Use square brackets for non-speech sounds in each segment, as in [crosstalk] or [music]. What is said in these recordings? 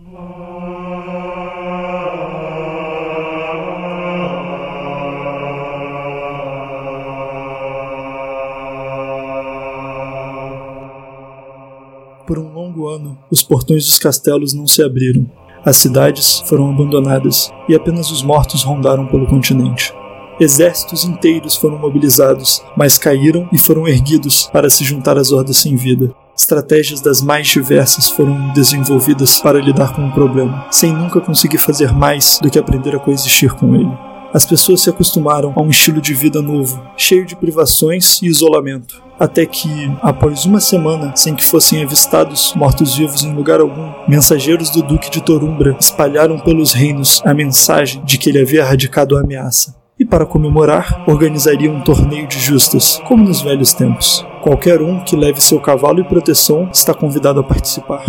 Por um longo ano, os portões dos castelos não se abriram. As cidades foram abandonadas e apenas os mortos rondaram pelo continente. Exércitos inteiros foram mobilizados, mas caíram e foram erguidos para se juntar às hordas sem vida. Estratégias das mais diversas foram desenvolvidas para lidar com o problema, sem nunca conseguir fazer mais do que aprender a coexistir com ele. As pessoas se acostumaram a um estilo de vida novo, cheio de privações e isolamento até que, após uma semana sem que fossem avistados mortos-vivos em lugar algum, mensageiros do Duque de Torumbra espalharam pelos reinos a mensagem de que ele havia erradicado a ameaça. E para comemorar, organizariam um torneio de justas, como nos velhos tempos. Qualquer um que leve seu cavalo e proteção está convidado a participar.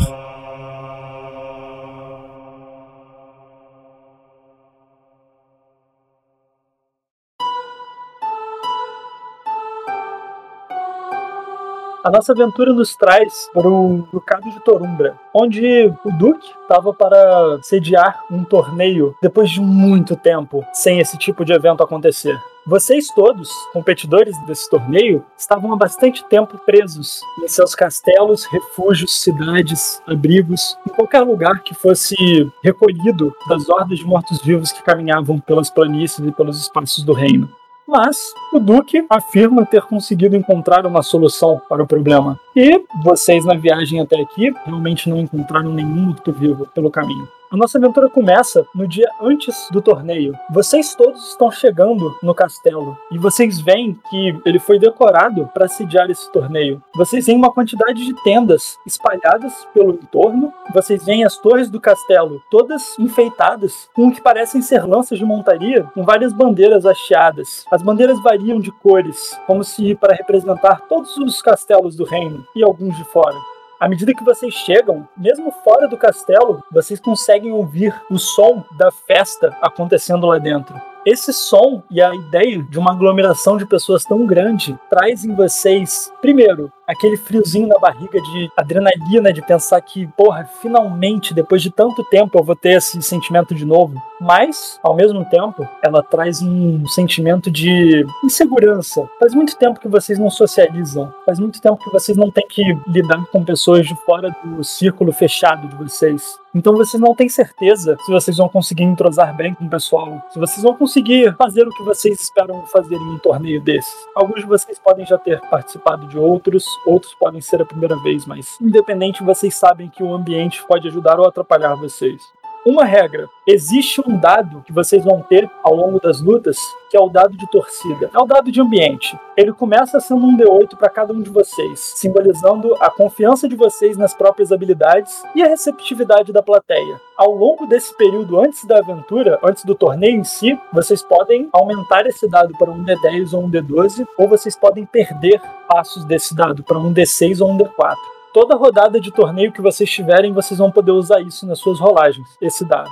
A nossa aventura nos traz para o Ducado de Torumbra, onde o Duque estava para sediar um torneio depois de muito tempo sem esse tipo de evento acontecer. Vocês todos, competidores desse torneio, estavam há bastante tempo presos em seus castelos, refúgios, cidades, abrigos, em qualquer lugar que fosse recolhido das hordas de mortos-vivos que caminhavam pelas planícies e pelos espaços do reino mas o Duque afirma ter conseguido encontrar uma solução para o problema. E vocês, na viagem até aqui, realmente não encontraram nenhum morto-vivo pelo caminho. A nossa aventura começa no dia antes do torneio. Vocês todos estão chegando no castelo e vocês veem que ele foi decorado para sediar esse torneio. Vocês veem uma quantidade de tendas espalhadas pelo entorno. Vocês veem as torres do castelo todas enfeitadas com o que parecem ser lanças de montaria com várias bandeiras hasteadas. As bandeiras variam de cores, como se para representar todos os castelos do reino e alguns de fora. À medida que vocês chegam, mesmo fora do castelo, vocês conseguem ouvir o som da festa acontecendo lá dentro. Esse som e a ideia de uma aglomeração de pessoas tão grande traz em vocês, primeiro, aquele friozinho na barriga de adrenalina, de pensar que, porra, finalmente, depois de tanto tempo, eu vou ter esse sentimento de novo. Mas, ao mesmo tempo, ela traz um sentimento de insegurança. Faz muito tempo que vocês não socializam, faz muito tempo que vocês não têm que lidar com pessoas de fora do círculo fechado de vocês. Então vocês não têm certeza se vocês vão conseguir entrosar bem com o pessoal, se vocês vão conseguir fazer o que vocês esperam fazer em um torneio desses. Alguns de vocês podem já ter participado de outros, outros podem ser a primeira vez, mas independente, vocês sabem que o ambiente pode ajudar ou atrapalhar vocês. Uma regra: existe um dado que vocês vão ter ao longo das lutas, que é o dado de torcida. É o dado de ambiente. Ele começa sendo um D8 para cada um de vocês, simbolizando a confiança de vocês nas próprias habilidades e a receptividade da plateia. Ao longo desse período antes da aventura, antes do torneio em si, vocês podem aumentar esse dado para um D10 ou um D12, ou vocês podem perder passos desse dado para um D6 ou um D4 toda rodada de torneio que vocês tiverem, vocês vão poder usar isso nas suas rolagens, esse dado.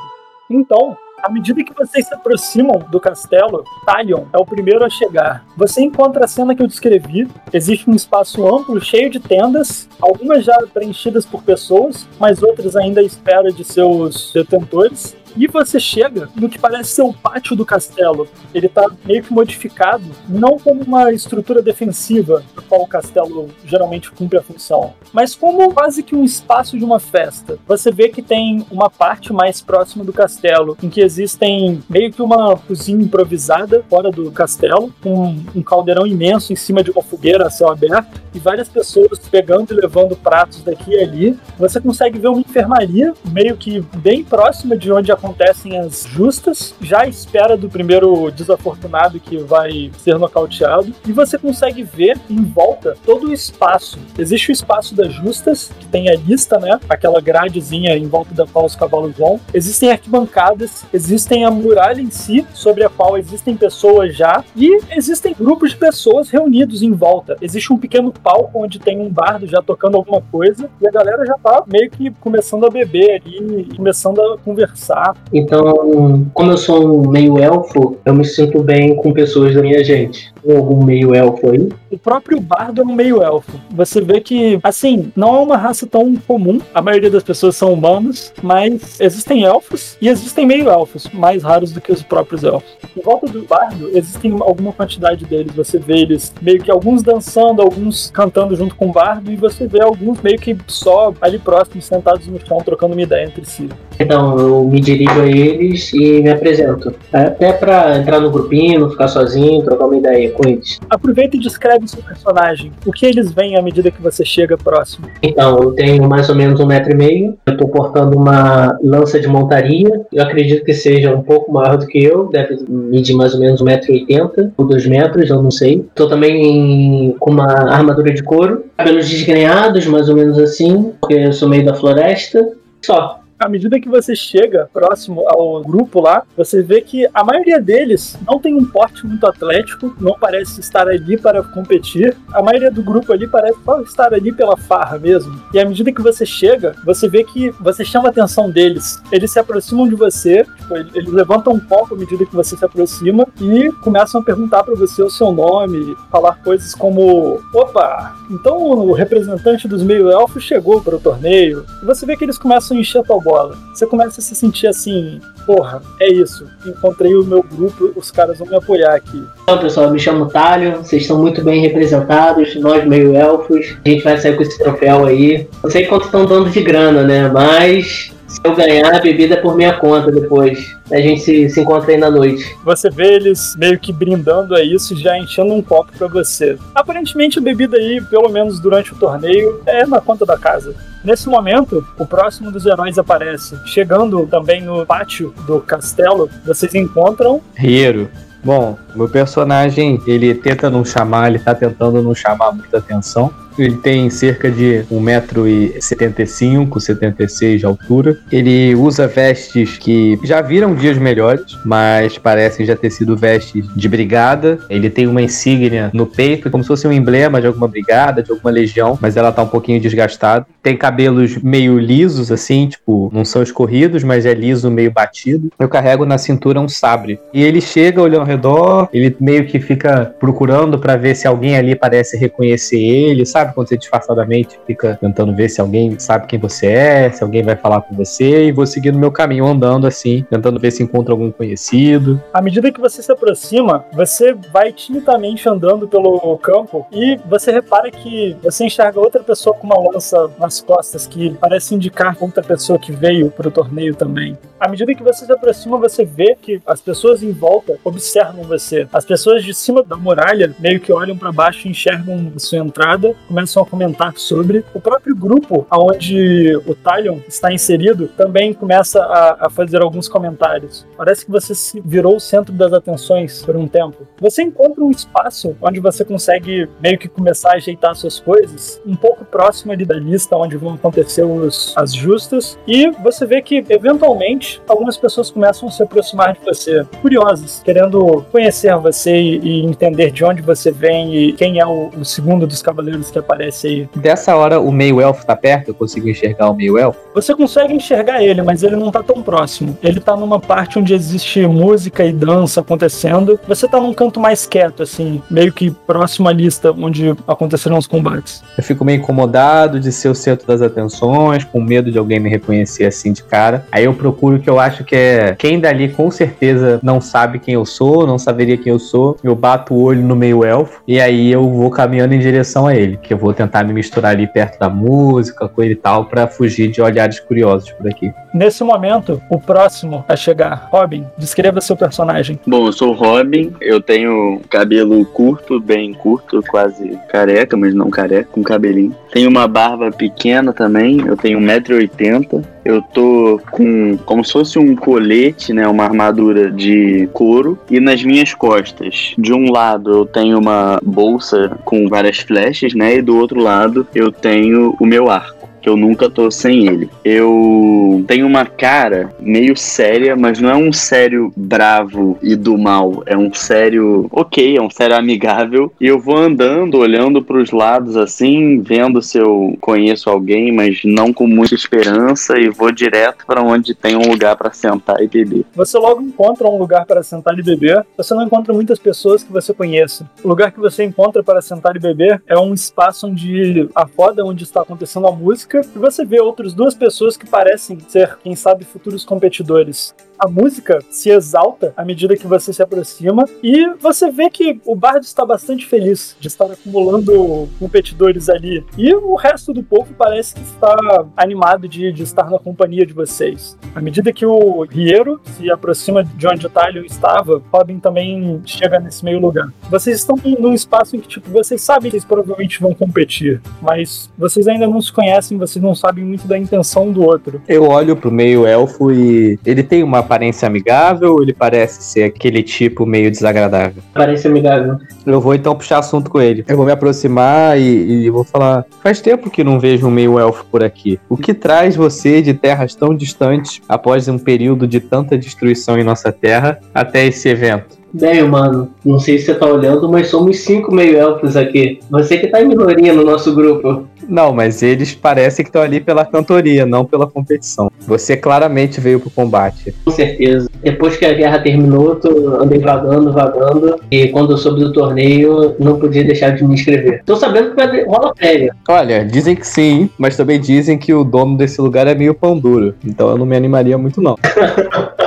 Então, à medida que vocês se aproximam do castelo, Talion é o primeiro a chegar. Você encontra a cena que eu descrevi. Existe um espaço amplo, cheio de tendas, algumas já preenchidas por pessoas, mas outras ainda à espera de seus detentores. E você chega no que parece ser o pátio do castelo. Ele está meio que modificado, não como uma estrutura defensiva, do qual o castelo geralmente cumpre a função, mas como quase que um espaço de uma festa. Você vê que tem uma parte mais próxima do castelo, em que existem meio que uma cozinha improvisada fora do castelo, com um caldeirão imenso em cima de uma fogueira a céu aberto, e várias pessoas pegando e levando pratos daqui e ali. Você consegue ver uma enfermaria, meio que bem próxima de onde acontece acontecem as justas, já à espera do primeiro desafortunado que vai ser nocauteado, e você consegue ver em volta todo o espaço. Existe o espaço das justas, que tem a lista, né? Aquela gradezinha em volta da qual os cavalos vão. Existem arquibancadas, existem a muralha em si, sobre a qual existem pessoas já, e existem grupos de pessoas reunidos em volta. Existe um pequeno palco onde tem um bardo já tocando alguma coisa e a galera já tá meio que começando a beber ali, começando a conversar. Então, como eu sou meio elfo, eu me sinto bem com pessoas da minha gente. Tem algum meio elfo aí? O próprio bardo é um meio elfo. Você vê que, assim, não é uma raça tão comum. A maioria das pessoas são humanos, mas existem elfos e existem meio elfos, mais raros do que os próprios elfos. Em volta do bardo existem alguma quantidade deles. Você vê eles meio que alguns dançando, alguns cantando junto com o bardo, e você vê alguns meio que só ali próximos, sentados no chão, trocando uma ideia entre si. Então, eu me dirijo a eles e me apresento. Até pra entrar no grupinho, ficar sozinho, trocar uma ideia com eles. Aproveita e descreve seu personagem. O que eles veem à medida que você chega próximo? Então, eu tenho mais ou menos um metro e meio. Eu tô portando uma lança de montaria. Eu acredito que seja um pouco maior do que eu. Deve medir mais ou menos um metro e oitenta ou dois metros, eu não sei. Tô também com uma armadura de couro. Cabelos desgrenhados, mais ou menos assim. Porque eu sou meio da floresta. Só à medida que você chega próximo ao grupo lá, você vê que a maioria deles não tem um porte muito atlético, não parece estar ali para competir. A maioria do grupo ali parece só estar ali pela farra mesmo. E à medida que você chega, você vê que você chama a atenção deles. Eles se aproximam de você, tipo, eles levantam um pouco à medida que você se aproxima e começam a perguntar para você o seu nome, falar coisas como: opa, então o representante dos meio-elfos chegou para o torneio. E você vê que eles começam a encher tua bola. Você começa a se sentir assim, porra, é isso. Encontrei o meu grupo, os caras vão me apoiar aqui. Então, pessoal, eu me chamo Talio, vocês estão muito bem representados, nós meio elfos. A gente vai sair com esse troféu aí. Não sei quanto estão dando de grana, né? Mas se eu ganhar, a bebida é por minha conta depois. A gente se, se encontra aí na noite. Você vê eles meio que brindando a isso, já enchendo um copo para você. Aparentemente a bebida aí, pelo menos durante o torneio, é na conta da casa. Nesse momento, o próximo dos heróis aparece. Chegando também no pátio do castelo, vocês encontram. Riero. Bom, meu personagem, ele tenta não chamar, ele tá tentando não chamar muita atenção. Ele tem cerca de 1,75m, 76 de altura. Ele usa vestes que já viram dias melhores, mas parecem já ter sido vestes de brigada. Ele tem uma insígnia no peito, como se fosse um emblema de alguma brigada, de alguma legião, mas ela tá um pouquinho desgastada. Tem cabelos meio lisos, assim, tipo, não são escorridos, mas é liso, meio batido. Eu carrego na cintura um sabre. E ele chega olhando ao redor, ele meio que fica procurando para ver se alguém ali parece reconhecer ele, sabe? Sabe? Quando você disfarçadamente fica tentando ver se alguém sabe quem você é, se alguém vai falar com você, e vou seguindo meu caminho andando assim, tentando ver se encontra algum conhecido. À medida que você se aproxima, você vai timidamente andando pelo campo e você repara que você enxerga outra pessoa com uma lança nas costas que parece indicar outra pessoa que veio para o torneio também. À medida que você se aproxima, você vê que as pessoas em volta observam você. As pessoas de cima da muralha meio que olham para baixo e enxergam sua entrada, começam a comentar sobre. O próprio grupo onde o Talion está inserido também começa a, a fazer alguns comentários. Parece que você se virou o centro das atenções por um tempo. Você encontra um espaço onde você consegue meio que começar a ajeitar suas coisas, um pouco próximo ali da lista onde vão acontecer os, as justas, e você vê que eventualmente algumas pessoas começam a se aproximar de você, curiosas, querendo conhecer você e, e entender de onde você vem e quem é o, o segundo dos cavaleiros que aparece aí. Dessa hora, o meio-elfo tá perto? Eu consigo enxergar o meio-elfo? Você consegue enxergar ele, mas ele não tá tão próximo. Ele tá numa parte onde existe música e dança acontecendo. Você tá num canto mais quieto, assim, meio que próximo à lista onde acontecerão os combates. Eu fico meio incomodado de ser o centro das atenções, com medo de alguém me reconhecer assim de cara. Aí eu procuro o que eu acho que é quem dali com certeza não sabe quem eu sou, não saberia quem eu sou. Eu bato o olho no meio-elfo e aí eu vou caminhando em direção a ele que eu vou tentar me misturar ali perto da música, com ele e tal, para fugir de olhares curiosos por aqui. Nesse momento, o próximo a chegar, Robin, descreva seu personagem. Bom, eu sou Robin, eu tenho cabelo curto, bem curto, quase careca, mas não careca, com cabelinho. Tenho uma barba pequena também, eu tenho 1,80m. Eu tô com como se fosse um colete, né, uma armadura de couro e nas minhas costas, de um lado eu tenho uma bolsa com várias flechas, né, do outro lado eu tenho o meu arco. Que eu nunca tô sem ele. Eu tenho uma cara meio séria, mas não é um sério bravo e do mal. É um sério ok, é um sério amigável. E eu vou andando, olhando pros lados assim, vendo se eu conheço alguém, mas não com muita esperança. E vou direto para onde tem um lugar para sentar e beber. Você logo encontra um lugar para sentar e beber. Você não encontra muitas pessoas que você conheça. O lugar que você encontra para sentar e beber é um espaço onde a foda onde está acontecendo a música e você vê outras duas pessoas que parecem ser, quem sabe, futuros competidores a música se exalta à medida que você se aproxima e você vê que o bardo está bastante feliz de estar acumulando competidores ali. E o resto do povo parece que está animado de, de estar na companhia de vocês. À medida que o Riero se aproxima de onde o Talio estava, Robin também chega nesse meio lugar. Vocês estão num espaço em que, tipo, vocês sabem que eles provavelmente vão competir, mas vocês ainda não se conhecem, vocês não sabem muito da intenção do outro. Eu olho pro meio elfo e ele tem uma aparência amigável ou ele parece ser aquele tipo meio desagradável? Parece amigável. Eu vou então puxar assunto com ele. Eu vou me aproximar e, e vou falar: faz tempo que não vejo um meio elfo por aqui. O que traz você de terras tão distantes após um período de tanta destruição em nossa terra até esse evento? Bem, mano, não sei se você tá olhando, mas somos cinco meio-elfos aqui. Você que tá em minoria no nosso grupo. Não, mas eles parecem que estão ali pela cantoria, não pela competição. Você claramente veio pro combate. Com certeza. Depois que a guerra terminou, eu andei vagando, vagando. E quando eu soube do torneio, não podia deixar de me inscrever. Tô sabendo que vai rolar prévia. Olha, dizem que sim, mas também dizem que o dono desse lugar é meio pão duro. Então eu não me animaria muito, não. [laughs]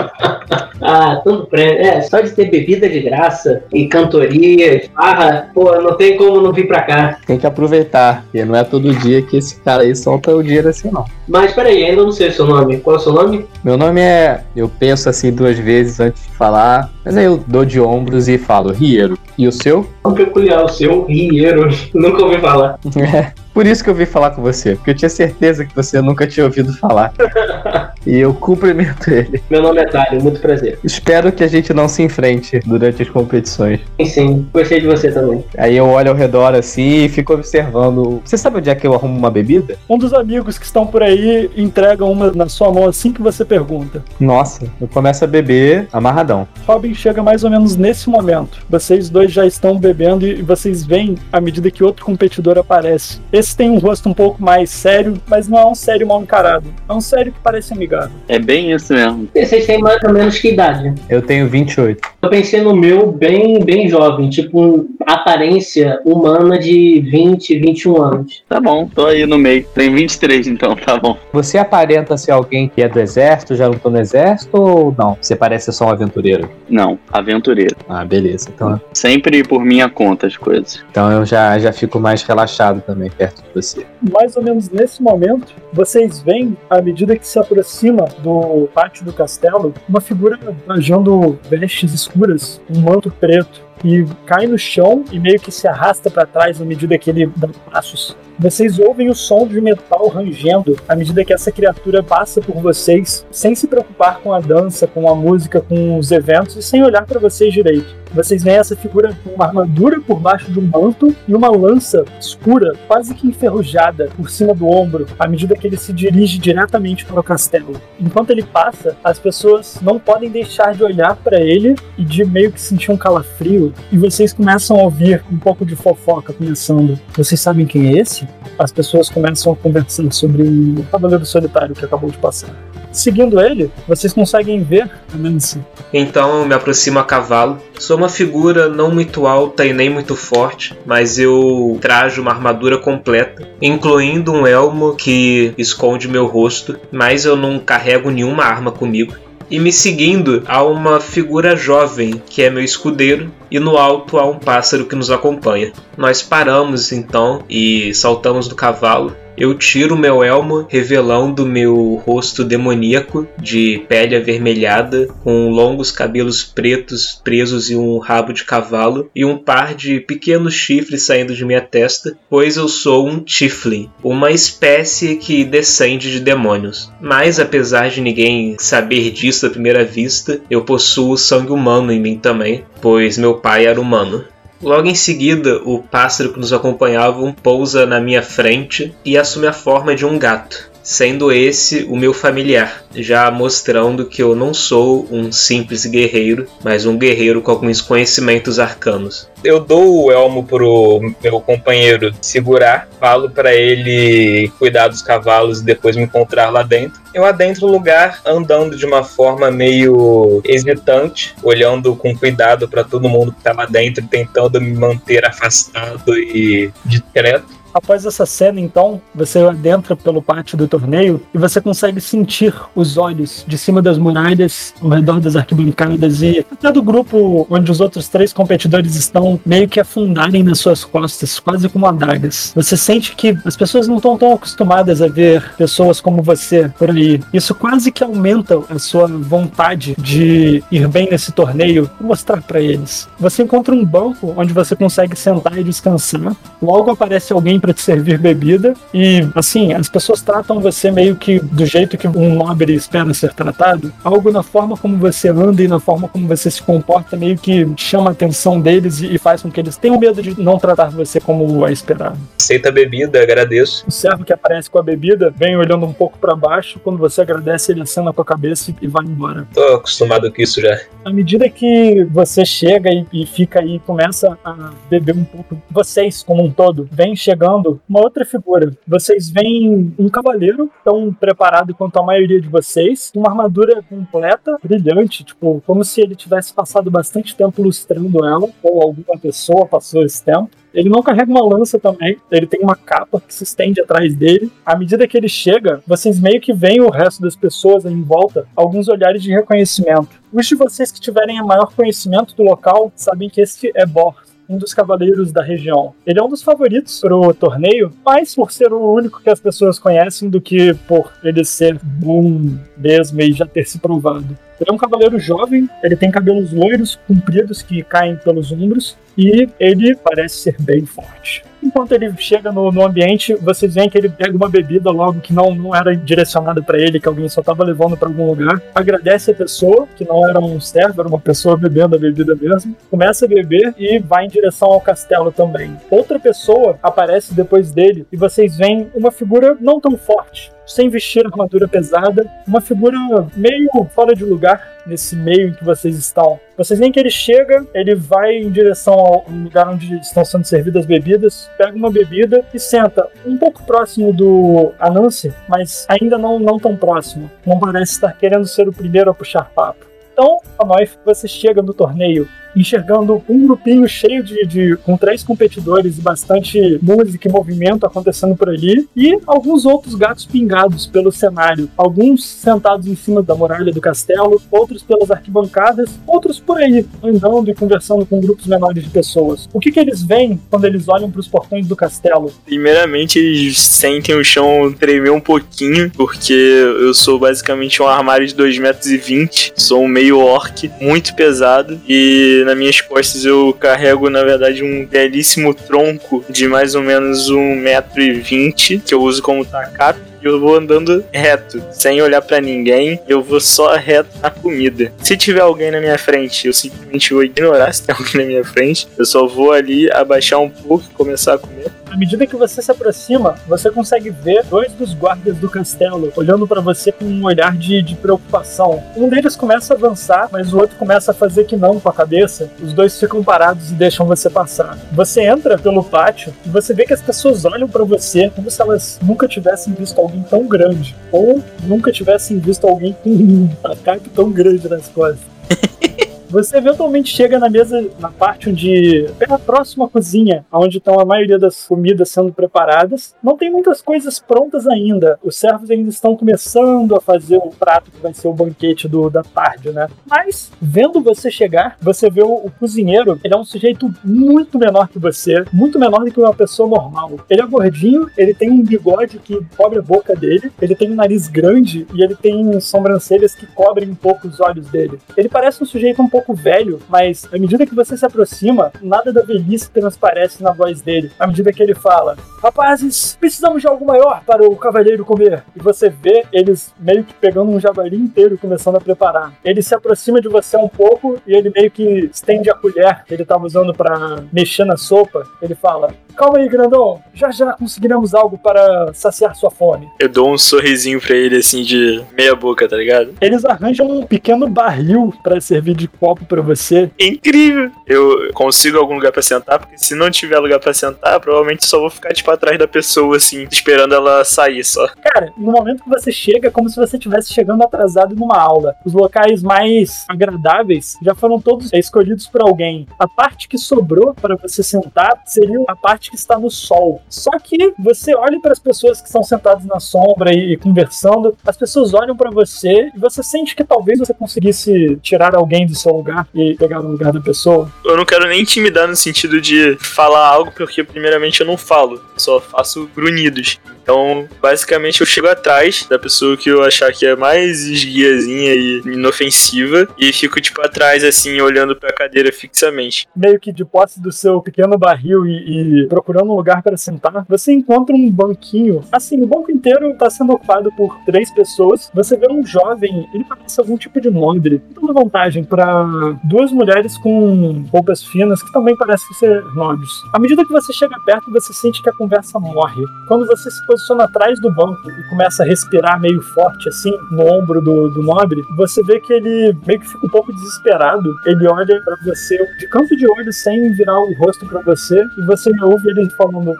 Ah, tudo prêmio. É, só de ter bebida de graça e cantoria, farra, pô, não tem como não vir pra cá. Tem que aproveitar, porque não é todo dia que esse cara aí solta o dinheiro assim, não. Mas peraí, ainda não sei o seu nome. Qual é o seu nome? Meu nome é. Eu penso assim duas vezes antes de falar, mas aí eu dou de ombros e falo, Riero. E o seu? É um peculiar, o seu Riero. [laughs] Nunca ouvi falar. [laughs] É. Por isso que eu vim falar com você, porque eu tinha certeza que você nunca tinha ouvido falar. [laughs] e eu cumprimento ele. Meu nome é Thalio, muito prazer. Espero que a gente não se enfrente durante as competições. Sim, sim. Gostei de você também. Aí eu olho ao redor assim e fico observando. Você sabe onde é que eu arrumo uma bebida? Um dos amigos que estão por aí entrega uma na sua mão assim que você pergunta. Nossa, eu começo a beber amarradão. Robin chega mais ou menos nesse momento. Vocês dois já estão bebendo e vocês veem à medida que outro competidor aparece. Esse tem um rosto um pouco mais sério, mas não é um sério mal encarado. É um sério que parece amigável. É bem isso mesmo. Vocês têm mais ou menos que idade? Eu tenho 28. Eu pensei no meu bem, bem jovem, tipo aparência humana de 20, 21 anos. Tá bom, tô aí no meio. Tem 23 então, tá bom. Você aparenta ser alguém que é do exército, já lutou no exército ou não? Você parece só um aventureiro? Não, aventureiro. Ah, beleza. Então, Sempre por minha conta as coisas. então eu já, já fico mais relaxado também perto de você. Mais ou menos nesse momento, vocês veem, à medida que se aproxima do pátio do castelo, uma figura trajando vestes escuras, um manto preto, e cai no chão e meio que se arrasta para trás à medida que ele dá passos. Vocês ouvem o som de metal rangendo à medida que essa criatura passa por vocês, sem se preocupar com a dança, com a música, com os eventos e sem olhar para vocês direito. Vocês veem essa figura com uma armadura por baixo de um manto e uma lança escura, quase que enferrujada, por cima do ombro, à medida que ele se dirige diretamente para o castelo. Enquanto ele passa, as pessoas não podem deixar de olhar para ele e de meio que sentir um calafrio, e vocês começam a ouvir um pouco de fofoca começando. Vocês sabem quem é esse? As pessoas começam a conversar sobre o Cavaleiro Solitário que acabou de passar. Seguindo ele, vocês conseguem ver a Nancy. Então eu me aproximo a cavalo. Sou uma figura não muito alta e nem muito forte, mas eu trajo uma armadura completa, incluindo um elmo que esconde meu rosto, mas eu não carrego nenhuma arma comigo. E me seguindo há uma figura jovem que é meu escudeiro, e no alto há um pássaro que nos acompanha. Nós paramos então e saltamos do cavalo. Eu tiro meu elmo, revelando meu rosto demoníaco de pele avermelhada, com longos cabelos pretos presos em um rabo de cavalo e um par de pequenos chifres saindo de minha testa, pois eu sou um Tiflin, uma espécie que descende de demônios. Mas apesar de ninguém saber disso à primeira vista, eu possuo sangue humano em mim também, pois meu pai era humano. Logo em seguida, o pássaro que nos acompanhava pousa na minha frente e assume a forma de um gato sendo esse o meu familiar, já mostrando que eu não sou um simples guerreiro, mas um guerreiro com alguns conhecimentos arcanos. Eu dou o elmo pro meu companheiro segurar, falo para ele cuidar dos cavalos e depois me encontrar lá dentro. Eu adentro o lugar andando de uma forma meio hesitante, olhando com cuidado para todo mundo que tá lá dentro, tentando me manter afastado e discreto. Após essa cena, então, você adentra pelo pátio do torneio e você consegue sentir os olhos de cima das muralhas, ao redor das arquibancadas e até do grupo onde os outros três competidores estão meio que afundarem nas suas costas, quase como adagas. Você sente que as pessoas não estão tão acostumadas a ver pessoas como você por aí. Isso quase que aumenta a sua vontade de ir bem nesse torneio e mostrar para eles. Você encontra um banco onde você consegue sentar e descansar. Logo aparece alguém para te servir bebida. E, assim, as pessoas tratam você meio que do jeito que um nobre espera ser tratado. Algo na forma como você anda e na forma como você se comporta meio que chama a atenção deles e faz com que eles tenham medo de não tratar você como é esperado. Aceita a bebida, agradeço. O servo que aparece com a bebida vem olhando um pouco para baixo. Quando você agradece, ele acena com a cabeça e vai embora. Tô acostumado com isso já. À medida que você chega e, e fica aí, começa a beber um pouco, vocês como um todo, vem chegando uma outra figura. Vocês veem um cavaleiro tão preparado quanto a maioria de vocês, uma armadura completa, brilhante, tipo, como se ele tivesse passado bastante tempo lustrando ela, ou alguma pessoa passou esse tempo. Ele não carrega uma lança também, ele tem uma capa que se estende atrás dele. À medida que ele chega, vocês meio que veem o resto das pessoas em volta, alguns olhares de reconhecimento. Os de vocês que tiverem maior conhecimento do local sabem que este é Bor, um dos cavaleiros da região. Ele é um dos favoritos pro torneio, mais por ser o único que as pessoas conhecem do que por ele ser bom mesmo e já ter se provado. Ele é um cavaleiro jovem, ele tem cabelos loiros, compridos, que caem pelos ombros, e ele parece ser bem forte. Enquanto ele chega no, no, ambiente, vocês veem que ele pega uma bebida logo que não, não era direcionada para ele, que alguém só estava levando para algum lugar. Agradece a pessoa, que não era um servo, era uma pessoa bebendo a bebida mesmo. Começa a beber e vai em direção ao castelo também. Outra pessoa aparece depois dele e vocês veem uma figura não tão forte sem vestir armadura pesada, uma figura meio fora de lugar nesse meio em que vocês estão. Vocês veem que ele chega, ele vai em direção ao lugar onde estão sendo servidas bebidas, pega uma bebida e senta um pouco próximo do Anansi, mas ainda não, não tão próximo. Não parece estar querendo ser o primeiro a puxar papo. Então, a nós, você chega no torneio enxergando um grupinho cheio de, de, com três competidores e bastante música e movimento acontecendo por ali e alguns outros gatos pingados pelo cenário, alguns sentados em cima da muralha do castelo, outros pelas arquibancadas, outros por aí andando e conversando com grupos menores de pessoas. O que que eles veem quando eles olham para os portões do castelo? Primeiramente eles sentem o chão tremer um pouquinho porque eu sou basicamente um armário de 2,20 metros, sou um meio orc muito pesado e nas minhas costas eu carrego, na verdade, um belíssimo tronco de mais ou menos 1,20m que eu uso como tacato e eu vou andando reto, sem olhar para ninguém, eu vou só reto na comida. Se tiver alguém na minha frente, eu simplesmente vou ignorar se tem [laughs] alguém na minha frente, eu só vou ali abaixar um pouco e começar a comer. À medida que você se aproxima, você consegue ver dois dos guardas do castelo olhando para você com um olhar de, de preocupação. Um deles começa a avançar, mas o outro começa a fazer que não com a cabeça. Os dois ficam parados e deixam você passar. Você entra pelo pátio e você vê que as pessoas olham para você como se elas nunca tivessem visto alguém tão grande ou nunca tivessem visto alguém com um ataque tão grande nas costas. [laughs] Você eventualmente chega na mesa, na parte onde é a próxima cozinha, onde estão a maioria das comidas sendo preparadas. Não tem muitas coisas prontas ainda. Os servos ainda estão começando a fazer o prato que vai ser o banquete do, da tarde, né? Mas, vendo você chegar, você vê o, o cozinheiro, ele é um sujeito muito menor que você, muito menor do que uma pessoa normal. Ele é gordinho, ele tem um bigode que cobre a boca dele, ele tem um nariz grande e ele tem sobrancelhas que cobrem um pouco os olhos dele. Ele parece um sujeito um pouco pouco velho, mas à medida que você se aproxima, nada da velhice transparece na voz dele. À medida que ele fala: Rapazes, precisamos de algo maior para o cavaleiro comer. E você vê eles meio que pegando um javali inteiro e começando a preparar. Ele se aproxima de você um pouco e ele meio que estende a colher que ele estava usando para mexer na sopa. Ele fala: Calma aí, grandão. Já já conseguiremos algo para saciar sua fome. Eu dou um sorrisinho pra ele, assim, de meia boca, tá ligado? Eles arranjam um pequeno barril para servir de copo para você. Incrível! Eu consigo algum lugar pra sentar, porque se não tiver lugar pra sentar, provavelmente só vou ficar, tipo, atrás da pessoa, assim, esperando ela sair só. Cara, no momento que você chega, é como se você estivesse chegando atrasado numa aula. Os locais mais agradáveis já foram todos escolhidos por alguém. A parte que sobrou para você sentar seria a parte que está no sol. Só que você olha para as pessoas que estão sentadas na sombra e, e conversando, as pessoas olham para você e você sente que talvez você conseguisse tirar alguém do seu lugar e pegar no lugar da pessoa. Eu não quero nem intimidar no sentido de falar algo, porque primeiramente eu não falo, só faço grunhidos. Então, basicamente, eu chego atrás da pessoa que eu achar que é mais esguiazinha e inofensiva e fico, tipo, atrás, assim, olhando pra cadeira fixamente. Meio que de posse do seu pequeno barril e, e procurando um lugar para sentar, você encontra um banquinho. Assim, o banco inteiro está sendo ocupado por três pessoas. Você vê um jovem, ele parece algum tipo de nobre. Uma vantagem para duas mulheres com roupas finas que também parecem ser nobres. À medida que você chega perto, você sente que a conversa morre. Quando você se posiciona atrás do banco e começa a respirar meio forte, assim, no ombro do, do nobre, você vê que ele meio que fica um pouco desesperado. Ele olha para você de canto de olho, sem virar o rosto para você, e você ouve ele falando: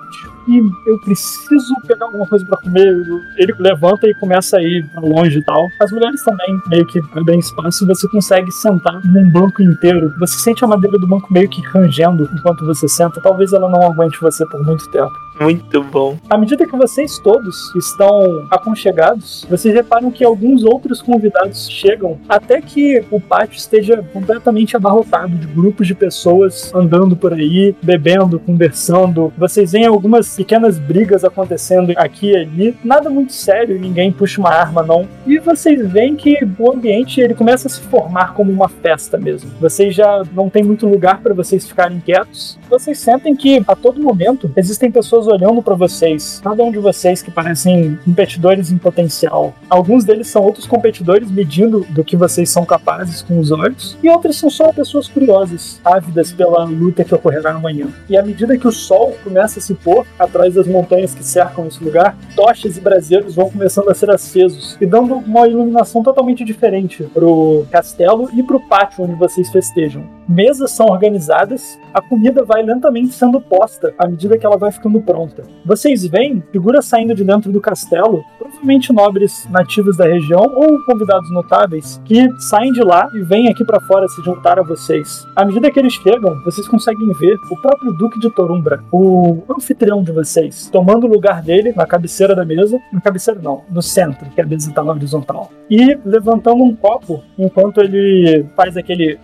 e eu preciso pegar alguma coisa para comer. Ele levanta e começa a ir pra longe e tal. As mulheres também meio que abrem espaço e você consegue sentar num banco inteiro. Você sente a madeira do banco meio que rangendo enquanto você senta. Talvez ela não aguente você por muito tempo. Muito bom. À medida que vocês todos estão aconchegados, vocês reparam que alguns outros convidados chegam até que o pátio esteja completamente abarrotado de grupos de pessoas andando por aí, bebendo, conversando. Vocês veem algumas pequenas brigas acontecendo aqui e ali, nada muito sério, ninguém puxa uma arma não. E vocês veem que o ambiente ele começa a se formar como uma festa mesmo. Vocês já não tem muito lugar para vocês ficarem quietos. Vocês sentem que a todo momento existem pessoas olhando para vocês, cada um de vocês que parecem competidores em potencial. Alguns deles são outros competidores medindo do que vocês são capazes com os olhos, e outros são só pessoas curiosas, ávidas pela luta que ocorrerá amanhã. E à medida que o sol começa a se pôr atrás das montanhas que cercam esse lugar, tochas e braseiros vão começando a ser acesos e dando uma iluminação totalmente diferente pro castelo e pro pátio onde vocês festejam. Mesas são organizadas, a comida vai lentamente sendo posta à medida que ela vai ficando pronta. Vocês veem figuras saindo de dentro do castelo, provavelmente nobres nativos da região ou convidados notáveis, que saem de lá e vêm aqui para fora se juntar a vocês. À medida que eles chegam, vocês conseguem ver o próprio Duque de Torumbra, o anfitrião de vocês, tomando o lugar dele na cabeceira da mesa. Na cabeceira não, no centro, que a mesa tá na horizontal. E levantando um copo enquanto ele faz aquele.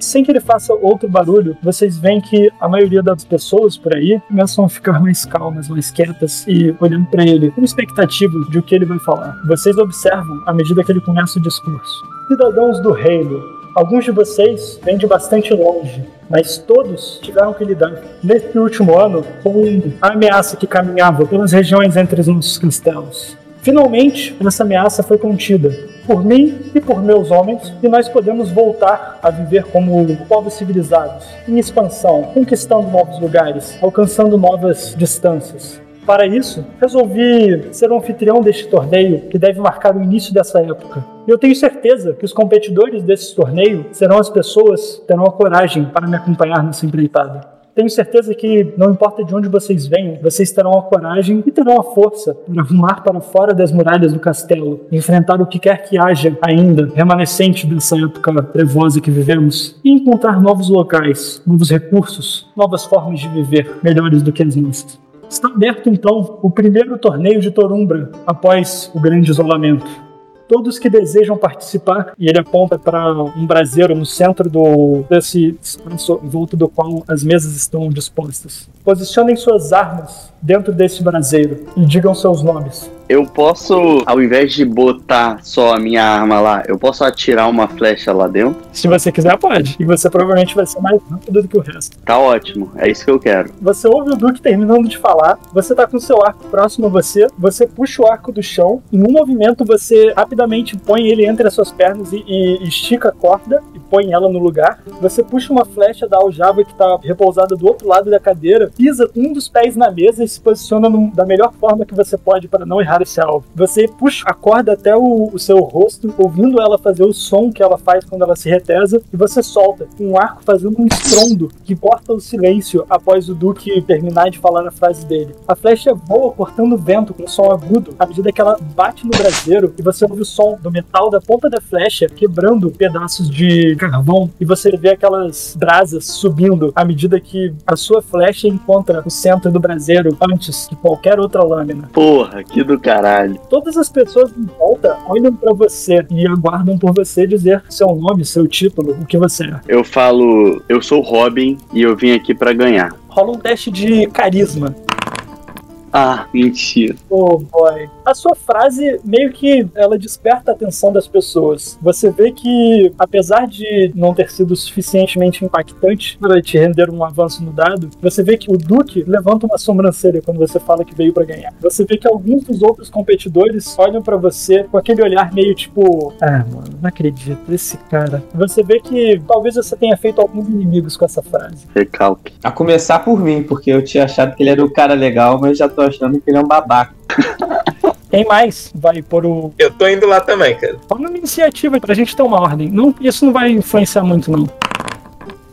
Sem que ele faça outro barulho, vocês veem que a maioria das pessoas por aí começam a ficar mais calmas, mais quietas e olhando para ele com expectativa de o que ele vai falar. Vocês observam à medida que ele começa o discurso. Cidadãos do reino, alguns de vocês vêm de bastante longe, mas todos tiveram que lidar neste último ano com a ameaça que caminhava pelas regiões entre os nossos castelos. Finalmente, essa ameaça foi contida por mim e por meus homens, e nós podemos voltar a viver como povos civilizados, em expansão, conquistando novos lugares, alcançando novas distâncias. Para isso, resolvi ser o anfitrião deste torneio que deve marcar o início dessa época. Eu tenho certeza que os competidores desse torneio serão as pessoas que terão a coragem para me acompanhar nessa empreitada. Tenho certeza que, não importa de onde vocês venham, vocês terão a coragem e terão a força para rumar para fora das muralhas do castelo, enfrentar o que quer que haja ainda remanescente dessa época trevosa que vivemos e encontrar novos locais, novos recursos, novas formas de viver melhores do que as nossas. Está aberto então o primeiro torneio de Torumbra após o grande isolamento todos que desejam participar, e ele aponta para um braseiro no centro do, desse espaço em volta do qual as mesas estão dispostas. Posicionem suas armas dentro desse braseiro e digam seus nomes. Eu posso, ao invés de botar só a minha arma lá, eu posso atirar uma flecha lá dentro? Se você quiser, pode. E você provavelmente vai ser mais rápido do que o resto. Tá ótimo, é isso que eu quero. Você ouve o Duque terminando de falar, você tá com seu arco próximo a você, você puxa o arco do chão, em um movimento você rapidamente põe ele entre as suas pernas e, e estica a corda e põe ela no lugar. Você puxa uma flecha da aljava que tá repousada do outro lado da cadeira, pisa com um dos pés na mesa e se posiciona da melhor forma que você pode para não errar esse alvo. Você puxa a corda até o, o seu rosto, ouvindo ela fazer o som que ela faz quando ela se retesa, e você solta, o arco fazendo um estrondo que corta o silêncio após o Duque terminar de falar a frase dele. A flecha voa cortando o vento com um som agudo à medida que ela bate no braseiro e você ouve o som do metal da ponta da flecha quebrando pedaços de carvão e você vê aquelas brasas subindo à medida que a sua flecha encontra o centro do braseiro antes que qualquer outra lâmina. Porra, que do caralho. Todas as pessoas em volta olham pra você e aguardam por você dizer seu nome, seu título, o que você é. Eu falo, eu sou Robin e eu vim aqui pra ganhar. Rola um teste de carisma. Ah, mentira. Oh boy. A sua frase meio que ela desperta a atenção das pessoas. Você vê que, apesar de não ter sido suficientemente impactante para te render um avanço no dado, você vê que o Duque levanta uma sobrancelha quando você fala que veio para ganhar. Você vê que alguns dos outros competidores olham para você com aquele olhar meio tipo, ah, mano, não acredito, esse cara. Você vê que talvez você tenha feito alguns inimigos com essa frase. Recalque. A começar por mim, porque eu tinha achado que ele era um cara legal, mas já tô achando que ele é um babaca. Quem mais vai pôr o Eu tô indo lá também, cara. Fala uma iniciativa pra gente ter uma ordem. Não, isso não vai influenciar muito, não.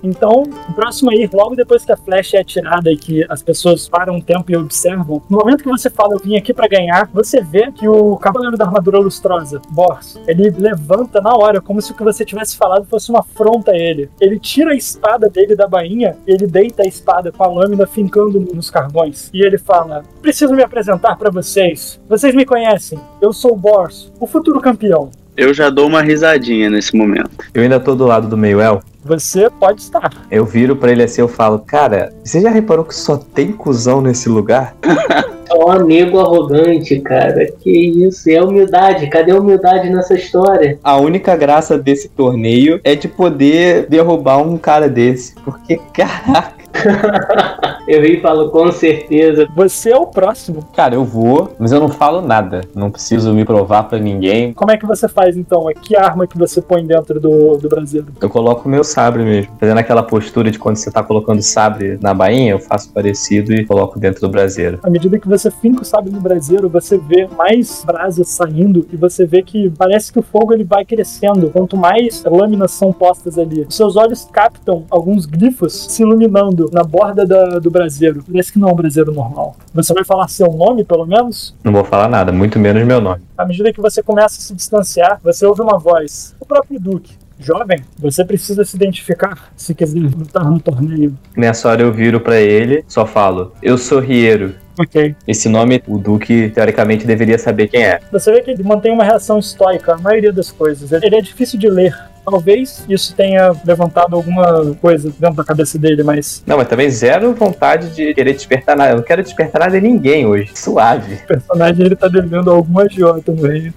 Então, o próximo aí, logo depois que a flecha é atirada e que as pessoas param um tempo e observam, no momento que você fala, eu vim aqui pra ganhar, você vê que o Cavaleiro da Armadura Lustrosa, Bors, ele levanta na hora, como se o que você tivesse falado fosse uma afronta a ele. Ele tira a espada dele da bainha, ele deita a espada com a lâmina fincando nos carvões. E ele fala: Preciso me apresentar pra vocês. Vocês me conhecem. Eu sou o Bors, o futuro campeão. Eu já dou uma risadinha nesse momento. Eu ainda tô do lado do meio El. Você pode estar. Eu viro pra ele assim, eu falo, cara, você já reparou que só tem cuzão nesse lugar? [laughs] Ó, nego arrogante, cara. Que isso? É humildade. Cadê a humildade nessa história? A única graça desse torneio é de poder derrubar um cara desse. Porque, [laughs] caraca, [laughs] Eu vi e falo, com certeza. Você é o próximo. cara, eu vou, mas eu não falo nada. Não preciso me provar pra ninguém. Como é que você faz então? Que arma que você põe dentro do, do braseiro? Eu coloco o meu sabre mesmo. Fazendo aquela postura de quando você tá colocando sabre na bainha, eu faço parecido e coloco dentro do braseiro. À medida que você finca o sabre no braseiro, você vê mais brasas saindo e você vê que parece que o fogo ele vai crescendo. Quanto mais lâminas são postas ali, os seus olhos captam alguns glifos se iluminando na borda da- do braseiro. Parece que não é um braseiro normal. Você vai falar seu nome, pelo menos? Não vou falar nada, muito menos meu nome. À medida que você começa a se distanciar, você ouve uma voz. O próprio Duque. Jovem, você precisa se identificar se quiser lutar no torneio. Nessa hora eu viro pra ele, só falo, eu sou Riero. Ok. Esse nome, o Duque, teoricamente, deveria saber quem é. Você vê que ele mantém uma reação estoica a maioria das coisas. Ele é difícil de ler. Talvez isso tenha levantado alguma coisa dentro da cabeça dele, mas Não, mas também zero vontade de querer despertar nada. Eu não quero despertar nada em ninguém hoje. Suave. o personagem ele tá devendo algum agiota no reino.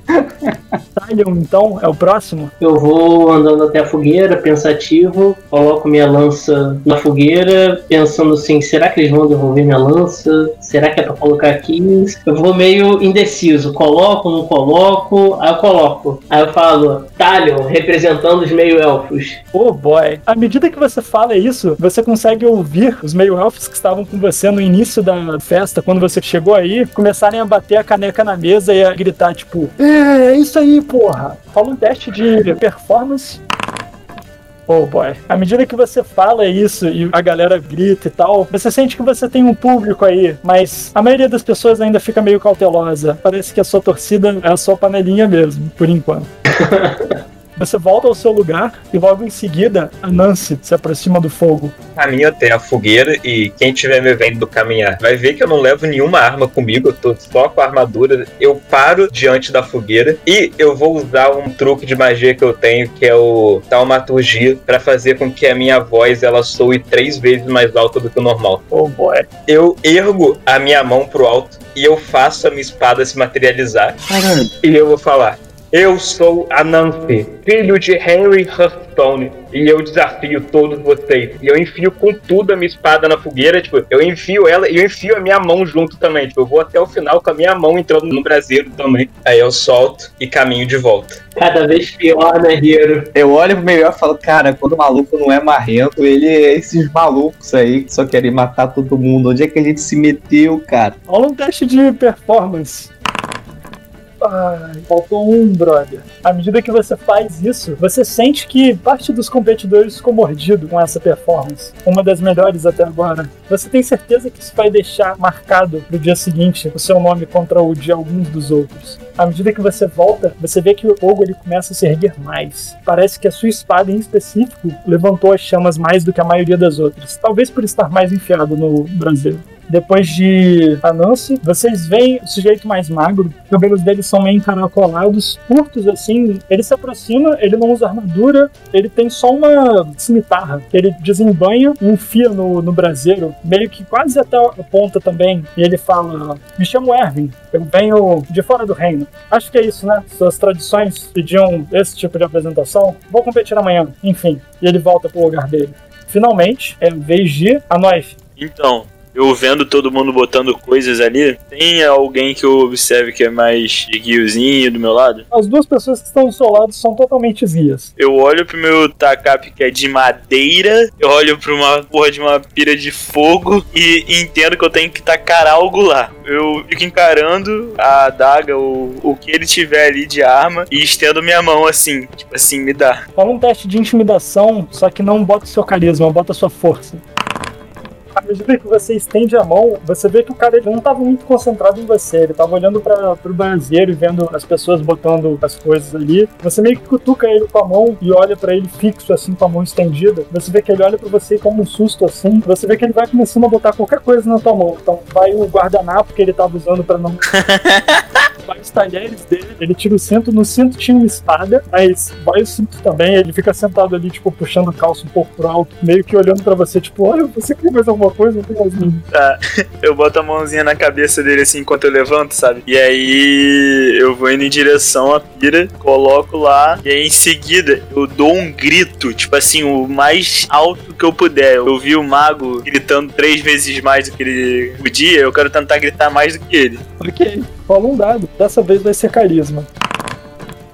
Talion, então, é o próximo? Eu vou andando até a fogueira, pensativo, coloco minha lança na fogueira, pensando assim, será que eles vão devolver minha lança? Será que é pra colocar aqui? Eu vou meio indeciso, coloco, não coloco, aí eu coloco. Aí eu falo, Talion, representando os meio-elfos. Oh boy. À medida que você fala isso, você consegue ouvir os meio-elfos que estavam com você no início da festa, quando você chegou aí, começarem a bater a caneca na mesa e a gritar, tipo, é, é isso aí, porra. Fala um teste de performance. Oh boy. À medida que você fala isso e a galera grita e tal, você sente que você tem um público aí, mas a maioria das pessoas ainda fica meio cautelosa. Parece que a sua torcida é a sua panelinha mesmo, por enquanto. [laughs] Você volta ao seu lugar e logo em seguida a Nancy se aproxima do fogo. Caminho até a fogueira e quem estiver me vendo caminhar vai ver que eu não levo nenhuma arma comigo, eu tô só com a armadura. Eu paro diante da fogueira e eu vou usar um truque de magia que eu tenho, que é o taumaturgia, para fazer com que a minha voz ela soe três vezes mais alta do que o normal. Oh boy. Eu ergo a minha mão pro alto e eu faço a minha espada se materializar. E eu vou falar: Eu sou a Nancy, filho de Henry Hearthstone, e eu desafio todos vocês. E eu enfio com tudo a minha espada na fogueira, tipo, eu enfio ela e eu enfio a minha mão junto também. Tipo, eu vou até o final com a minha mão entrando no braseiro também. Aí eu solto e caminho de volta. Cada vez pior, né, Hiro? Eu olho pro melhor e falo, cara, quando o maluco não é marrento, ele é esses malucos aí que só querem matar todo mundo. Onde é que a gente se meteu, cara? Rola um teste de performance. Ai, faltou um, brother. À medida que você faz isso, você sente que parte dos competidores ficou mordido com essa performance. Uma das melhores até agora. Você tem certeza que isso vai deixar marcado pro dia seguinte o seu nome contra o de alguns dos outros. À medida que você volta, você vê que o fogo ele começa a se erguer mais. Parece que a sua espada em específico levantou as chamas mais do que a maioria das outras. Talvez por estar mais enfiado no Brasil. Depois de Anansi, vocês veem o sujeito mais magro, os cabelos dele são meio encaracolados, curtos assim. Ele se aproxima, ele não usa armadura, ele tem só uma cimitarra ele desembanha enfia no, no braseiro, meio que quase até a ponta também. E ele fala: Me chamo Erwin, eu venho de fora do reino. Acho que é isso, né? Suas tradições pediam esse tipo de apresentação. Vou competir amanhã. Enfim, e ele volta pro lugar dele. Finalmente, é vez de a nós. Então, eu vendo todo mundo botando coisas ali, tem alguém que eu observe que é mais guiozinho do meu lado? As duas pessoas que estão do seu lado são totalmente vias. Eu olho pro meu tacape que é de madeira, eu olho pra uma porra de uma pira de fogo e entendo que eu tenho que tacar algo lá. Eu fico encarando a adaga, o, o que ele tiver ali de arma e estendo minha mão assim, tipo assim, me dá. Fala um teste de intimidação, só que não bota o seu carisma, bota a sua força. À medida que você estende a mão, você vê que o cara não estava muito concentrado em você, ele estava olhando para o banheiro e vendo as pessoas botando as coisas ali. Você meio que cutuca ele com a mão e olha para ele fixo, assim, com a mão estendida. Você vê que ele olha para você como um susto, assim. Você vê que ele vai começando a botar qualquer coisa na tua mão. Então vai o guardanapo que ele estava usando para não. [laughs] vai os talheres dele, ele tira o cinto. No cinto tinha uma espada, mas vai o cinto também. Ele fica sentado ali, tipo, puxando a calça um pouco pro alto, meio que olhando para você, tipo, olha, você quer mais alguma coisa? Não tem mais nada. Tá, eu boto a mãozinha na cabeça dele assim enquanto eu levanto, sabe? E aí eu vou indo em direção à pira, coloco lá, e aí em seguida eu dou um grito, tipo assim, o mais alto que eu puder. Eu vi o mago gritando três vezes mais do que ele podia, eu quero tentar gritar mais do que ele. Ok, rola um dado. Dessa vez vai ser carisma.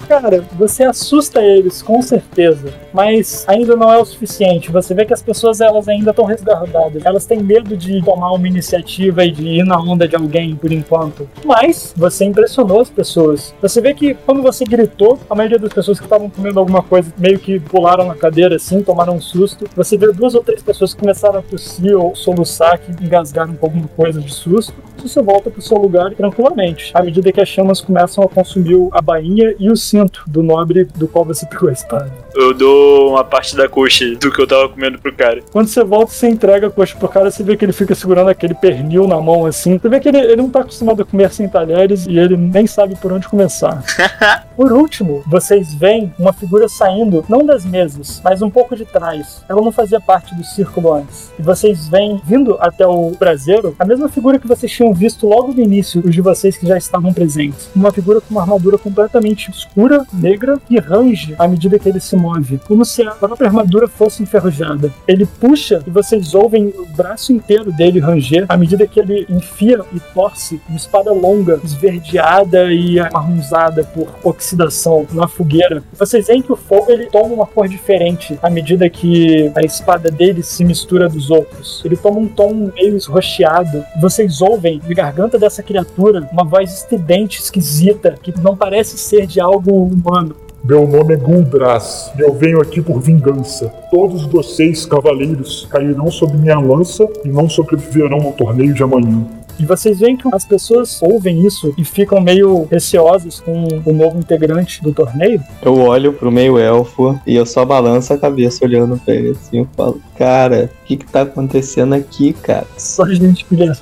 Cara, você assusta eles, com certeza, mas ainda não é o suficiente. Você vê que as pessoas elas ainda estão resguardadas. Elas têm medo de tomar uma iniciativa e de ir na onda de alguém por enquanto. Mas você impressionou as pessoas. Você vê que quando você gritou, a maioria das pessoas que estavam comendo alguma coisa meio que pularam na cadeira assim, tomaram um susto. Você vê duas ou três pessoas que começaram a tossir ou soluçar, que engasgaram com alguma coisa de susto. Você volta pro seu lugar tranquilamente. À medida que as chamas começam a consumir a bainha e o cinto do nobre do qual você [laughs] pegou a espada. Eu dou uma parte da coxa do que eu tava comendo pro cara. Quando você volta, você entrega a coxa pro cara, você vê que ele fica segurando aquele pernil na mão assim. Você vê que ele, ele não tá acostumado a comer sem talheres e ele nem sabe por onde começar. [laughs] Por último, vocês veem uma figura saindo, não das mesas, mas um pouco de trás. Ela não fazia parte do círculo antes. E vocês veem, vindo até o braseiro, a mesma figura que vocês tinham visto logo no início, os de vocês que já estavam presentes. Uma figura com uma armadura completamente escura, negra, e range à medida que ele se move, como se a própria armadura fosse enferrujada. Ele puxa e vocês ouvem o braço inteiro dele ranger à medida que ele enfia e torce uma espada longa, esverdeada e amarronzada por oxidação na fogueira. Vocês veem que o fogo ele toma uma cor diferente à medida que a espada dele se mistura dos outros. Ele toma um tom meio esroxeado. Vocês ouvem de garganta dessa criatura uma voz estridente, esquisita, que não parece ser de algo humano. Meu nome é Guldras e eu venho aqui por vingança. Todos vocês, cavaleiros, cairão sob minha lança e não sobreviverão ao torneio de amanhã. E vocês veem que as pessoas ouvem isso e ficam meio receosas com o novo integrante do torneio. Eu olho pro meio elfo e eu só balanço a cabeça olhando pra ele assim. Eu falo, cara, o que que tá acontecendo aqui, cara? Só gente pilhado.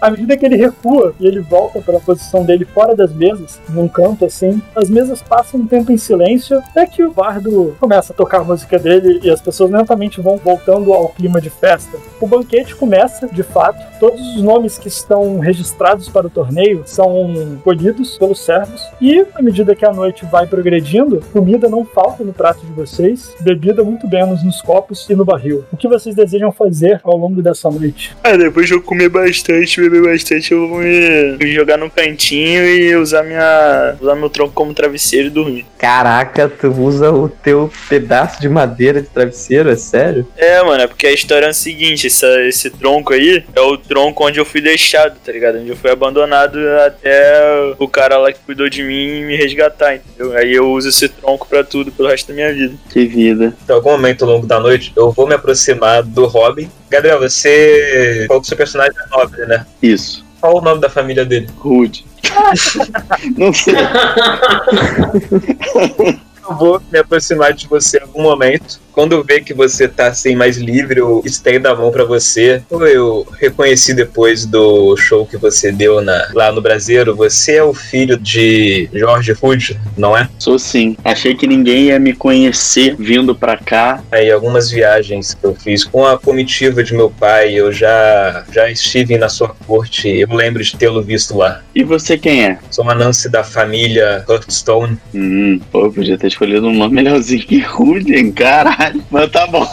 À medida que ele recua e ele volta para a posição dele fora das mesas, num canto assim, as mesas passam um tempo em silêncio, até que o bardo começa a tocar a música dele e as pessoas lentamente vão voltando ao clima de festa. O banquete começa, de fato, todos os nomes que estão registrados para o torneio são colhidos pelos servos e à medida que a noite vai progredindo, comida não falta no prato de vocês, bebida muito menos nos copos e no barril. O que vocês desejam fazer ao longo dessa noite? Ah, depois de eu comer bastante, beber bastante, eu vou me, me jogar no cantinho e usar minha. usar meu tronco como travesseiro e dormir. Caraca, tu usa o teu pedaço de madeira de travesseiro, é sério? É, mano, é porque a história é a seguinte: essa, esse tronco aí é o tronco onde eu fui deixado, tá ligado? Onde eu fui abandonado até o cara lá que cuidou de mim me resgatar, entendeu? Aí eu uso esse tronco pra tudo pelo resto da minha vida. Que vida. Em algum momento ao longo da noite, eu vou me aproximar do Robin. Gabriel, você falou que seu personagem é nobre, né? Isso. Qual o nome da família dele? Rude. [laughs] Não sei. [laughs] Eu vou me aproximar de você em algum momento. Quando eu ver que você tá assim mais livre, eu estendo a mão pra você. Eu reconheci depois do show que você deu na, lá no Brasileiro. Você é o filho de Jorge Rude, não é? Sou sim. Achei que ninguém ia me conhecer vindo pra cá. Aí algumas viagens que eu fiz com a comitiva de meu pai, eu já já estive na sua corte. Eu lembro de tê-lo visto lá. E você quem é? Sou uma Nancy da família Hearthstone. Hum, pô, podia ter escolhido um nome melhorzinho que Rude, hein? Caralho. Mas tá bom.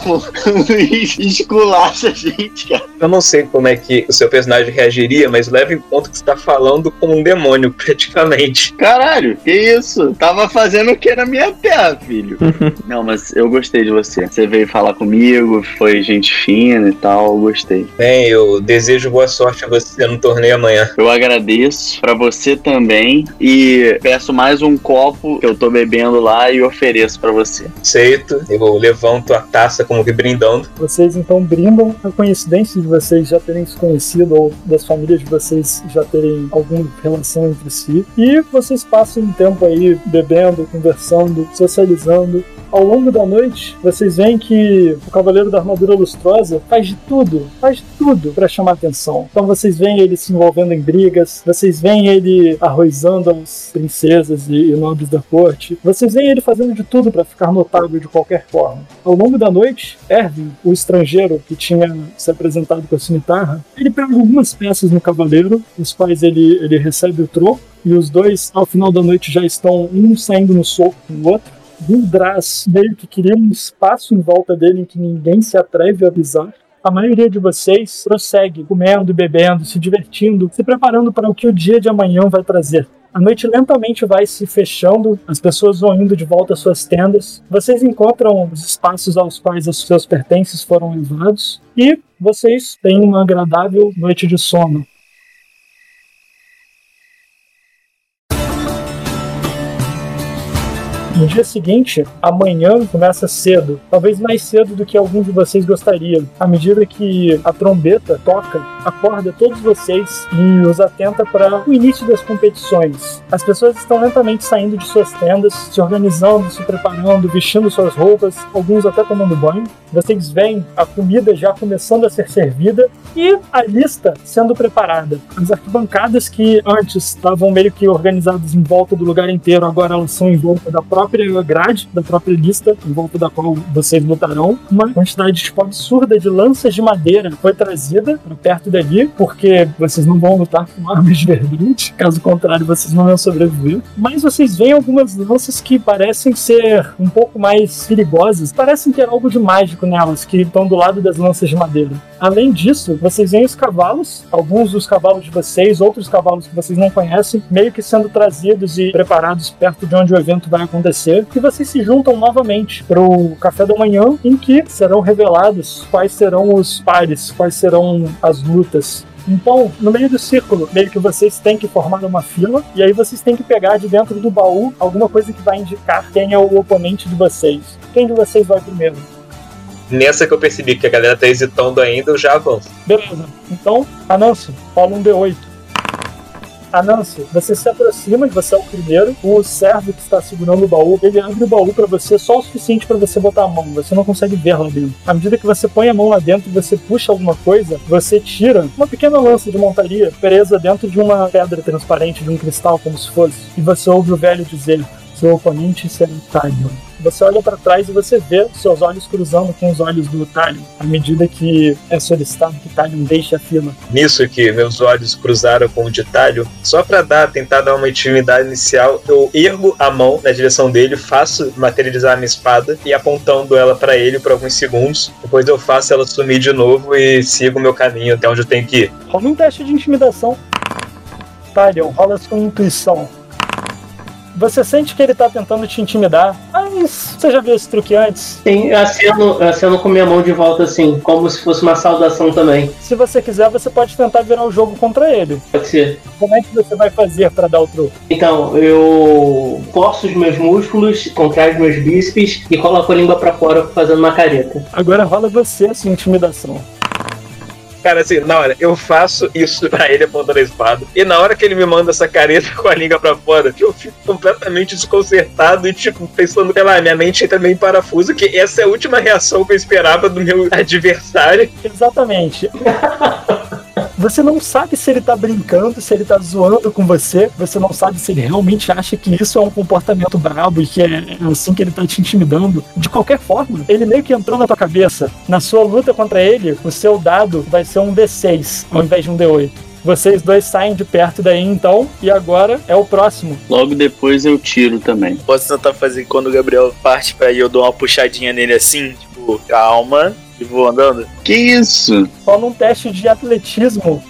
Luiz [laughs] esculacha a gente, cara. Eu não sei como é que o seu personagem reagiria, mas leve em conta que você tá falando com um demônio, [laughs] praticamente. Caralho, que isso? Tava fazendo o que na minha terra, filho. [laughs] Não, mas eu gostei de você. Você veio falar comigo, foi gente fina e tal, eu gostei. Bem, eu desejo boa sorte a você no torneio amanhã. Eu agradeço pra você também e peço mais um copo que eu tô bebendo lá e ofereço pra você. Aceito, eu levanto a taça como que brindando. Vocês então brindam a coincidência de vocês já terem se conhecido ou das famílias de vocês já terem alguma relação entre si. E vocês passam um tempo aí bebendo, conversando, socializando. Ao longo da noite, vocês veem que o Cavaleiro da Armadura Lustrosa faz de tudo, faz de tudo para chamar atenção. Então vocês veem ele se envolvendo em brigas, vocês veem ele arrozando as princesas e, e nobres da corte, vocês veem ele fazendo de tudo para ficar notável de qualquer forma. Ao longo da noite, Erwin, o estrangeiro que tinha se apresentado com a cimitarra, ele pega algumas peças no cavaleiro, os quais ele, ele recebe o troco, e os dois, ao final da noite, já estão um saindo no soco com o outro. Gildras meio que queria um espaço em volta dele em que ninguém se atreve a pisar. A maioria de vocês prossegue comendo, bebendo, se divertindo, se preparando para o que o dia de amanhã vai trazer. A noite lentamente vai se fechando, as pessoas vão indo de volta às suas tendas. Vocês encontram os espaços aos quais os seus pertences foram levados e vocês têm uma agradável noite de sono. No dia seguinte, amanhã começa cedo, talvez mais cedo do que alguns de vocês gostariam. À medida que a trombeta toca, acorda todos vocês e os atenta para o início das competições. As pessoas estão lentamente saindo de suas tendas, se organizando, se preparando, vestindo suas roupas, alguns até tomando banho. Vocês veem a comida já começando a ser servida e a lista sendo preparada. As arquibancadas que antes estavam meio que organizadas em volta do lugar inteiro, agora elas são em volta da própria grade, da própria lista, em volta da qual vocês lutarão. Uma quantidade tipo, absurda de lanças de madeira foi trazida para perto dali, porque vocês não vão lutar com armas [laughs] de verdade, caso contrário, vocês não vão sobreviver. Mas vocês veem algumas lanças que parecem ser um pouco mais perigosas, parecem ter algo de mágico nelas, que estão do lado das lanças de madeira. Além disso, vocês veem os cavalos, alguns dos cavalos de vocês, outros cavalos que vocês não conhecem, meio que sendo trazidos e preparados perto de onde o evento vai acontecer, e vocês se juntam novamente para o café da manhã, em que serão revelados quais serão os pares, quais serão as lutas. Então, no meio do círculo, meio que vocês têm que formar uma fila, e aí vocês têm que pegar de dentro do baú alguma coisa que vai indicar quem é o oponente de vocês. Quem de vocês vai primeiro? Nessa que eu percebi que a galera tá hesitando ainda, eu já avanço. Beleza. Então, Anansi, fala um D8. Anansi, você se aproxima você é o primeiro. O servo que está segurando o baú, ele abre o baú para você só o suficiente para você botar a mão. Você não consegue ver lá dentro. À medida que você põe a mão lá dentro e você puxa alguma coisa, você tira uma pequena lança de montaria presa dentro de uma pedra transparente, de um cristal, como se fosse. E você ouve o velho dizer: seu oponente será Talion. Você olha para trás e você vê seus olhos cruzando com os olhos do Talion, à medida que é solicitado que Talion deixe a fila. Nisso que meus olhos cruzaram com o de Talho, só pra dar, tentar dar uma intimidade inicial, eu ergo a mão na direção dele, faço materializar a minha espada e apontando ela pra ele por alguns segundos. Depois eu faço ela sumir de novo e sigo o meu caminho até onde eu tenho que ir. Rola um teste de intimidação. Talion, rola sua intuição. Você sente que ele tá tentando te intimidar, mas você já viu esse truque antes. Sim, eu aceno, eu aceno com minha mão de volta assim, como se fosse uma saudação também. Se você quiser, você pode tentar virar o jogo contra ele. Pode ser. Como é que você vai fazer para dar o truque? Então, eu forço os meus músculos, contraio os meus bíceps e coloco a língua pra fora fazendo uma careta. Agora rola você a sua intimidação. Cara, assim, na hora, eu faço isso pra ele apontando a espada. E na hora que ele me manda essa careta [laughs] com a língua pra fora, eu fico completamente desconcertado e, tipo, pensando, sei lá, minha mente entra meio em parafuso, que essa é a última reação que eu esperava do meu [laughs] adversário. Exatamente. [laughs] Você não sabe se ele tá brincando, se ele tá zoando com você. Você não sabe se ele realmente acha que isso é um comportamento brabo e que é assim que ele tá te intimidando. De qualquer forma, ele meio que entrou na tua cabeça. Na sua luta contra ele, o seu dado vai ser um D6 ao invés de um D8. Vocês dois saem de perto daí então, e agora é o próximo. Logo depois eu tiro também. Posso tentar fazer quando o Gabriel parte pra ir, eu dou uma puxadinha nele assim, tipo, calma, e vou andando. Que isso? Rola um teste de atletismo.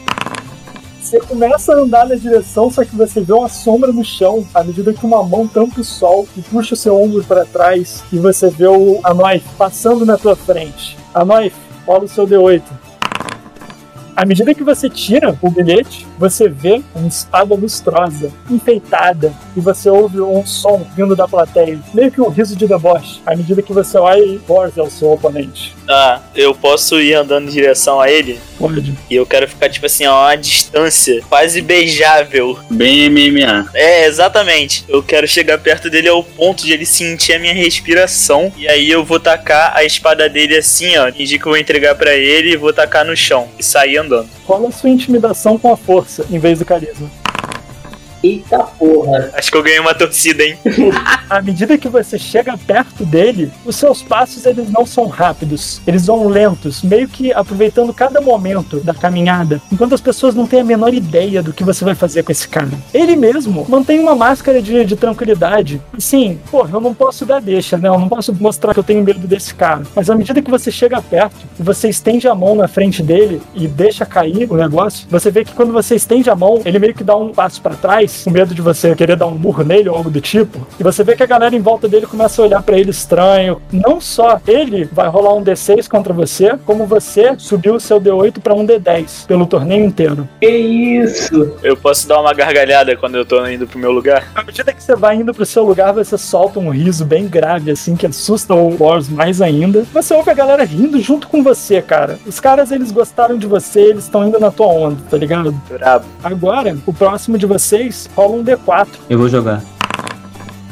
Você começa a andar na direção, só que você vê uma sombra no chão, à medida que uma mão tampa o sol e puxa o seu ombro para trás, e você vê o Anoif passando na tua frente. Anoif, rola o seu D8. À medida que você tira o bilhete, você vê uma espada lustrosa, enfeitada, e você ouve um som vindo da plateia, meio que um riso de deboche, à medida que você olha e é o seu oponente. Tá, eu posso ir andando em direção a ele? Pode. E eu quero ficar, tipo assim, a uma distância quase beijável. Bem MMA. É, exatamente. Eu quero chegar perto dele ao ponto de ele sentir a minha respiração. E aí eu vou tacar a espada dele assim, ó. Fingir que eu vou entregar pra ele e vou tacar no chão. E sair andando. Rola a sua intimidação com a força, em vez do carisma. Eita porra. Acho que eu ganhei uma torcida, hein? [laughs] À medida que você chega perto dele, os seus passos eles não são rápidos, eles vão lentos, meio que aproveitando cada momento da caminhada, enquanto as pessoas não têm a menor ideia do que você vai fazer com esse cara. Ele mesmo mantém uma máscara de, de tranquilidade. Assim, pô, eu não posso dar deixa, né? Eu não posso mostrar que eu tenho medo desse cara. Mas à medida que você chega perto e você estende a mão na frente dele e deixa cair o negócio, você vê que quando você estende a mão, ele meio que dá um passo para trás, com medo de você querer dar um burro nele ou algo do tipo. E você vê que a galera em volta dele começa a olhar para ele estranho. Não só ele vai rolar um D6 contra você, como você subiu o seu D8 para um D10 pelo torneio inteiro. Que isso? Eu posso dar uma gargalhada quando eu tô indo pro meu lugar? À medida que você vai indo pro seu lugar, você solta um riso bem grave, assim, que assusta o Wars mais ainda. Você ouve a galera rindo junto com você, cara. Os caras, eles gostaram de você, eles estão indo na tua onda, tá ligado? Brabo. Agora, o próximo de vocês rola um D4. Eu vou jogar.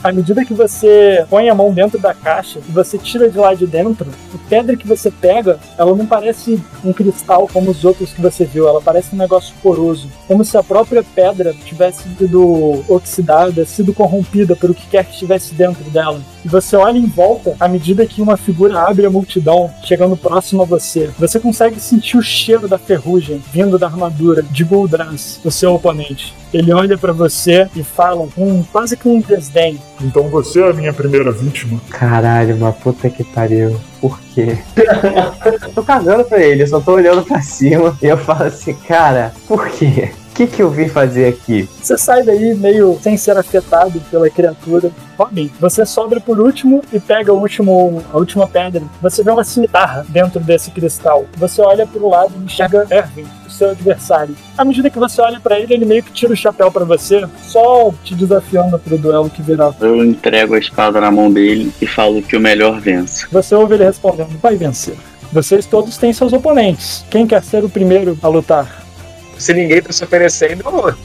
À medida que você põe a mão dentro da caixa e você tira de lá de dentro, a pedra que você pega, ela não parece um cristal como os outros que você viu, ela parece um negócio poroso. Como se a própria pedra tivesse sido oxidada, sido corrompida pelo que quer que estivesse dentro dela. E você olha em volta à medida que uma figura abre a multidão, chegando próximo a você. Você consegue sentir o cheiro da ferrugem vindo da armadura de Goldras, o seu oponente. Ele olha pra você e fala com quase que um desdém. Então você é a minha primeira vítima. Caralho, uma puta que pariu. Por quê? eu [laughs] tô cagando pra ele, eu só tô olhando pra cima e eu falo assim, cara, por quê? O que, que eu vim fazer aqui? Você sai daí meio sem ser afetado pela criatura. Robin, você sobra por último e pega o último, a última pedra. Você vê uma cimitarra dentro desse cristal. Você olha pro lado e enxerga Erwin, seu adversário. À medida que você olha pra ele, ele meio que tira o chapéu pra você, só te desafiando pro duelo que virá. Eu entrego a espada na mão dele e falo que o melhor vence. Você ouve ele respondendo: vai vencer. Vocês todos têm seus oponentes. Quem quer ser o primeiro a lutar? Se ninguém tá se oferecendo, eu vou. [laughs]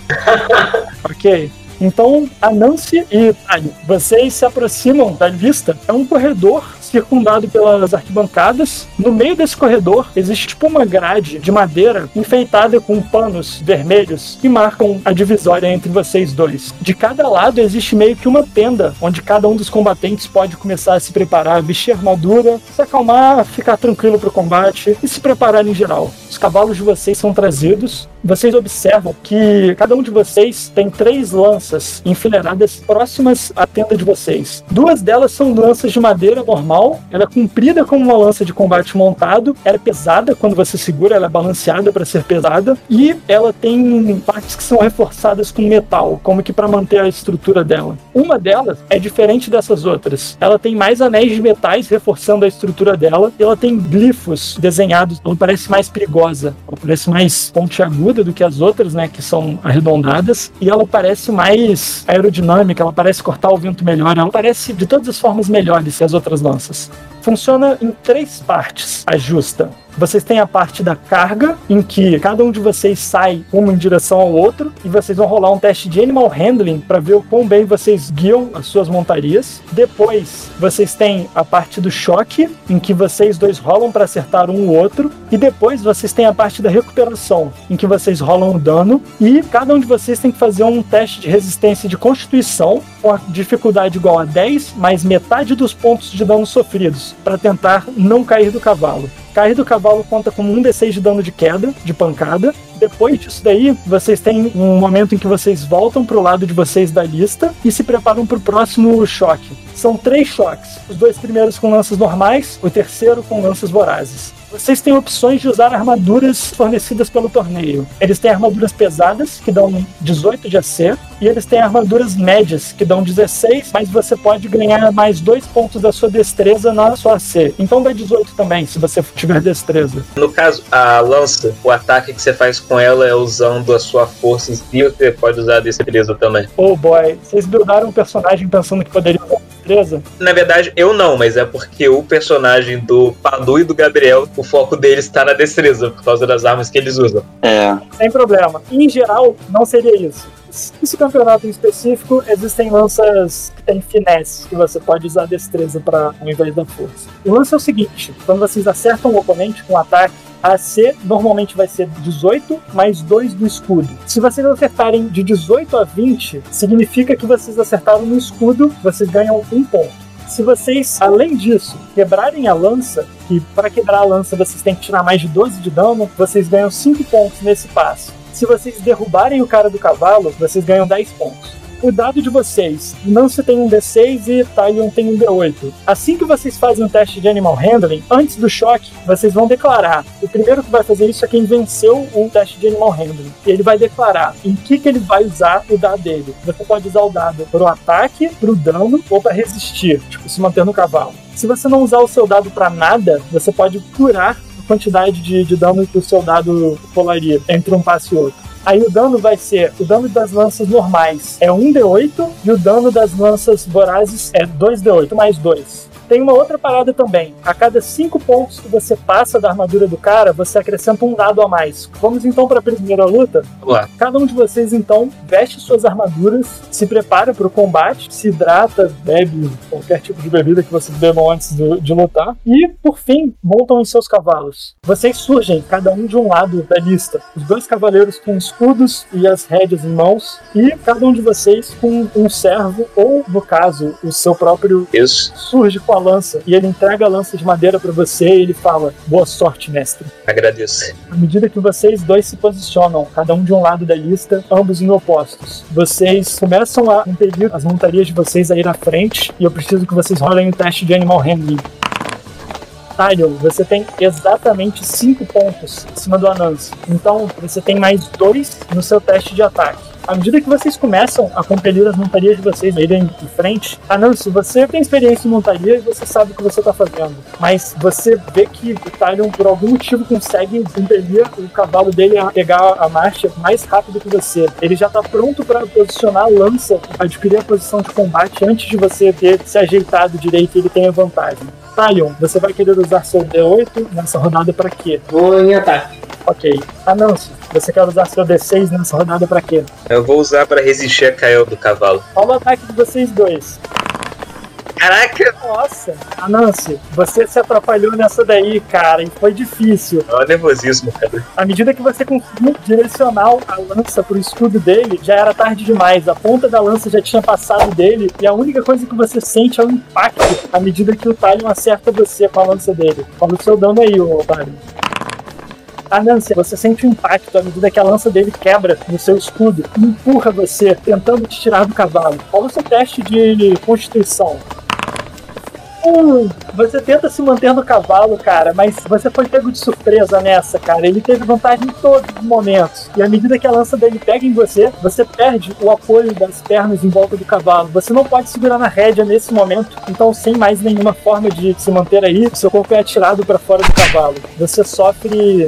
Ok. Então, a Nancy e Tali, vocês se aproximam da lista. É um corredor circundado pelas arquibancadas. No meio desse corredor existe tipo uma grade de madeira enfeitada com panos vermelhos que marcam a divisória entre vocês dois. De cada lado existe meio que uma tenda onde cada um dos combatentes pode começar a se preparar, vestir armadura, se acalmar, ficar tranquilo para o combate e se preparar em geral. Os cavalos de vocês são trazidos. Vocês observam que cada um de vocês tem três lanças enfileiradas próximas à tenda de vocês. Duas delas são lanças de madeira normal, ela é comprida como uma lança de combate montado, ela é pesada quando você segura, ela é balanceada para ser pesada e ela tem partes que são reforçadas com metal, como que para manter a estrutura dela. Uma delas é diferente dessas outras. Ela tem mais anéis de metais reforçando a estrutura dela, ela tem glifos desenhados, ela parece mais perigosa, ela parece mais pontiaguda do que as outras, né, que são arredondadas, e ela parece mais aerodinâmica, ela parece cortar o vento melhor, ela parece de todas as formas melhores que as outras lanças. Funciona em três partes a justa. Vocês têm a parte da carga, em que cada um de vocês sai uma em direção ao outro, e vocês vão rolar um teste de animal handling para ver o quão bem vocês guiam as suas montarias. Depois, vocês têm a parte do choque, em que vocês dois rolam para acertar um o outro, e depois vocês têm a parte da recuperação, em que vocês rolam o dano, e cada um de vocês tem que fazer um teste de resistência de constituição com a dificuldade igual a 10 mais metade dos pontos de dano sofridos, para tentar não cair do cavalo. Cair do cavalo conta como um D6 de dano de queda, de pancada. Depois disso daí, vocês têm um momento em que vocês voltam pro lado de vocês da lista e se preparam pro próximo choque. São três choques. Os dois primeiros com lanças normais, o terceiro com lanças vorazes. Vocês têm opções de usar armaduras fornecidas pelo torneio. Eles têm armaduras pesadas, que dão 18 de AC, e eles têm armaduras médias, que dão 16, mas você pode ganhar mais dois pontos da sua destreza na sua AC. Então dá 18 também, se você tiver destreza. No caso, a lança, o ataque que você faz com ela é usando a sua força ou você pode usar a destreza também. Oh boy, vocês buildaram um personagem pensando que poderia destreza? Na verdade, eu não, mas é porque o personagem do Padu e do Gabriel, o foco deles está na destreza, por causa das armas que eles usam. É. Sem problema. Em geral, não seria isso. Esse campeonato em específico, existem lanças que têm finesse, que você pode usar destreza para ao invés da força. O lance é o seguinte: quando vocês acertam o oponente com um ataque, AC normalmente vai ser 18 mais 2 do escudo. Se vocês acertarem de 18 a 20, significa que vocês acertaram no escudo, vocês ganham um ponto. Se vocês, além disso, quebrarem a lança, que para quebrar a lança vocês têm que tirar mais de 12 de dano, vocês ganham 5 pontos nesse passo. Se vocês derrubarem o cara do cavalo, vocês ganham 10 pontos. O dado de vocês, Nancy tem um D6 e Talion tem um D8. Assim que vocês fazem um teste de Animal Handling, antes do choque, vocês vão declarar. O primeiro que vai fazer isso é quem venceu o teste de Animal Handling. Ele vai declarar em que, que ele vai usar o dado dele. Você pode usar o dado para o ataque, para o dano ou para resistir, tipo, se manter no cavalo. Se você não usar o seu dado para nada, você pode curar quantidade de, de dano que o seu dado polaria entre um passo e outro. Aí o dano vai ser o dano das lanças normais é 1d8 e o dano das lanças vorazes é 2d8 mais 2. Tem uma outra parada também. A cada 5 pontos que você passa da armadura do cara, você acrescenta um dado a mais. Vamos então para a primeira luta? Vamos lá. Cada um de vocês então veste suas armaduras, se prepara para o combate, se hidrata, bebe qualquer tipo de bebida que vocês bebam antes do- de lutar e, por fim, montam em seus cavalos. Vocês surgem, cada um de um lado da lista. Os dois cavaleiros com escudos e as rédeas em mãos e cada um de vocês com um servo ou, no caso, o seu próprio Isso, surge com a lança e ele entrega a lança de madeira para você e ele fala: Boa sorte, mestre. agradeço. À medida que vocês dois se posicionam, cada um de um lado da lista, ambos em opostos, vocês começam a impedir as montarias de vocês a ir à frente e eu preciso que vocês rolem o teste de Animal Handling. Você tem exatamente 5 pontos em cima do Anansi. Então, você tem mais 2 no seu teste de ataque. À medida que vocês começam a compelir as montarias de vocês a irem em frente, Anansi, você tem experiência em montaria e você sabe o que você está fazendo. Mas você vê que o Tyrion, por algum motivo, consegue impelir o cavalo dele a pegar a marcha mais rápido que você. Ele já está pronto para posicionar a lança, adquirir a posição de combate antes de você ter se ajeitado direito e ele tenha vantagem. Talion, você vai querer usar seu D8 nessa rodada para quê? Vou em ataque. Ok. Anúncio, você quer usar seu D6 nessa rodada pra quê? Eu vou usar pra resistir a Kael do cavalo. Olha o ataque de vocês dois. Caraca! Nossa, Anansi, você se atrapalhou nessa daí, cara, e foi difícil. Olha o nervosismo, cara. À medida que você conseguiu direcionar a lança pro escudo dele, já era tarde demais. A ponta da lança já tinha passado dele, e a única coisa que você sente é o impacto à medida que o Talion acerta você com a lança dele. Olha o seu dano aí, ô Talion. Anância, você sente o impacto à medida que a lança dele quebra no seu escudo e empurra você, tentando te tirar do cavalo. Qual o seu teste de constituição? Hum, você tenta se manter no cavalo, cara, mas você foi pego de surpresa nessa, cara. Ele teve vantagem em todos os momentos. E à medida que a lança dele pega em você, você perde o apoio das pernas em volta do cavalo. Você não pode segurar na rédea nesse momento. Então, sem mais nenhuma forma de se manter aí, seu corpo é atirado para fora do cavalo. Você sofre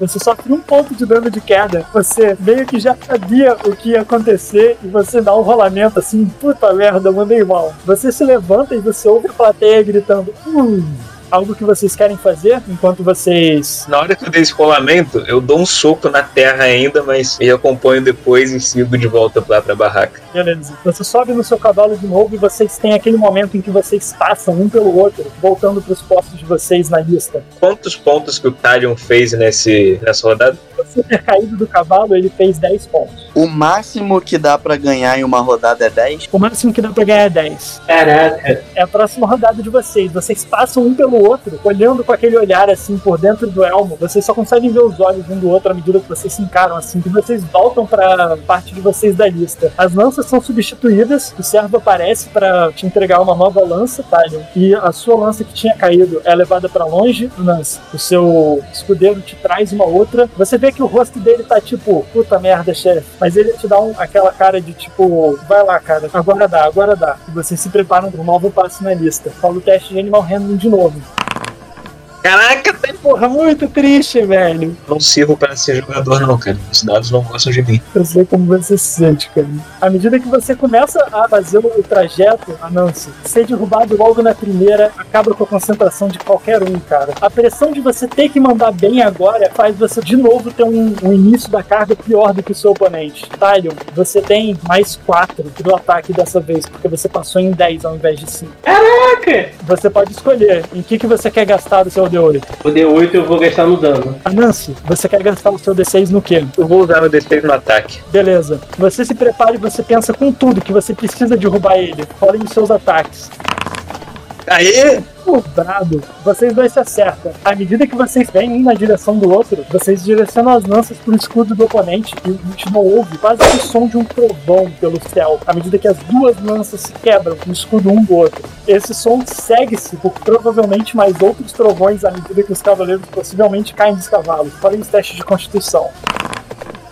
você sofre um ponto de dano de queda. Você meio que já sabia o que ia acontecer e você dá um rolamento assim, puta merda, mandei mal. Você se levanta e você ouve a plateia gritando, hum, algo que vocês querem fazer enquanto vocês. Na hora que eu dei esse rolamento, eu dou um soco na terra ainda, mas eu acompanho depois e sigo de volta lá pra barraca. Beleza. Você sobe no seu cavalo de novo e vocês têm aquele momento em que vocês passam um pelo outro, voltando pros postos de vocês na lista. Quantos pontos que o Talion fez nesse, nessa rodada? Você ter caído do cavalo, ele fez 10 pontos. O máximo que dá pra ganhar em uma rodada é 10? O máximo que dá pra ganhar é 10. Caraca. É a próxima rodada de vocês. Vocês passam um pelo outro, olhando com aquele olhar assim por dentro do elmo. Vocês só conseguem ver os olhos um do outro à medida que vocês se encaram assim. E vocês voltam pra parte de vocês da lista. As lanças são substituídas. O servo aparece pra te entregar uma nova lança, Talion. E a sua lança que tinha caído é levada pra longe. Nance. O seu escudeiro te traz uma outra. Você vê que o rosto dele tá tipo, puta merda, chefe. Mas ele te dá um- aquela cara de tipo, vai lá, cara, agora dá, agora dá. E vocês se preparam para um novo passo na lista. Fala o teste de Animal Handling de novo. Caraca, tem Porra, muito triste, velho. não sirvo pra ser jogador, não, cara. Os dados não gostam de mim. Eu sei como você se sente, cara. À medida que você começa a fazer o trajeto, Anansi, ser derrubado logo na primeira acaba com a concentração de qualquer um, cara. A pressão de você ter que mandar bem agora faz você de novo ter um, um início da carga pior do que o seu oponente. Talion, você tem mais 4 do ataque dessa vez, porque você passou em 10 ao invés de 5. Caraca! Você pode escolher em que, que você quer gastar o seu D8. O D8 eu vou gastar no dano. Anansi, você quer gastar o seu D6 no quê? Eu vou usar meu D6 no ataque. Beleza. Você se prepara e você pensa com tudo que você precisa derrubar ele. Rolem os seus ataques. Aê! O brado, vocês dois se acertam. À medida que vocês vêm um na direção do outro, vocês direcionam as lanças pro escudo do oponente e o último ouve quase que o som de um trovão pelo céu, à medida que as duas lanças se quebram no escudo um do outro. Esse som segue-se por provavelmente mais outros trovões à medida que os cavaleiros possivelmente caem dos cavalos. Farem os testes de constituição.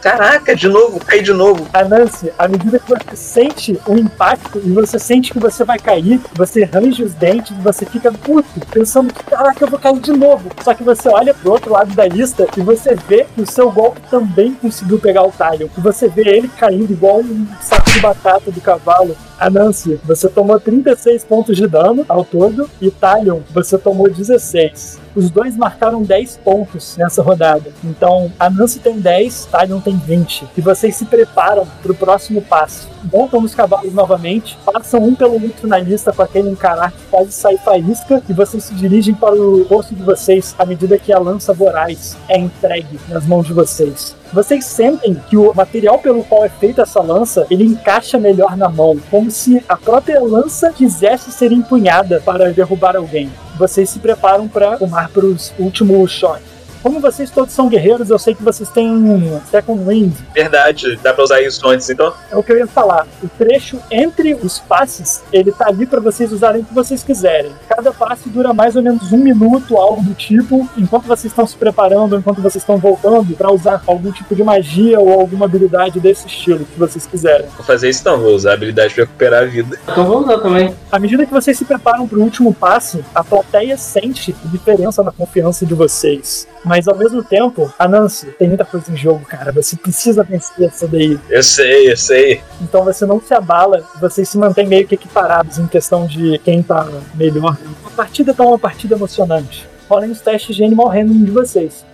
Caraca, de novo, caí de novo. A Nancy, à medida que você sente o impacto e você sente que você vai cair, você range os dentes você fica puto, pensando que caraca, eu vou cair de novo. Só que você olha pro outro lado da lista e você vê que o seu golpe também conseguiu pegar o Talion. E você vê ele caindo igual um saco de batata do cavalo. A Nancy, você tomou 36 pontos de dano ao todo e Talion, você tomou 16. Os dois marcaram 10 pontos nessa rodada. Então, a Nancy tem 10, Talion tem 20. E vocês se preparam para o próximo passo. Montam os cavalos novamente, passam um pelo outro na lista com aquele encarar que quase sai faísca, e vocês se dirigem para o rosto de vocês à medida que a lança voraz é entregue nas mãos de vocês. Vocês sentem que o material pelo qual é feita essa lança, ele encaixa melhor na mão, como se a própria lança quisesse ser empunhada para derrubar alguém. Vocês se preparam para rumar para os últimos choques. Como vocês todos são guerreiros, eu sei que vocês têm um Second Wind. Verdade, dá pra usar isso antes então? É o que eu ia falar. O trecho entre os passes, ele tá ali para vocês usarem o que vocês quiserem. Cada passe dura mais ou menos um minuto, algo do tipo, enquanto vocês estão se preparando, enquanto vocês estão voltando, para usar algum tipo de magia ou alguma habilidade desse estilo que vocês quiserem. Vou fazer isso então, vou usar a habilidade pra recuperar a vida. Então vou usar também. À medida que vocês se preparam para o último passo, a plateia sente a diferença na confiança de vocês. Mas ao mesmo tempo, a Nancy, tem muita coisa em jogo, cara. Você precisa vencer essa daí. Eu sei, eu sei. Então você não se abala, vocês se mantêm meio que equiparados em questão de quem tá melhor. A partida tá uma partida emocionante. Rolem os testes de Animal Handling de vocês.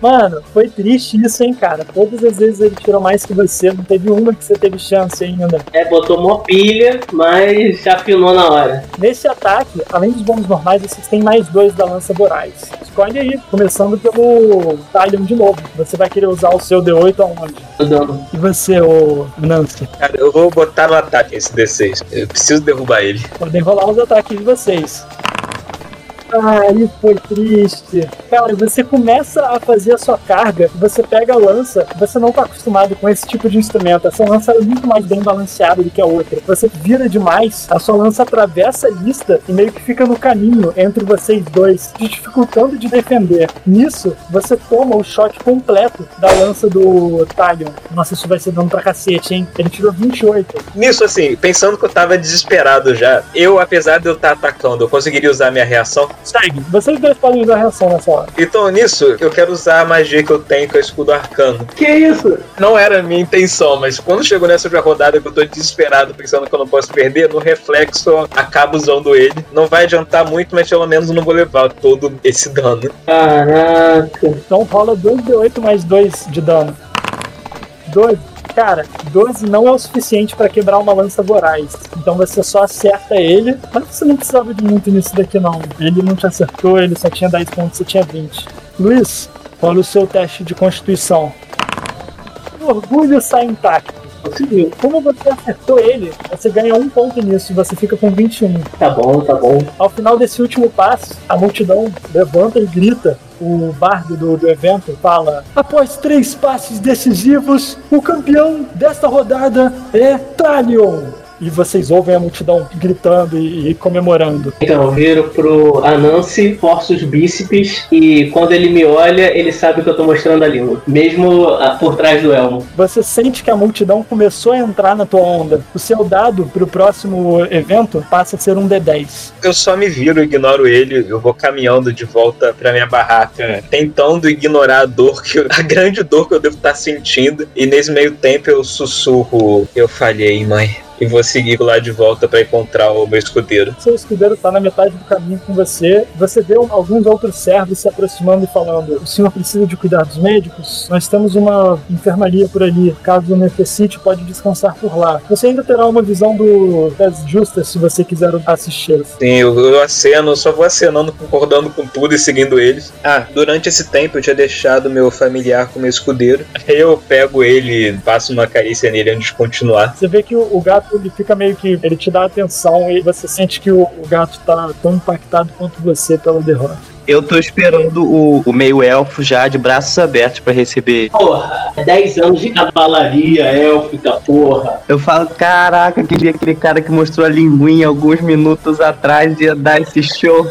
Mano, foi triste isso, hein, cara. Todas as vezes ele tirou mais que você, não teve uma que você teve chance ainda. É, botou uma pilha, mas já afinou na hora. Nesse ataque, além dos bônus normais, vocês têm mais dois da lança voraz. Escolhe aí, começando pelo Talion de novo. Você vai querer usar o seu D8 aonde? Tô dando. E você, ô Nancy? Cara, eu vou botar no ataque esse D6. Eu preciso derrubar ele. Podem rolar os ataques de vocês. Ah, isso foi triste. Cara, você começa a fazer a sua carga, você pega a lança, você não tá acostumado com esse tipo de instrumento. Essa lança é muito mais bem balanceada do que a outra. Você vira demais, a sua lança atravessa a lista e meio que fica no caminho entre vocês dois, te dificultando de defender. Nisso, você toma o choque completo da lança do Talion. Nossa, isso vai ser dano pra cacete, hein? Ele tirou 28. Nisso, assim, pensando que eu tava desesperado já, eu, apesar de eu estar atacando, eu conseguiria usar minha reação. Segue. Vocês dois podem usar a reação nessa hora. Então, nisso, eu quero usar a magia que eu tenho, que é o escudo arcano. Que isso? Não era a minha intenção, mas quando chegou nessa rodada que eu tô desesperado, pensando que eu não posso perder, no reflexo eu acabo usando ele. Não vai adiantar muito, mas pelo menos eu não vou levar todo esse dano. Caraca. Então rola 2d8 mais 2 de dano. 12. Cara, 12 não é o suficiente pra quebrar uma lança voraz. Então você só acerta ele. Mas você não precisava de muito nisso daqui, não. Ele não te acertou, ele só tinha 10 pontos, você tinha 20. Luiz, rola o seu teste de constituição. O orgulho sai intacto. Conseguiu. Como você acertou ele, você ganha um ponto nisso e você fica com 21. Tá bom, tá bom. Ao final desse último passo, a multidão levanta e grita. O bardo do, do evento fala: Após três passes decisivos, o campeão desta rodada é Talion. E vocês ouvem a multidão gritando e, e comemorando. Então, eu viro pro Anansi, forço os bíceps e quando ele me olha, ele sabe que eu tô mostrando a língua. Mesmo ah, por trás do elmo. Você sente que a multidão começou a entrar na tua onda. O seu dado pro próximo evento passa a ser um D10. Eu só me viro, ignoro ele, eu vou caminhando de volta pra minha barraca, tentando ignorar a dor, que eu- [laughs] a grande dor que eu devo estar sentindo. E nesse meio tempo eu sussurro: Eu falhei, mãe. E vou seguir lá de volta pra encontrar o meu escudeiro. Seu escudeiro está na metade do caminho com você. Você vê alguns outros servos se aproximando e falando: O senhor precisa de cuidados médicos? Nós temos uma enfermaria por ali. Caso necessite, pode descansar por lá. Você ainda terá uma visão do das justas se você quiser assistir. Sim, eu, eu aceno, só vou acenando, concordando com tudo e seguindo eles. Ah, durante esse tempo eu tinha deixado meu familiar com meu escudeiro. Aí eu pego ele, passo uma carícia nele antes de continuar. Você vê que o, o gato ele fica meio que. Ele te dá atenção e você sente que o, o gato tá tão impactado quanto você pela derrota. Eu tô esperando o, o meio-elfo já de braços abertos pra receber. Porra, 10 anos de cavalaria élfica, porra. Eu falo, caraca, aquele, aquele cara que mostrou a linguinha alguns minutos atrás ia dar esse show.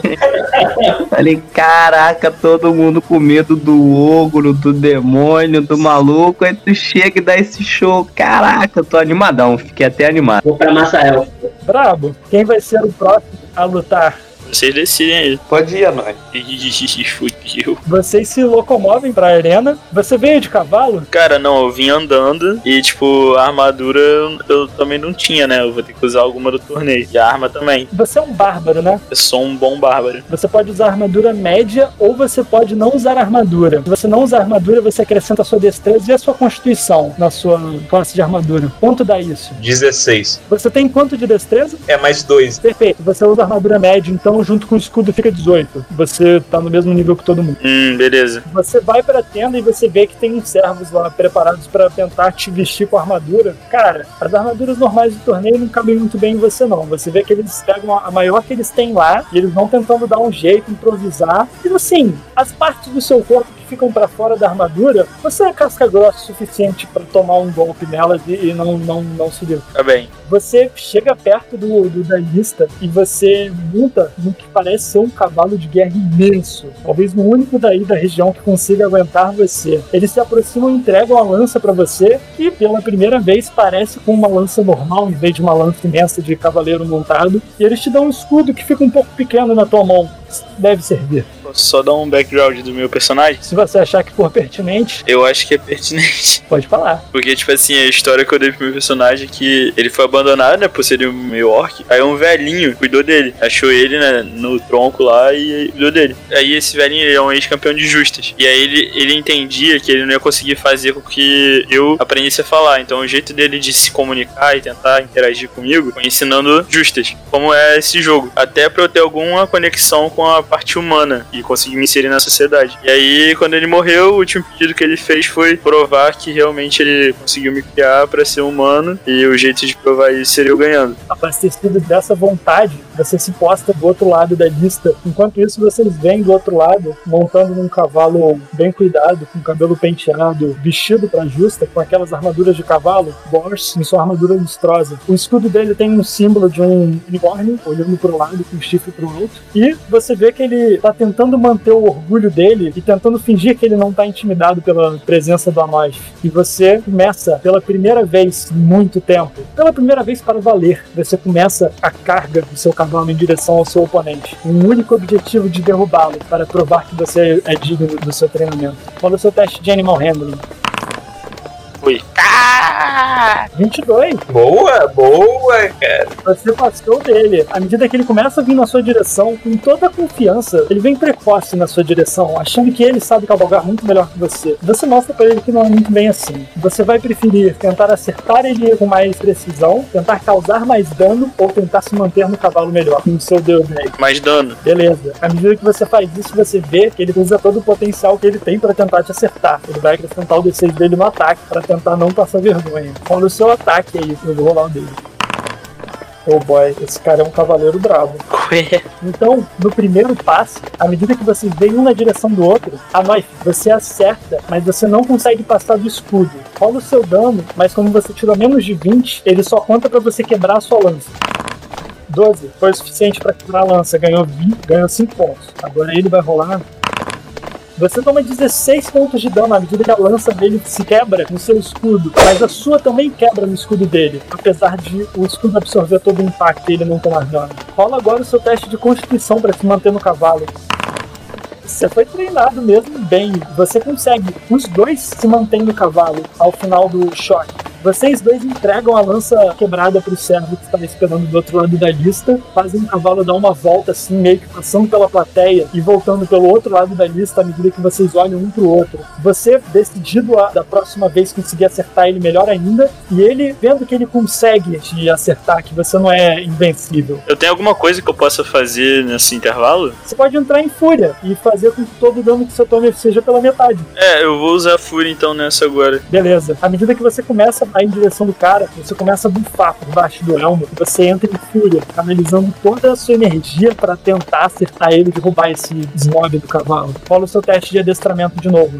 [laughs] Falei, caraca, todo mundo com medo do ogro, do demônio, do maluco. Aí tu chega e dá esse show. Caraca, eu tô animadão, fiquei até animado. Vou pra massa élfica. Brabo, quem vai ser o próximo a lutar? Vocês decidem aí. Pode ir, Anônimo. Ih, [laughs] fudeu. Vocês se locomovem pra arena. Você veio de cavalo? Cara, não, eu vim andando e, tipo, a armadura eu, eu também não tinha, né? Eu vou ter que usar alguma do torneio. E a arma também. Você é um bárbaro, né? Eu sou um bom bárbaro. Você pode usar armadura média ou você pode não usar armadura. Se você não usar armadura, você acrescenta a sua destreza e a sua constituição na sua classe de armadura. Quanto dá isso? 16. Você tem quanto de destreza? É mais dois. Perfeito. Você usa armadura média, então junto com o escudo fica 18. Você tá no mesmo nível que todo mundo. Hum, beleza. Você vai pra tenda e você vê que tem uns servos lá preparados pra tentar te vestir com armadura. Cara, as armaduras normais do torneio não cabem muito bem em você, não. Você vê que eles pegam a maior que eles têm lá e eles vão tentando dar um jeito, improvisar. E assim, as partes do seu corpo ficam pra fora da armadura, você é casca grossa o suficiente pra tomar um golpe nelas e, não, não, não se livrar. Tá bem. Você chega perto do, do da lista e você monta no que parece ser um cavalo de guerra imenso. Talvez o único daí da região que consiga aguentar você. Eles se aproximam e entregam a lança pra você e pela primeira vez parece com uma lança normal em vez de uma lança imensa de cavaleiro montado. E eles te dão um escudo que fica um pouco pequeno na tua mão. deve servir. Posso só dar um background do meu personagem? Se você achar que for pertinente, Eu acho que é pertinente. [laughs] pode falar. Porque, tipo assim, a história que eu dei pro meu personagem é que ele foi abandonado, né? Por ser um meio orc. Aí um velhinho cuidou dele. Achou ele, né? No tronco lá e cuidou dele. Aí esse velhinho ele é um ex-campeão de justas. E aí ele, ele entendia que ele não ia conseguir fazer com que eu aprendesse a falar. Então o jeito dele de se comunicar e tentar interagir comigo foi ensinando justas. Como é esse jogo. Até pra eu ter alguma conexão com a parte humana e conseguir me inserir na sociedade. E aí, quando ele morreu, o último pedido que ele fez foi provar que realmente ele conseguiu me criar pra ser humano. E o jeito de provar isso seria eu ganhando. Abastecido dessa vontade, você se posta do outro lado da lista. Enquanto isso, vocês vêm do outro lado, montando num cavalo bem cuidado, com cabelo penteado, vestido pra justa, com aquelas armaduras de cavalo, Bors, em sua armadura lustrosa. O escudo dele tem um símbolo de um unicórnio, olhando pro lado, com o chifre pro alto. E você vê que ele tá tentando manter o orgulho dele e tentando fingir que ele não tá intimidado pela presença do Anosh. E você começa, pela primeira vez em muito tempo, pela primeira vez para valer, você começa a carga do seu cavalo em direção ao seu oponente. Um único objetivo de derrubá-lo, para provar que você é digno do seu treinamento. É o seu teste de Animal Handling? Fui. 22. Boa, boa, cara. Você passou dele. À medida que ele começa a vir na sua direção, com toda a confiança, ele vem precoce na sua direção, achando que ele sabe cavalgar muito melhor que você. Você mostra pra ele que não é muito bem assim. Você vai preferir tentar acertar ele com mais precisão, tentar causar mais dano ou tentar se manter no cavalo melhor, com o seu Deus Rei. Mais dano. Beleza. À medida que você faz isso, você vê que ele usa todo o potencial que ele tem pra tentar te acertar. Ele vai acrescentar o D6 dele no ataque pra tentar não passar vergonha. Quando o seu ataque aí, eu vou rolar o dele. Oh boy, esse cara é um cavaleiro bravo. [laughs] Então, no primeiro passe, à medida que vocês vêm um na direção do outro, a Noif, você acerta, mas você não consegue passar do escudo. Rola o seu dano, mas como você tirou menos de 20, ele só conta pra você quebrar a sua lança. 12 foi o suficiente pra quebrar a lança, ganhou 20, ganhou 5 pontos. Agora ele vai rolar. Você toma 16 pontos de dano à medida que a lança dele se quebra no seu escudo, mas a sua também quebra no escudo dele, apesar de o escudo absorver todo o impacto e ele não tomar dano. Rola agora o seu teste de constituição para se manter no cavalo. Você foi treinado mesmo bem. Você consegue. Os dois se mantêm no cavalo ao final do choque. Vocês dois entregam a lança quebrada pro servo que estava esperando do outro lado da lista, fazem o cavalo dar uma volta assim, meio que passando pela plateia e voltando pelo outro lado da lista à medida que vocês olham um pro outro. Você, decidido a da próxima vez conseguir acertar ele melhor ainda, e ele, vendo que ele consegue te acertar, que você não é invencível, Eu tenho alguma coisa que eu possa fazer nesse intervalo? você pode entrar em fúria e fazer com que todo o dano que você tome seja pela metade. É, eu vou usar a fúria então nessa agora. Beleza. À medida que você começa a ir em direção do cara, você começa a bufar por baixo do elmo. Você entra em fúria, canalizando toda a sua energia para tentar acertar ele e derrubar esse snob do cavalo. Rola o seu teste de adestramento de novo.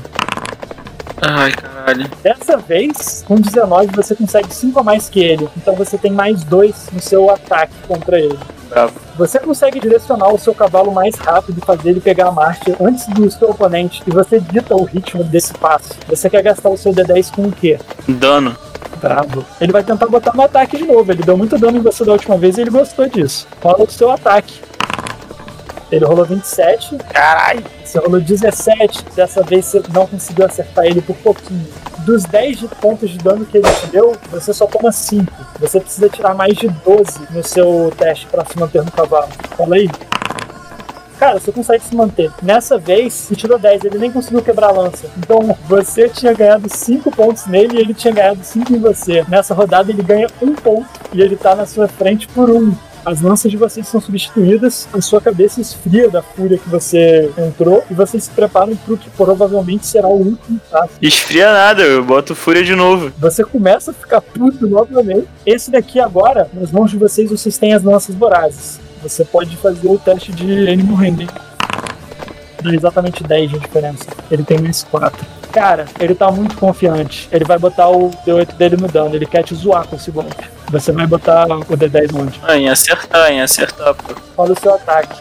Ai, caralho. Dessa vez, com 19, você consegue 5 a mais que ele. Então você tem mais 2 no seu ataque contra ele. Bravo. Você consegue direcionar o seu cavalo mais rápido e fazer ele pegar a marcha antes do seu oponente. E você dita o ritmo desse passo. Você quer gastar o seu D10 com o quê? Dano. Bravo. Ele vai tentar botar no ataque de novo. Ele deu muito dano em você da última vez e ele gostou disso. Rola o seu ataque. Ele rolou 27. Caralho. Você rolou 17. Dessa vez você não conseguiu acertar ele por pouquinho. Dos 10 de pontos de dano que ele te deu, você só toma 5. Você precisa tirar mais de 12 no seu teste para se manter no cavalo. Fala aí. Cara, você consegue se manter. Nessa vez, você tirou 10, ele nem conseguiu quebrar a lança. Então, você tinha ganhado 5 pontos nele e ele tinha ganhado 5 em você. Nessa rodada, ele ganha 1 ponto e ele tá na sua frente por 1. As lanças de vocês são substituídas, a sua cabeça esfria da fúria que você entrou e vocês se preparam para o que provavelmente será o último passo. Esfria nada, eu boto fúria de novo. Você começa a ficar puto novamente. Esse daqui agora, nas mãos de vocês, vocês têm as lanças vorazes. Você pode fazer o teste de Animal Handling. Dá exatamente 10 de diferença. Ele tem mais 4. Cara, ele tá muito confiante. Ele vai botar o D8 dele no dano. Ele quer te zoar com esse golpe. Você vai botar o D10 onde? Ah, em acertar, em acertar, pô. Olha o seu ataque.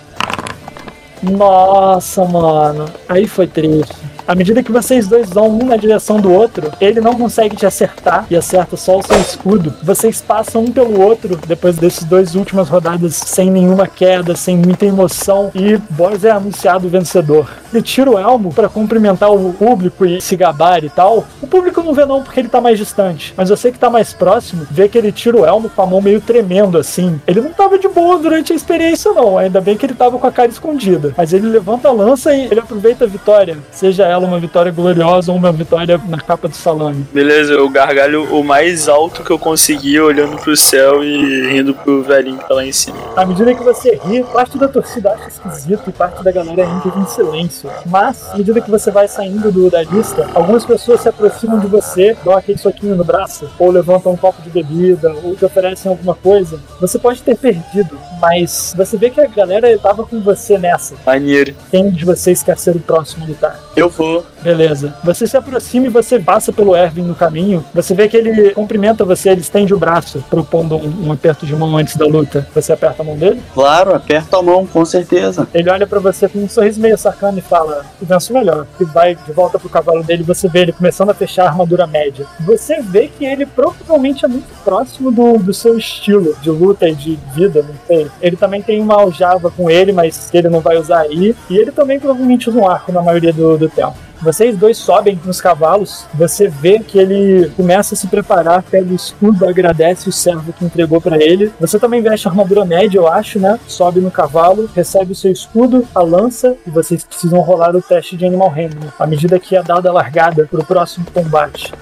Nossa, mano. Aí foi triste. À medida que vocês dois vão um na direção do outro, ele não consegue te acertar e acerta só o seu escudo. Vocês passam um pelo outro depois desses dois últimas rodadas sem nenhuma queda, sem muita emoção e Boris é anunciado vencedor. Ele tira o elmo para cumprimentar o público e se gabar e tal. O público não vê não porque ele tá mais distante, mas você que tá mais próximo vê que ele tira o elmo com a mão meio tremendo assim. Ele não tava de boa durante a experiência não, ainda bem que ele tava com a cara escondida. Mas ele levanta a lança e ele aproveita a vitória, seja ela uma vitória gloriosa ou uma vitória na capa do salame. Beleza, eu gargalho o mais alto que eu consegui, olhando pro céu e rindo pro velhinho que tá lá em cima. À medida que você ri, parte da torcida acha esquisito e parte da galera entra em silêncio. Mas, à medida que você vai saindo do, da lista, algumas pessoas se aproximam de você, dão aquele soquinho no braço, ou levantam um copo de bebida, ou te oferecem alguma coisa. Você pode ter perdido, mas você vê que a galera tava com você nessa. Maneiro. Quem de vocês quer ser o próximo a lutar? Eu vou. Beleza. Você se aproxima e você passa pelo Erwin no caminho. Você vê que ele cumprimenta você, ele estende o braço, propondo um, um aperto de mão antes da luta. Você aperta a mão dele? Claro, aperta a mão, com certeza. Ele olha pra você com um sorriso meio sacana e fala: Venço melhor. E vai de volta pro cavalo dele. Você vê ele começando a fechar a armadura média. Você vê que ele provavelmente é muito próximo do, do seu estilo de luta e de vida, não sei. Ele também tem uma aljava com ele, mas ele não vai usar aí. E ele também provavelmente usa um arco na maioria do, do tempo. Vocês dois sobem nos cavalos, você vê que ele começa a se preparar, pega o escudo, agradece o servo que entregou pra ele. Você também veste a armadura média, eu acho, né? Sobe no cavalo, recebe o seu escudo, a lança, e vocês precisam rolar o teste de Animal Handling, à medida que é dada a largada pro próximo combate.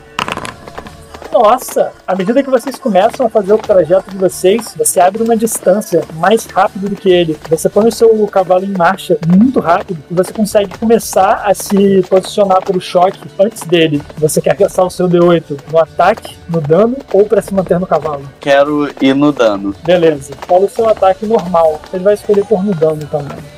Nossa! À medida que vocês começam a fazer o trajeto de vocês, você abre uma distância mais rápido do que ele. Você põe o seu cavalo em marcha muito rápido e você consegue começar a se posicionar para o choque antes dele. Você quer gastar o seu D8 no ataque, no dano ou para se manter no cavalo? Quero ir no dano. Beleza. Fala o seu ataque normal. Ele vai escolher por no dano também.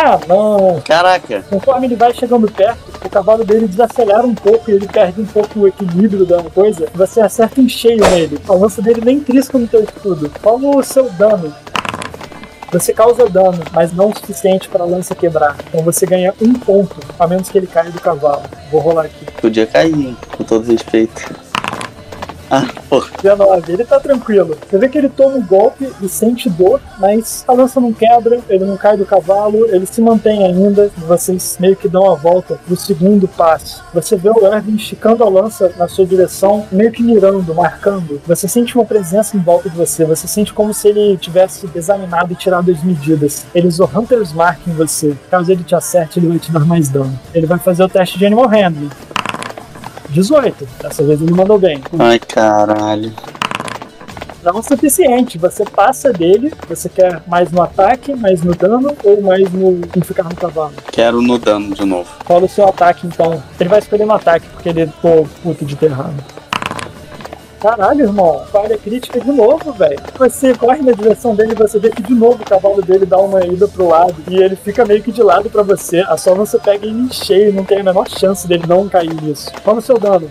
Ah, não! Caraca, Conforme ele vai chegando perto, o cavalo dele desacelera um pouco e ele perde um pouco o equilíbrio da coisa. Você acerta em cheio nele. A lança dele nem trisca no teu escudo. Qual o seu dano? Você causa dano, mas não o suficiente para a lança quebrar. Então você ganha um ponto, a menos que ele caia do cavalo. Vou rolar aqui. podia cair, hein, com todo respeito. Ah, pô, 19, ele tá tranquilo. Você vê que ele toma um golpe e sente dor, mas a lança não quebra, ele não cai do cavalo, ele se mantém ainda. Vocês meio que dão a volta pro segundo passo. Você vê o Erwin esticando a lança na sua direção, meio que mirando, marcando. Você sente uma presença em volta de você, você sente como se ele tivesse examinado e tirado as medidas. Ele usou Hunter's Mark em você. Caso ele te acerte, ele vai te dar mais dano. Ele vai fazer o teste de Animal Handling. 18. Dessa vez ele mandou bem. ai caralho. não é o suficiente. Você passa dele, você quer mais no ataque, mais no dano ou mais no em ficar no cavalo. Quero no dano de novo. Rola o seu ataque então. Ele vai escolher no ataque porque ele ficou puto de ter errado. Caralho, irmão, falha crítica de novo, velho. Você corre na direção dele e você vê que de novo o cavalo dele dá uma ida pro lado e ele fica meio que de lado pra você. A sua lança pega ele em cheio, não tem a menor chance dele não cair nisso. Qual o seu dano?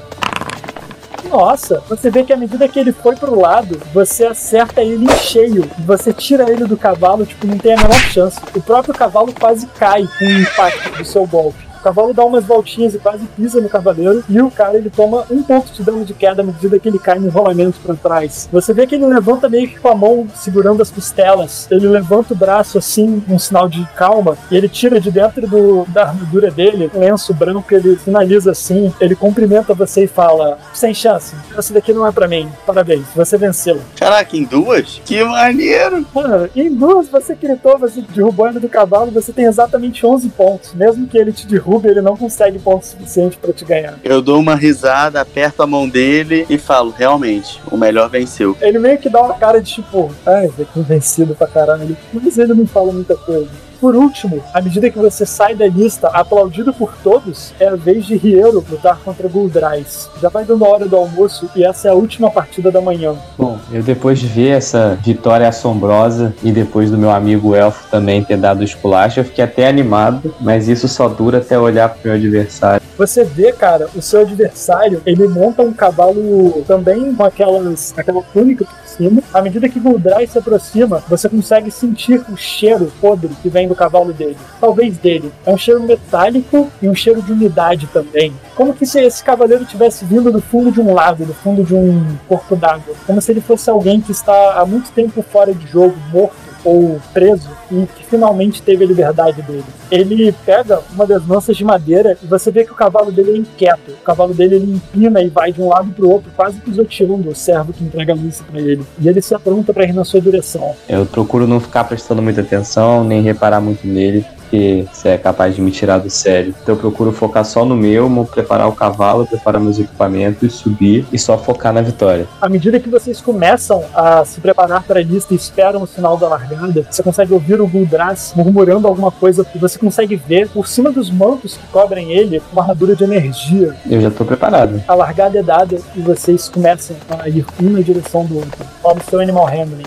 Nossa, você vê que à medida que ele foi pro lado, você acerta ele em cheio. Você tira ele do cavalo, tipo, não tem a menor chance. O próprio cavalo quase cai com o impacto do seu golpe. O cavalo dá umas voltinhas e quase pisa no cavaleiro. E o cara ele toma um ponto de dano de queda à medida que ele cai no rolamento pra trás. Você vê que ele levanta meio que com a mão segurando as costelas. Ele levanta o braço assim, um sinal de calma. E ele tira de dentro do, da armadura dele um lenço branco. Ele finaliza assim. Ele cumprimenta você e fala: Sem chance, essa daqui não é pra mim. Parabéns, você venceu. Caraca, em duas? Que maneiro! Mano, em duas você gritou, você derrubou ele do cavalo, você tem exatamente 11 pontos. Mesmo que ele te derrube, ele não consegue pontos suficientes pra te ganhar. Eu dou uma risada, aperto a mão dele e falo, realmente, o melhor venceu. Ele meio que dá uma cara de tipo, ai, que vencido pra caralho. Mas ele não fala muita coisa. Por último, à medida que você sai da lista, aplaudido por todos, é a vez de Riero lutar contra Guldrais. Já vai dando a hora do almoço e essa é a última partida da manhã. Bom, eu depois de ver essa vitória assombrosa e depois do meu amigo Elfo também ter dado o esculacho, eu fiquei até animado, mas isso só dura até olhar pro meu adversário. Você vê, cara, o seu adversário, ele monta um cavalo também com aquelas, aquela túnica por cima. À medida que Guldrai se aproxima, você consegue sentir o cheiro podre que vem do cavalo dele. Talvez dele. É um cheiro metálico e um cheiro de umidade também. Como que se esse cavaleiro tivesse vindo do fundo de um lago, do fundo de um corpo d'água. Como se ele fosse alguém que está há muito tempo fora de jogo, morto ou preso e que finalmente teve a liberdade dele. Ele pega uma das lanças de madeira e você vê que o cavalo dele é inquieto. O cavalo dele ele empina e vai de um lado para o outro, quase pisoteando o servo que entrega a lança para ele. E ele se apronta para ir na sua direção. Eu procuro não ficar prestando muita atenção, nem reparar muito nele, porque você é capaz de me tirar do sério. Então eu procuro focar só no meu, preparar o cavalo, preparar meus equipamentos, subir e só focar na vitória. À medida que vocês começam a se preparar para a lista e esperam o sinal da largada, você consegue ouvir o Guldras murmurando alguma coisa e você consegue ver por cima dos mantos que cobrem ele uma armadura de energia. Eu já tô preparado. A largada é dada e vocês começam a ir um na direção do outro. Rola o seu animal handling.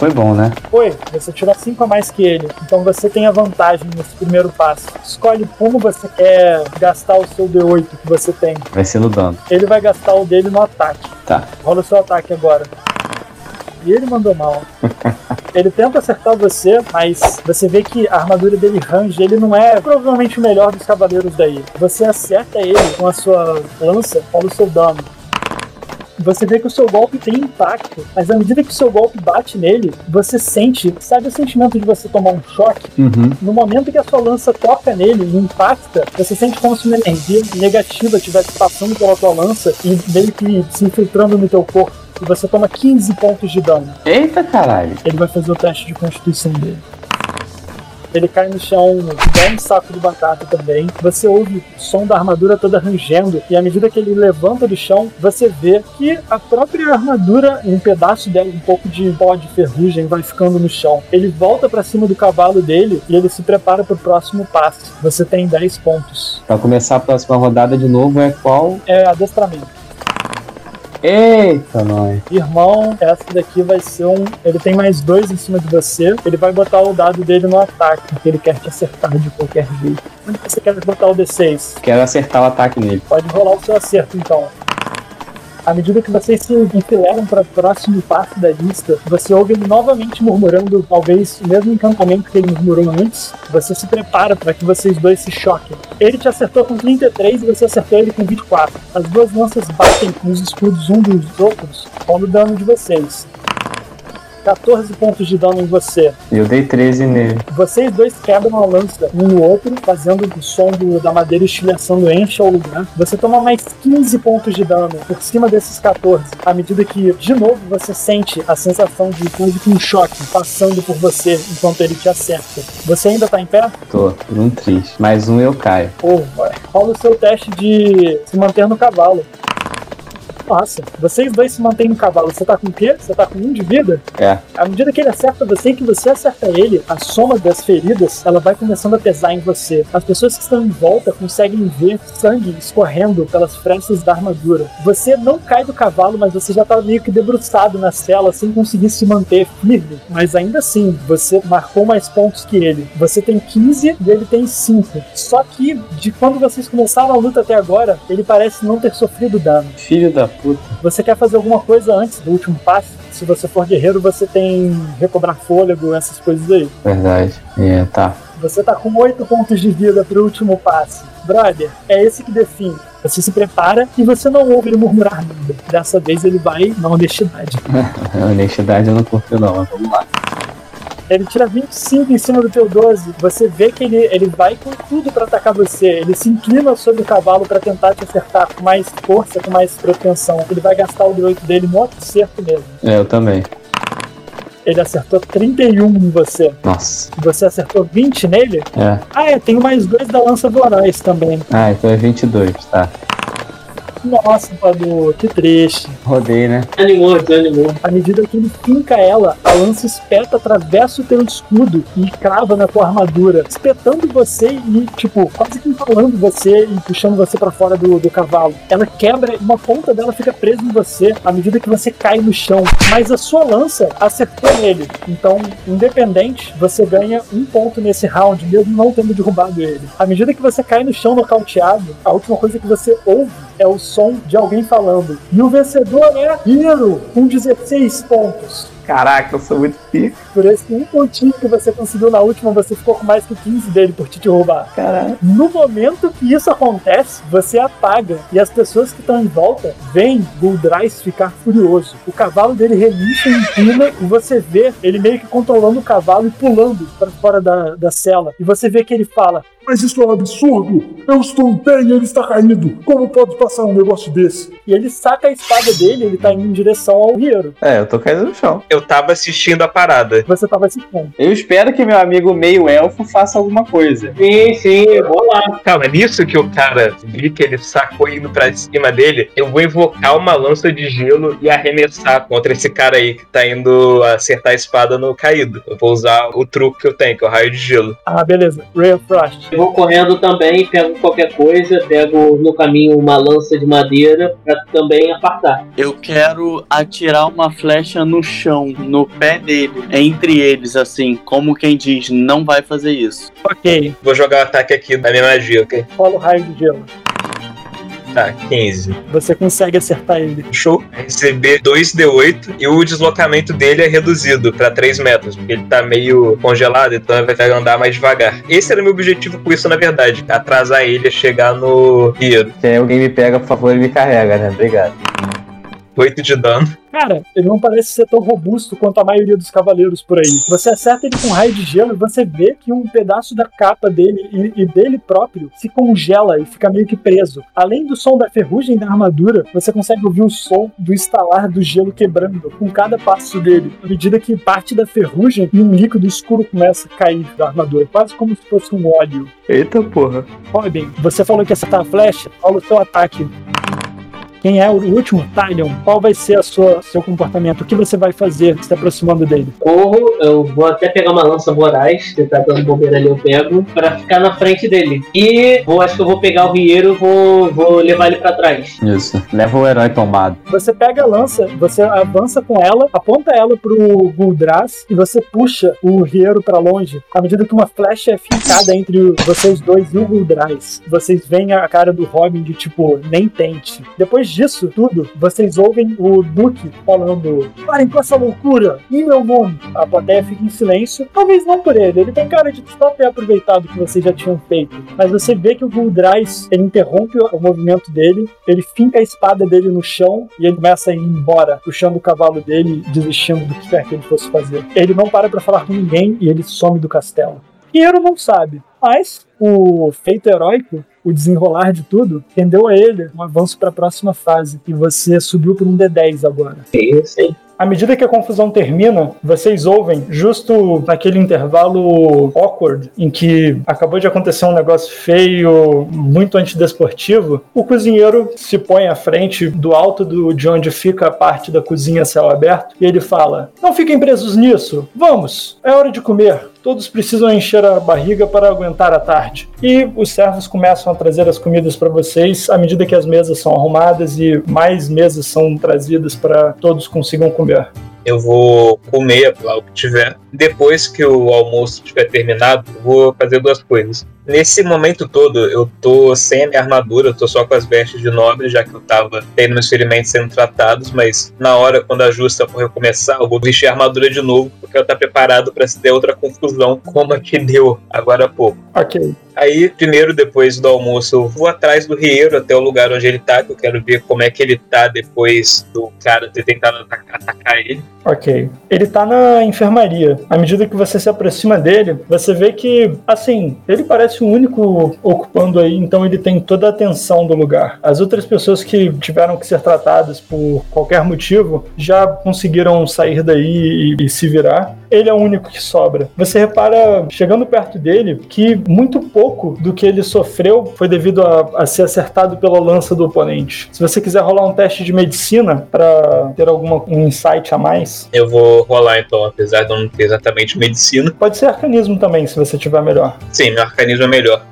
Foi bom, né? Foi, você tirou 5 a mais que ele. Então você tem a vantagem nesse primeiro passo. Escolhe como você quer gastar o seu D8 que você tem. Vai ser no dano. Ele vai gastar o dele no ataque. Tá. Rola o seu ataque agora. E ele mandou mal. [laughs] ele tenta acertar você, mas você vê que a armadura dele range, ele não é provavelmente o melhor dos cavaleiros daí. Você acerta ele com a sua lança, rola o seu dano você vê que o seu golpe tem impacto, mas à medida que o seu golpe bate nele, você sente, sabe o sentimento de você tomar um choque? Uhum. No momento que a sua lança toca nele e impacta, você sente como se uma energia negativa estivesse passando pela tua lança e meio que se infiltrando no teu corpo. E você toma 15 pontos de dano. Eita caralho! Ele vai fazer o teste de constituição dele. Ele cai no chão, igual um saco de batata também. Você ouve o som da armadura toda rangendo, e à medida que ele levanta do chão, você vê que a própria armadura, um pedaço dela, um pouco de pó de ferrugem, vai ficando no chão. Ele volta para cima do cavalo dele e ele se prepara para o próximo passo. Você tem 10 pontos. Para começar a próxima rodada de novo é qual? É adestramento. Eita, nós. Irmão, essa daqui vai ser um. Ele tem mais dois em cima de você. Ele vai botar o dado dele no ataque, porque ele quer te acertar de qualquer jeito. Onde você quer botar o D6? Quero acertar o ataque nele. Pode rolar o seu acerto então. À medida que vocês se enfileiram para o próximo passo da lista, você ouve ele novamente murmurando, talvez o mesmo encantamento que ele murmurou antes. Você se prepara para que vocês dois se choquem. Ele te acertou com 33 e você acertou ele com 24. As duas lanças batem nos escudos um dos outros, pondo dano de vocês. 14 pontos de dano em você. Eu dei 13 nele. Vocês dois quebram a lança um no outro, fazendo o som do, da madeira estilhaçando enche o lugar. Você toma mais 15 pontos de dano por cima desses 14, à medida que, de novo, você sente a sensação de quase que um choque passando por você enquanto ele te acerta. Você ainda tá em pé? Tô, por um triste. Mais um eu caio. Oh, rola o seu teste de se manter no cavalo. Nossa, vocês dois se mantêm no cavalo. Você tá com o quê? Você tá com um de vida? É. À medida que ele acerta você e que você acerta ele, a soma das feridas, ela vai começando a pesar em você. As pessoas que estão em volta conseguem ver sangue escorrendo pelas frestas da armadura. Você não cai do cavalo, mas você já tá meio que debruçado na cela, sem conseguir se manter firme. Mas ainda assim, você marcou mais pontos que ele. Você tem 15 e ele tem 5. Só que, de quando vocês começaram a luta até agora, ele parece não ter sofrido dano. Filho da puta. Você quer fazer alguma coisa antes do último passo? Se você for guerreiro, você tem recobrar fôlego, essas coisas aí. Verdade. É, tá. Você tá com 8 pontos de vida pro último passe. Brother, é esse que define. Você se prepara e você não ouve ele murmurar nada. Dessa vez ele vai na honestidade. [laughs] honestidade eu não confio não, mas vamos lá. Ele tira 25 em cima do teu 12. Você vê que ele, ele vai com tudo para atacar você. Ele se inclina sobre o cavalo para tentar te acertar com mais força, com mais propensão. Ele vai gastar o D8 dele no acerto mesmo. É, eu também. Ele acertou 31 em você. Nossa. Você acertou 20 nele? É. Ah, é, tem mais dois da lança voraz também. Ah, então é 22, tá. Nossa, Padu, que triste. Rodei, né? Animou, desanimou. À medida que ele finca ela, a lança espeta, atravessa o teu escudo e crava na tua armadura, espetando você e, tipo, quase que empalando você e puxando você para fora do, do cavalo. Ela quebra, uma ponta dela fica presa em você à medida que você cai no chão. Mas a sua lança acertou nele. Então, independente, você ganha um ponto nesse round, mesmo não tendo derrubado ele. À medida que você cai no chão nocauteado, a última coisa que você ouve é o som de alguém falando. E o vencedor é Hiro, com 16 pontos. Caraca, eu sou muito pico. Por esse um pontinho que você conseguiu na última, você ficou com mais que 15 dele por te roubar. Caralho. No momento que isso acontece, você apaga e as pessoas que estão em volta veem Guldrais ficar furioso. O cavalo dele relincha e empina e você vê ele meio que controlando o cavalo e pulando para fora da, da cela. E você vê que ele fala: Mas isso é um absurdo! Eu estou em pé e ele está caído! Como pode passar um negócio desse? e ele saca a espada dele, ele tá indo em direção ao Riero. É, eu tô caindo no chão. Eu tava assistindo a parada. Você tava assistindo. Eu espero que meu amigo meio elfo faça alguma coisa. Sim, sim, eu vou lá. Calma, nisso que o cara vi que ele sacou indo pra cima dele, eu vou invocar uma lança de gelo e arremessar contra esse cara aí que tá indo acertar a espada no caído. Eu vou usar o truque que eu tenho, que é o raio de gelo. Ah, beleza. Ray of Frost. Eu vou correndo também, pego qualquer coisa, pego no caminho uma lança de madeira pra também apartar. Eu quero atirar uma flecha no chão, no pé dele, entre eles, assim, como quem diz, não vai fazer isso. Ok. Vou jogar o ataque aqui da minha magia, ok? Rola o raio de gelo. Tá, 15. Você consegue acertar ele. Show. Receber 2d8 e o deslocamento dele é reduzido pra 3 metros, porque ele tá meio congelado, então ele vai andar mais devagar. Esse era o meu objetivo com isso, na verdade. Atrasar ele a chegar no Rio. Se alguém me pega, por favor, ele me carrega, né? Obrigado. 8 de dano. Cara, ele não parece ser tão robusto quanto a maioria dos cavaleiros por aí. Você acerta ele com raio de gelo e você vê que um pedaço da capa dele e, e dele próprio se congela e fica meio que preso. Além do som da ferrugem da armadura, você consegue ouvir o som do estalar do gelo quebrando com cada passo dele. À medida que parte da ferrugem e um líquido escuro começa a cair da armadura, quase como se fosse um óleo. Eita porra. Robin, você falou que ia acertar a flecha, rola o seu ataque. Quem é o último? Tylion. Qual vai ser a sua seu comportamento? O que você vai fazer se aproximando dele? Corro, eu vou até pegar uma lança voraz, que tá dando bobeira ali, eu pego, pra ficar na frente dele. E vou, acho que eu vou pegar o Rieiro vou, vou levar ele pra trás. Isso. Leva o herói tombado. Você pega a lança, você avança com ela, aponta ela pro Guldras e você puxa o Riero pra longe. À medida que uma flecha é fincada entre vocês dois e o Guldras, vocês veem a cara do Robin de tipo, nem tente. Depois disso tudo, vocês ouvem o Duque falando: Parem com essa loucura! Em meu nome! A plateia fica em silêncio, talvez não por ele, ele tem cara de só ter aproveitado o que vocês já tinham feito. Mas você vê que o Guldras ele interrompe o movimento dele, ele finca a espada dele no chão e ele começa a ir embora, puxando o cavalo dele, desistindo do que quer que ele fosse fazer. Ele não para pra falar com ninguém e ele some do castelo. Piero não sabe, mas o feito heróico, o desenrolar de tudo, rendeu a ele um avanço para a próxima fase. E você subiu por um D10 agora. Isso, hein? À medida que a confusão termina, vocês ouvem, justo naquele intervalo awkward, em que acabou de acontecer um negócio feio, muito antidesportivo, o cozinheiro se põe à frente do alto do, de onde fica a parte da cozinha céu aberto e ele fala: Não fiquem presos nisso, vamos, é hora de comer. Todos precisam encher a barriga para aguentar a tarde. E os servos começam a trazer as comidas para vocês à medida que as mesas são arrumadas e mais mesas são trazidas para todos consigam comer. Eu vou comer lá o que tiver. Depois que o almoço tiver terminado, eu vou fazer duas coisas. Nesse momento todo, eu tô sem a minha armadura, eu tô só com as vestes de nobre, já que eu tava tendo meus ferimentos sendo tratados, mas na hora, quando a justa for recomeçar, eu vou vestir a armadura de novo, porque eu tá preparado para se der outra confusão, como a que deu agora há pouco. Ok. Aí, primeiro, depois do almoço, eu vou atrás do Rieiro até o lugar onde ele tá, que eu quero ver como é que ele tá depois do cara ter tentado atacar, ele. Ok. Ele tá na enfermaria. À medida que você se aproxima dele, você vê que, assim, ele parece o único ocupando aí, então ele tem toda a atenção do lugar. As outras pessoas que tiveram que ser tratadas por qualquer motivo já conseguiram sair daí e, e se virar. Ele é o único que sobra. Você repara, chegando perto dele, que muito pouco do que ele sofreu foi devido a, a ser acertado pela lança do oponente. Se você quiser rolar um teste de medicina para ter algum um insight a mais, Eu vou rolar então, apesar de eu não ter exatamente medicina. pode ser arcanismo também, se você tiver melhor. Sim, meu arcanismo é melhor.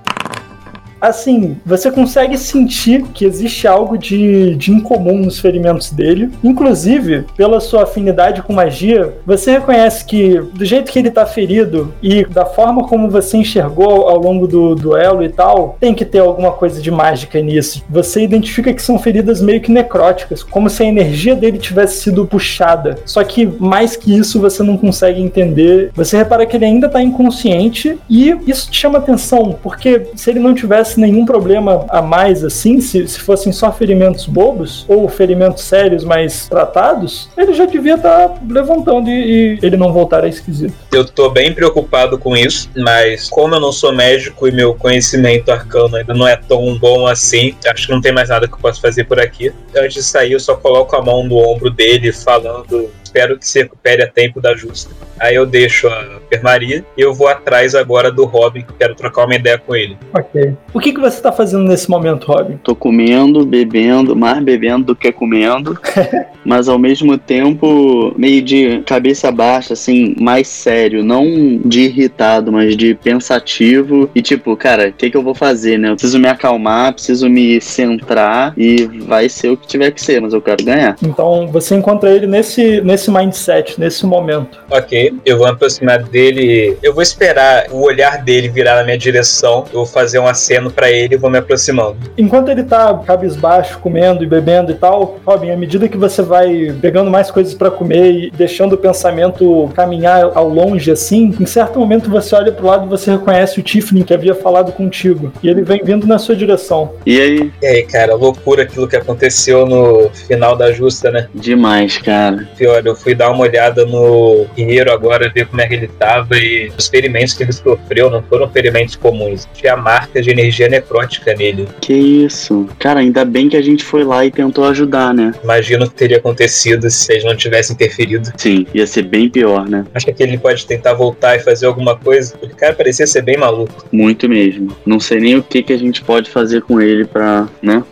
Assim, você consegue sentir que existe algo de, de incomum nos ferimentos dele. Inclusive, pela sua afinidade com magia, você reconhece que, do jeito que ele tá ferido e da forma como você enxergou ao longo do duelo e tal, tem que ter alguma coisa de mágica nisso. Você identifica que são feridas meio que necróticas, como se a energia dele tivesse sido puxada. Só que mais que isso você não consegue entender. Você repara que ele ainda tá inconsciente e isso te chama atenção, porque se ele não tivesse nenhum problema a mais assim, se, se fossem só ferimentos bobos ou ferimentos sérios, mas tratados, ele já devia estar tá levantando e, e ele não voltar a esquisito. Eu tô bem preocupado com isso, mas como eu não sou médico e meu conhecimento arcano ainda não é tão bom assim, acho que não tem mais nada que eu possa fazer por aqui. Antes de sair, eu só coloco a mão no ombro dele, falando espero que se recupere a tempo da justa. Aí eu deixo a enfermaria e eu vou atrás agora do Robin, que quero trocar uma ideia com ele. Ok. O que, que você tá fazendo nesse momento, Robin? Tô comendo, bebendo, mais bebendo do que comendo, [laughs] mas ao mesmo tempo meio de cabeça baixa, assim, mais sério, não de irritado, mas de pensativo e tipo, cara, o que, que eu vou fazer, né? Eu preciso me acalmar, preciso me centrar e vai ser o que tiver que ser, mas eu quero ganhar. Então você encontra ele nesse, nesse nesse mindset, nesse momento. Ok, eu vou aproximar dele. Eu vou esperar o olhar dele virar na minha direção. Eu vou fazer um aceno para ele e vou me aproximando. Enquanto ele tá cabisbaixo, comendo e bebendo e tal, Robin, à medida que você vai pegando mais coisas para comer e deixando o pensamento caminhar ao longe assim, em certo momento você olha pro lado e você reconhece o Tiffany que havia falado contigo. E ele vem vindo na sua direção. E aí? E aí, cara, loucura aquilo que aconteceu no final da justa, né? Demais, cara. Pior, eu fui dar uma olhada no Guerreiro agora, ver como é que ele tava e os ferimentos que ele sofreu não foram ferimentos comuns. Tinha marca de energia necrótica nele. Que isso. Cara, ainda bem que a gente foi lá e tentou ajudar, né? Imagino o que teria acontecido se eles não tivessem interferido. Sim, ia ser bem pior, né? Acho que ele pode tentar voltar e fazer alguma coisa. O cara parecia ser bem maluco. Muito mesmo. Não sei nem o que, que a gente pode fazer com ele pra, né?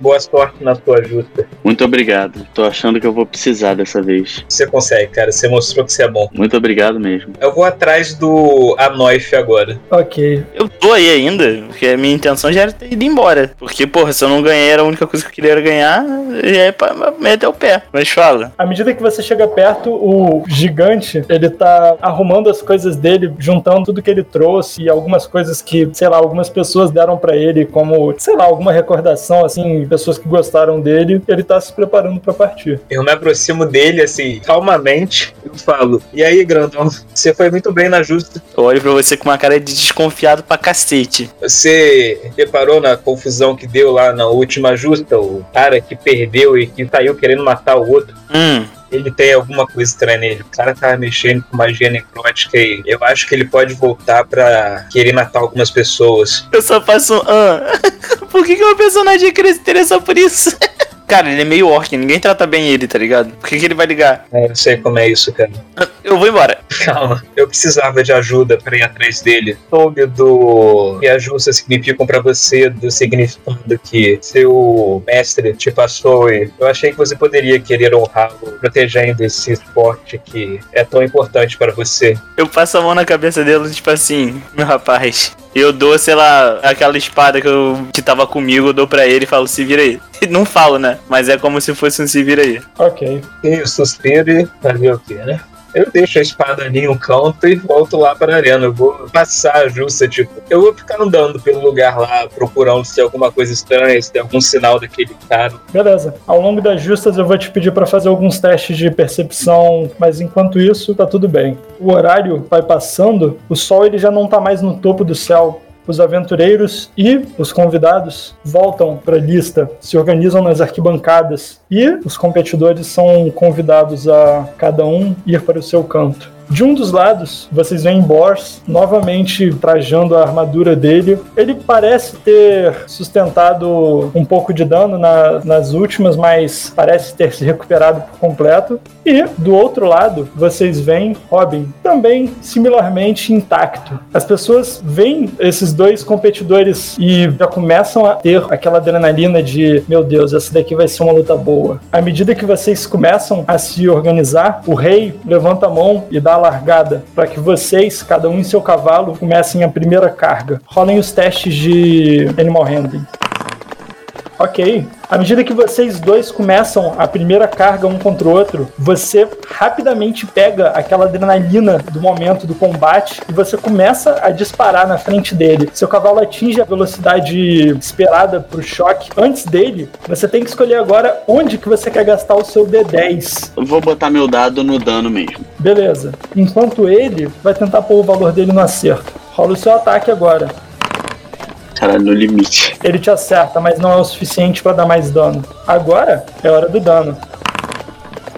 Boa sorte na sua justa. Muito obrigado. Tô achando que eu vou precisar dessa vez. Você consegue, cara. Você mostrou que você é bom. Muito obrigado mesmo. Eu vou atrás do Anoif agora. Ok. Eu tô aí ainda, porque a minha intenção já era ter ido embora. Porque, porra, se eu não ganhei, era a única coisa que eu queria era ganhar, e é pra meter o pé. Mas fala. À medida que você chega perto, o gigante, ele tá arrumando as coisas dele, juntando tudo que ele trouxe e algumas coisas que, sei lá, algumas pessoas deram para ele, como, sei lá, alguma recordação, assim, pessoas que gostaram dele. Ele tá se preparando para partir. Eu me aproximo dele, assim, calmamente, eu falo: E aí, grandão, você foi muito bem na justa. Eu olho pra você com uma cara de desconfiado pra cacete. Você reparou na confusão que deu lá na última justa? O cara que perdeu e que saiu querendo matar o outro. Hum. Ele tem alguma coisa estranha nele. O cara tava mexendo com magia necrótica e eu acho que ele pode voltar pra querer matar algumas pessoas. Eu só faço um. Ah. [laughs] Por que, que meu personagem se interessar por isso? [laughs] Cara, ele é meio orc, ninguém trata bem ele, tá ligado? Por que, que ele vai ligar? É, eu sei como é isso, cara. Eu vou embora. Calma, eu precisava de ajuda pra ir atrás dele. Soube do que ajuda significam pra você, do significado que seu mestre te passou e eu achei que você poderia querer honrá-lo, protegendo esse esporte que é tão importante para você. Eu passo a mão na cabeça dele, tipo assim, meu rapaz. Eu dou, sei lá, aquela espada que, eu, que tava comigo, eu dou pra ele e falo, se vira aí. [laughs] Não falo, né? Mas é como se fosse um se vira aí. Ok. E eu suspiro e fazer o quê, né? Eu deixo a espada ali em um canto e volto lá para arena. Eu vou passar a justa, tipo. Eu vou ficar andando pelo lugar lá, procurando se tem alguma coisa estranha, se tem algum sinal daquele cara. Beleza. Ao longo das justas eu vou te pedir para fazer alguns testes de percepção, mas enquanto isso, tá tudo bem. O horário vai passando, o sol ele já não tá mais no topo do céu os aventureiros e os convidados voltam para a lista, se organizam nas arquibancadas e os competidores são convidados a cada um ir para o seu canto. De um dos lados, vocês veem Bors novamente trajando a armadura dele. Ele parece ter sustentado um pouco de dano na, nas últimas, mas parece ter se recuperado por completo. E do outro lado, vocês veem Robin também similarmente intacto. As pessoas veem esses dois competidores e já começam a ter aquela adrenalina de: meu Deus, essa daqui vai ser uma luta boa. À medida que vocês começam a se organizar, o rei levanta a mão e dá a largada para que vocês, cada um em seu cavalo, comecem a primeira carga. Rolem os testes de Animal Handling. Ok. À medida que vocês dois começam a primeira carga um contra o outro, você rapidamente pega aquela adrenalina do momento do combate e você começa a disparar na frente dele. Seu cavalo atinge a velocidade esperada para o choque. Antes dele, você tem que escolher agora onde que você quer gastar o seu D10. Eu vou botar meu dado no dano mesmo. Beleza. Enquanto ele vai tentar pôr o valor dele no acerto. Rola o seu ataque agora. Caralho, no limite. Ele te acerta, mas não é o suficiente para dar mais dano. Agora é hora do dano.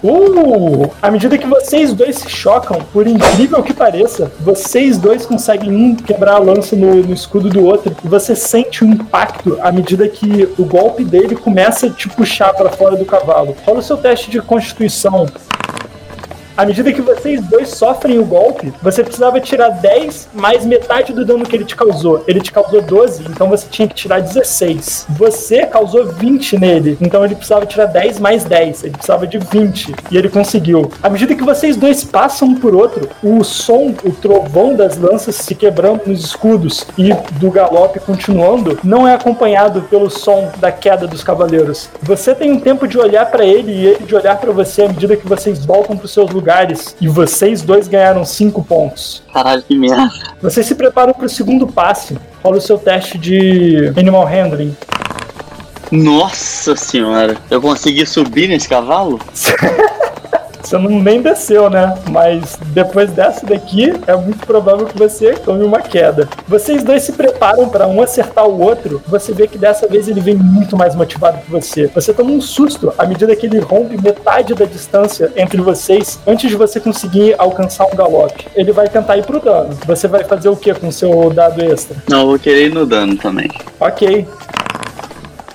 Uh! À medida que vocês dois se chocam, por incrível que pareça, vocês dois conseguem um quebrar a lança no, no escudo do outro e você sente o impacto à medida que o golpe dele começa a te puxar para fora do cavalo. Rola o seu teste de constituição. À medida que vocês dois sofrem o golpe, você precisava tirar 10 mais metade do dano que ele te causou. Ele te causou 12, então você tinha que tirar 16. Você causou 20 nele, então ele precisava tirar 10 mais 10. Ele precisava de 20 e ele conseguiu. À medida que vocês dois passam um por outro, o som, o trovão das lanças se quebrando nos escudos e do galope continuando, não é acompanhado pelo som da queda dos cavaleiros. Você tem um tempo de olhar para ele e ele de olhar para você à medida que vocês voltam para os seus lugares e vocês dois ganharam 5 pontos. Caralho, que merda. Vocês se preparam para o segundo passe. Rola o seu teste de Animal Handling. Nossa senhora. Eu consegui subir nesse cavalo? [laughs] Você não nem desceu, né? Mas depois dessa daqui, é muito provável que você tome uma queda. Vocês dois se preparam para um acertar o outro. Você vê que dessa vez ele vem muito mais motivado que você. Você toma um susto à medida que ele rompe metade da distância entre vocês antes de você conseguir alcançar um galope. Ele vai tentar ir pro dano. Você vai fazer o que com o seu dado extra? Não, eu vou querer ir no dano também. Ok.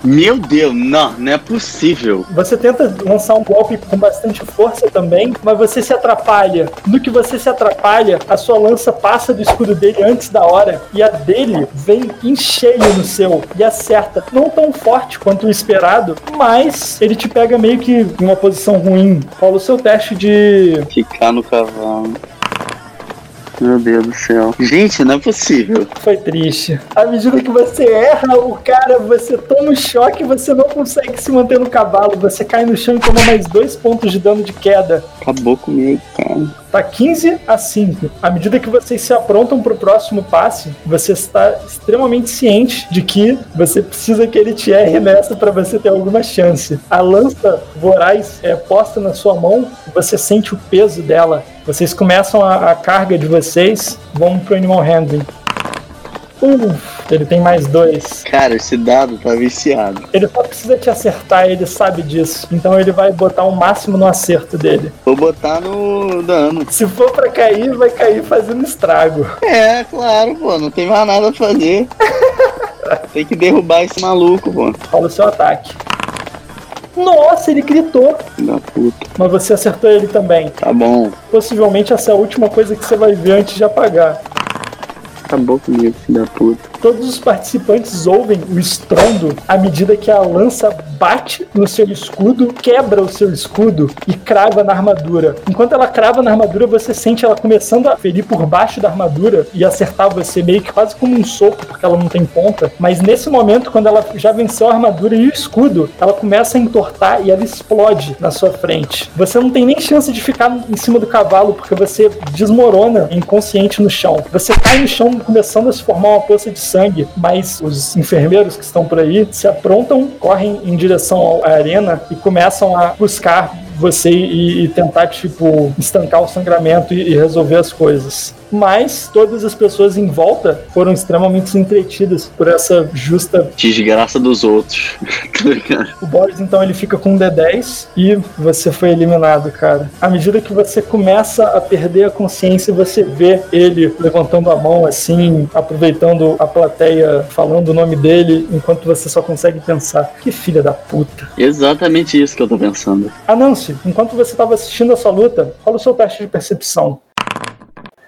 Meu Deus, não, não é possível. Você tenta lançar um golpe com bastante força também, mas você se atrapalha. No que você se atrapalha, a sua lança passa do escudo dele antes da hora e a dele vem em cheio no seu e acerta. Não tão forte quanto o esperado, mas ele te pega meio que em uma posição ruim. Rola o seu teste de. Ficar no cavalo. Meu Deus do céu. Gente, não é possível. Foi triste. À medida que você erra o cara, você toma um choque e você não consegue se manter no cavalo. Você cai no chão e toma mais dois pontos de dano de queda. Acabou comigo, cara. Tá 15 a 5. À medida que vocês se aprontam pro próximo passe, você está extremamente ciente de que você precisa que ele te erre nessa para você ter alguma chance. A lança voraz é posta na sua mão, você sente o peso dela. Vocês começam a, a carga de vocês, vamos pro Animal Handling. Uf, ele tem mais dois. Cara, esse dado tá viciado. Ele só precisa te acertar, ele sabe disso. Então ele vai botar o máximo no acerto dele. Vou botar no dano. Se for pra cair, vai cair fazendo estrago. É, claro, pô, não tem mais nada a fazer. [laughs] tem que derrubar esse maluco, pô. Rola o seu ataque. Nossa, ele gritou. Da puta. Mas você acertou ele também. Tá bom. Possivelmente essa é a última coisa que você vai ver antes de apagar. Acabou comigo, filho da puta. Todos os participantes ouvem o estrondo à medida que a lança bate no seu escudo, quebra o seu escudo e crava na armadura. Enquanto ela crava na armadura, você sente ela começando a ferir por baixo da armadura e acertar você meio que quase como um soco, porque ela não tem ponta. Mas nesse momento, quando ela já venceu a armadura e o escudo, ela começa a entortar e ela explode na sua frente. Você não tem nem chance de ficar em cima do cavalo, porque você desmorona inconsciente no chão. Você cai no chão começando a se formar uma poça de sangue, mas os enfermeiros que estão por aí se aprontam, correm em direção à arena e começam a buscar você e, e tentar, tipo, estancar o sangramento e, e resolver as coisas mas todas as pessoas em volta foram extremamente entretidas por essa justa Desgraça dos outros. [laughs] Tá? O Boris, então, ele fica com um D10 e você foi eliminado, cara. À medida que você começa a perder a consciência, você vê ele levantando a mão assim, aproveitando a plateia, falando o nome dele, enquanto você só consegue pensar: que filha da puta. Exatamente isso que eu tô pensando. Anansi, enquanto você estava assistindo essa luta, rola o seu teste de percepção.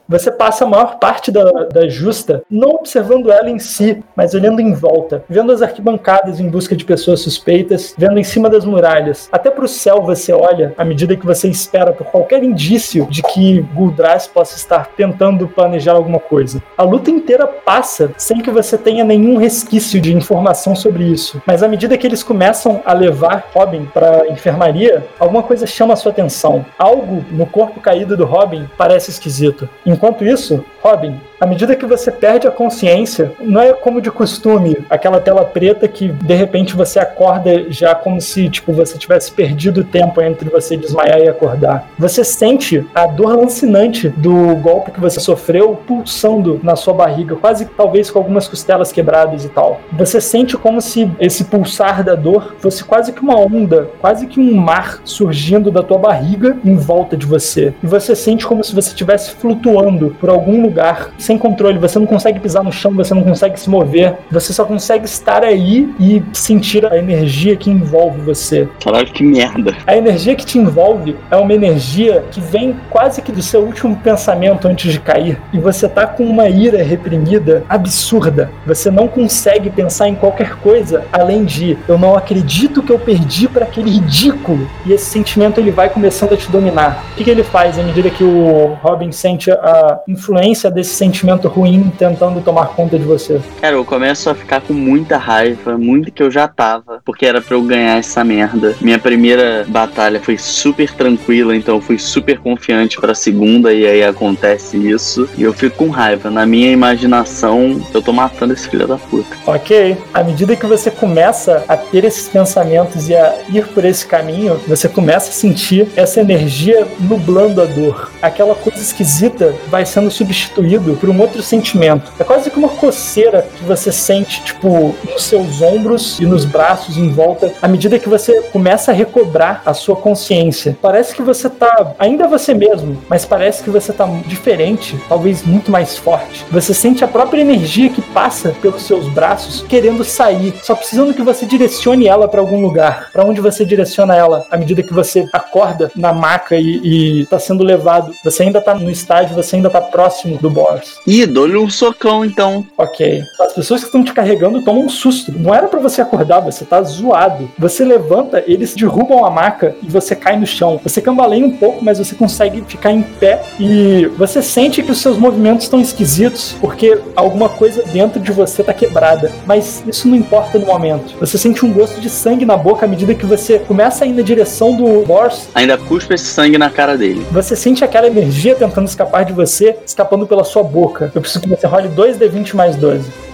Você passa a maior parte da, da justa não observando ela em si, mas olhando em volta, vendo as arquibancadas em busca de pessoas suspeitas, vendo em cima das muralhas. Até pro céu você olha à medida que você espera por qualquer indício de que Guldras possa estar tentando planejar alguma coisa. A luta inteira passa sem que você tenha nenhum resquício de informação sobre isso. Mas à medida que eles começam a levar Robin para enfermaria, alguma coisa chama a sua atenção. Algo no corpo caído do Robin parece esquisito. Enquanto isso, Robin, à medida que você perde a consciência, não é como de costume, aquela tela preta que de repente você acorda já como se tipo você tivesse perdido o tempo entre você desmaiar e acordar. Você sente a dor lancinante do golpe que você sofreu pulsando na sua barriga, quase talvez com algumas costelas quebradas e tal. Você sente como se esse pulsar da dor fosse quase que uma onda, quase que um mar surgindo da tua barriga em volta de você. E você sente como se você estivesse flutuando por algum lugar sem controle, você não consegue pisar no chão, você não consegue se mover, você só consegue estar aí e sentir a energia que envolve você. Caralho, que merda. A energia que te envolve é uma energia que vem quase que do seu último pensamento antes de cair. E você tá com uma ira reprimida absurda. Você não consegue pensar em qualquer coisa além de eu não acredito que eu perdi para aquele ridículo. E esse sentimento ele vai começando a te dominar. O que, que ele faz à medida que o Robin sente a influência desse sentimento ruim tentando tomar conta de você? Cara, eu começo a ficar com muita raiva, muito que eu já tava, porque era pra eu ganhar essa merda. Minha primeira batalha foi super tranquila, então eu fui super confiante pra segunda, e aí acontece isso. E eu fico com raiva. Na minha imaginação, eu tô matando esse filho da puta. Ok. À medida que você começa a ter esses pensamentos e a ir por esse caminho, você começa a sentir essa energia nublando a dor. Aquela coisa esquisita vai sendo substituído por um outro sentimento. É quase que uma coceira que você sente, tipo, nos seus ombros e nos braços em volta, à medida que você começa a recobrar a sua consciência. Parece que você tá ainda você mesmo, mas parece que você tá diferente, talvez muito mais forte. Você sente a própria energia que passa pelos seus braços querendo sair, só precisando que você direcione ela para algum lugar. Para onde você direciona ela à medida que você acorda na maca e, e tá sendo levado. Você ainda tá no estágio, você ainda tá próximo do boss. Ih, dou-lhe um socão então. Ok. As pessoas que estão te carregando tomam um susto. Não era para você acordar, você tá zoado. Você levanta, eles derrubam a maca e você cai no chão. Você cambaleia um pouco, mas você consegue ficar em pé e você sente que os seus movimentos estão esquisitos porque alguma coisa dentro de você tá quebrada. Mas isso não importa no momento. Você sente um gosto de sangue na boca à medida que você começa a ir na direção do boss. Ainda cuspe esse sangue na cara dele. Você sente aquela energia tentando escapar de você, escapando pela sua boca. Eu preciso que você role 2d20 mais 12.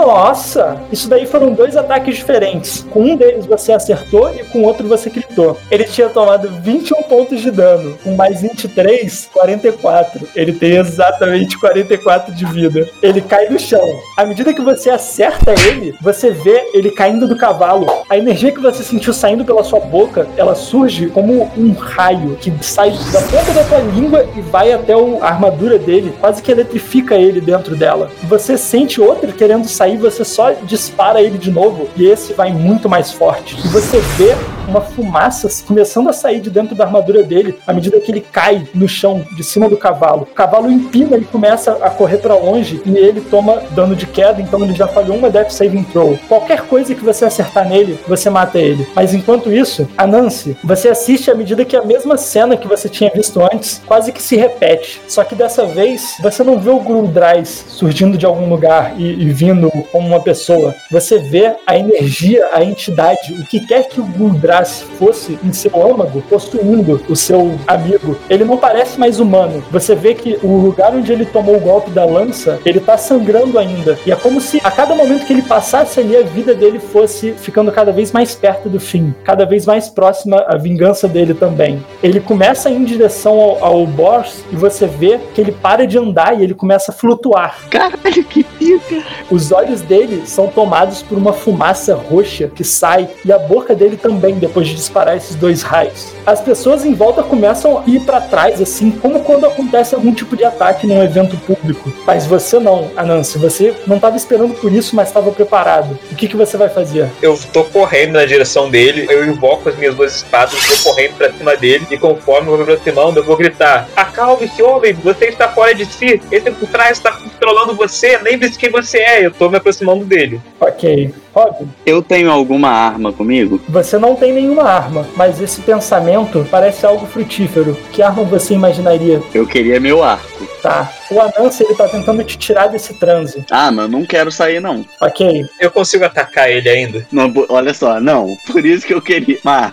Nossa, isso daí foram dois ataques diferentes. Com um deles você acertou e com o outro você gritou. Ele tinha tomado 21 pontos de dano, com mais 23, 44. Ele tem exatamente 44 de vida. Ele cai no chão. À medida que você acerta ele, você vê ele caindo do cavalo. A energia que você sentiu saindo pela sua boca, ela surge como um raio que sai da ponta da tua língua e vai até a armadura dele, quase que eletrifica ele dentro dela. Você sente outro querendo sair, você só dispara ele de novo e esse vai muito mais forte. E você vê uma fumaça começando a sair de dentro da armadura dele à medida que ele cai no chão de cima do cavalo. O cavalo empina e começa a correr para longe e ele toma dano de queda, então ele já falhou uma Death Saving Throw. Qualquer coisa que você acertar nele, você mata ele. Mas enquanto isso, a Nancy, você assiste à medida que a mesma cena que você tinha visto antes quase que se repete. Só que dessa vez você não vê o Gruldrais surgindo de algum lugar e, e vindo como uma pessoa. Você vê a energia, a entidade, o que quer que o Gruldrais fosse em seu âmago, possuindo o seu amigo. Ele não parece mais humano. Você vê que o lugar onde ele tomou o golpe da lança, ele tá sangrando ainda. E é como se a cada momento que ele passasse ali, a vida dele fosse ficando cada vez mais perto do fim, cada vez mais próxima a vingança dele também. Ele começa a ir em direção ao, ao boss e você vê que ele para de andar e ele começa a flutuar. Caralho, que pica! Os olhos olhos dele são tomados por uma fumaça roxa que sai e a boca dele também depois de disparar esses dois raios. As pessoas em volta começam a ir para trás, assim, como quando acontece algum tipo de ataque num evento público. Mas você não, Anansi, você não estava esperando por isso, mas estava preparado. O que, que você vai fazer? Eu tô correndo na direção dele, eu invoco as minhas duas espadas, vou correndo pra cima dele, e conforme eu vou me aproximando, eu vou gritar: Acalme-se, homem, você está fora de si, esse por trás está controlando você, lembre-se quem você é. Eu tô me aproximando dele. Ok. Robin, Eu tenho alguma arma comigo? você não tem nenhuma arma, mas esse pensamento parece algo frutífero. Que arma você imaginaria? Eu queria meu arco. Tá. O Anansi, ele tá tentando te tirar desse transe. Ah, mas não quero sair, não. Ok. Eu consigo atacar ele ainda? não. Olha só, não. Por isso que eu queria. Mas.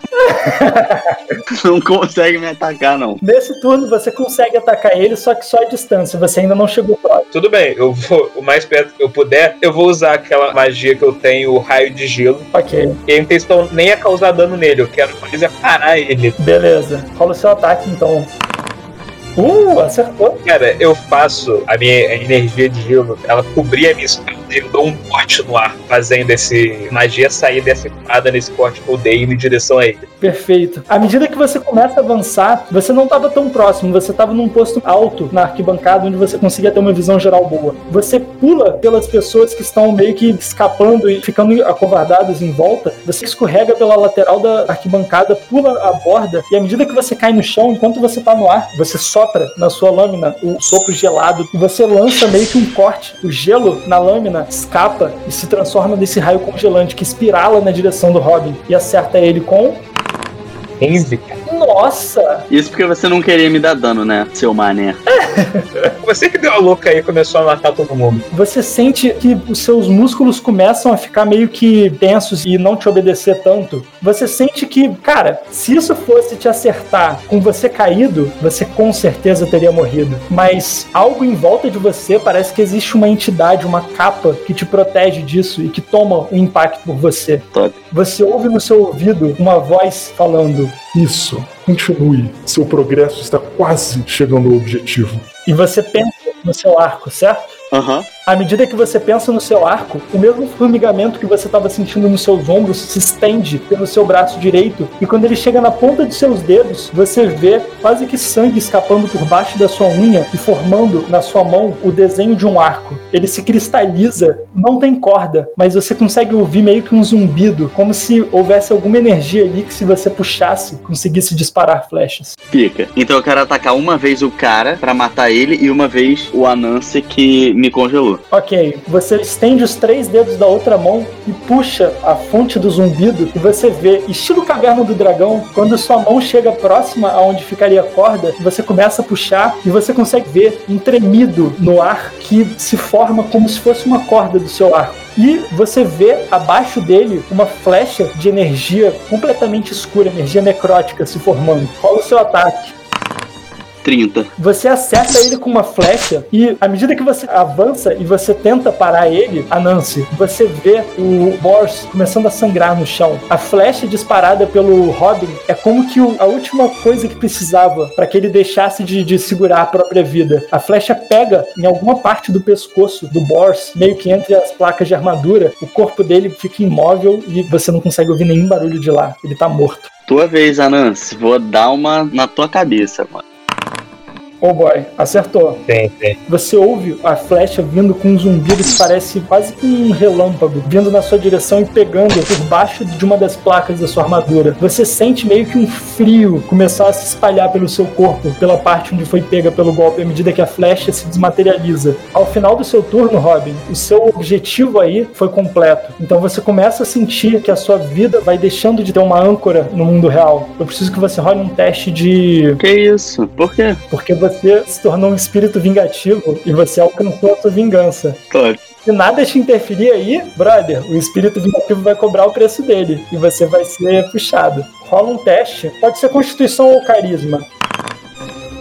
[laughs] não consegue me atacar, não. Nesse turno você consegue atacar ele, só que só a distância. Você ainda não chegou próximo. Tudo bem, eu vou, o mais perto que eu puder, eu vou usar aquela magia que eu tenho, o raio de gelo. Ok. E a intenção nem é causar dano nele, eu quero mais é parar ele. Beleza. Rola o seu ataque então. Uh, acertou. Cara, eu faço a minha energia de gelo, ela cobrir a minha espada eu dou um corte no ar, fazendo esse magia sair dessa espada nesse corte que eu dei em direção a ele. Perfeito. À medida que você começa a avançar, você não estava tão próximo, você estava num posto alto na arquibancada onde você conseguia ter uma visão geral boa. Você pula pelas pessoas que estão meio que escapando e ficando acovardadas em volta, você escorrega pela lateral da arquibancada, pula a borda e à medida que você cai no chão, enquanto você está no ar, você sopra na sua lâmina o sopro gelado e você lança meio que um corte. O gelo na lâmina escapa e se transforma nesse raio congelante que espirala na direção do Robin e acerta ele com 15, cara. Nossa! Isso porque você não queria me dar dano, né, seu mané? [laughs] Você que deu a louca aí e começou a matar todo mundo. Você sente que os seus músculos começam a ficar meio que tensos e não te obedecer tanto. Você sente que, cara, se isso fosse te acertar com você caído, você com certeza teria morrido. Mas algo em volta de você parece que existe uma entidade, uma capa que te protege disso e que toma o impacto por você. Top. Você ouve no seu ouvido uma voz falando. Isso. Continue. Seu progresso está quase chegando ao objetivo. E você pensa no seu arco, certo? Aham. À medida que você pensa no seu arco, o mesmo formigamento que você estava sentindo nos seus ombros se estende pelo seu braço direito, e quando ele chega na ponta dos seus dedos, você vê quase que sangue escapando por baixo da sua unha e formando na sua mão o desenho de um arco. Ele se cristaliza, não tem corda, mas você consegue ouvir meio que um zumbido, como se houvesse alguma energia ali que se você puxasse, conseguisse disparar flechas. Pica. Então eu quero atacar uma vez o cara pra matar ele e uma vez o Anansi que me congelou. Ok, você estende os três dedos da outra mão e puxa a fonte do zumbido e você vê, estilo caverna do dragão, quando sua mão chega próxima aonde ficaria a corda, você começa a puxar e você consegue ver um tremido no ar que se forma como se fosse uma corda do seu arco. E você vê abaixo dele uma flecha de energia completamente escura, energia necrótica se formando. Rola o seu ataque. 30. Você acerta ele com uma flecha e à medida que você avança e você tenta parar ele, a Nancy, você vê o Bors começando a sangrar no chão. A flecha disparada pelo Robin é como que o- a última coisa que precisava para que ele deixasse de, de segurar a própria vida. A flecha pega em alguma parte do pescoço do Bors, meio que entre as placas de armadura. O corpo dele fica imóvel e você não consegue ouvir nenhum barulho de lá. Ele tá morto. Tua vez, Anansi. Vou dar uma na tua cabeça, mano. Oh boy, acertou. Tem, tem. Você ouve a flecha vindo com um zumbido que parece quase que um relâmpago, vindo na sua direção e pegando por baixo de uma das placas da sua armadura. Você sente meio que um frio começar a se espalhar pelo seu corpo, pela parte onde foi pega pelo golpe, à medida que a flecha se desmaterializa. Ao final do seu turno, Robin, o seu objetivo aí foi completo. Então você começa a sentir que a sua vida vai deixando de ter uma âncora no mundo real. Eu preciso que você role um teste de Que isso? Por quê? porque você se tornou um espírito vingativo e você alcançou a sua vingança. Top. Se nada te interferir aí, brother, o espírito vingativo vai cobrar o preço dele e você vai ser puxado. Rola um teste, pode ser constituição ou carisma.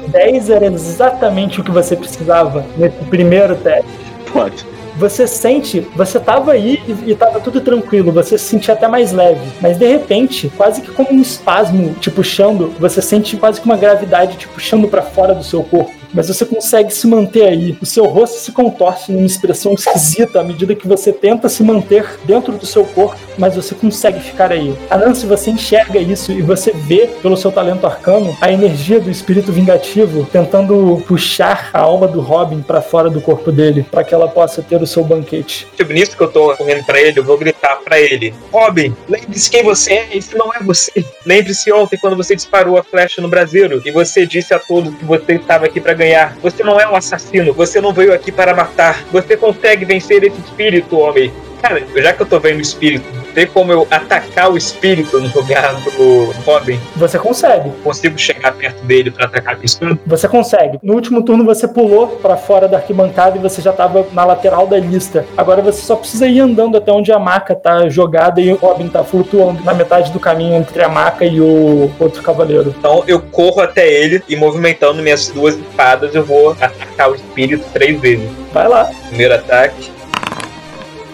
10 era exatamente o que você precisava nesse primeiro teste. Pode. Você sente, você tava aí e, e tava tudo tranquilo, você se sentia até mais leve, mas de repente, quase que como um espasmo te puxando, você sente quase que uma gravidade te puxando pra fora do seu corpo. Mas você consegue se manter aí. O seu rosto se contorce numa expressão esquisita à medida que você tenta se manter dentro do seu corpo, mas você consegue ficar aí. Anansi, você enxerga isso e você vê, pelo seu talento arcano, a energia do espírito vingativo tentando puxar a alma do Robin para fora do corpo dele, para que ela possa ter o seu banquete. Tipo, nisso que eu tô correndo pra ele, eu vou gritar pra ele: Robin, lembre-se quem você é, isso não é você. Lembre-se ontem quando você disparou a flecha no braseiro e você disse a todos que você estava aqui pra ganhar. Você não é um assassino, você não veio aqui para matar. Você consegue vencer esse espírito, homem. Cara, já que eu tô vendo o espírito, tem como eu atacar o espírito no lugar do Robin? Você consegue. Consigo chegar perto dele pra atacar com isso? Você consegue. No último turno você pulou para fora da arquibancada e você já tava na lateral da lista. Agora você só precisa ir andando até onde a maca tá jogada e o Robin tá flutuando na metade do caminho entre a maca e o outro cavaleiro. Então eu corro até ele e movimentando minhas duas espadas eu vou atacar o espírito três vezes. Vai lá. Primeiro ataque,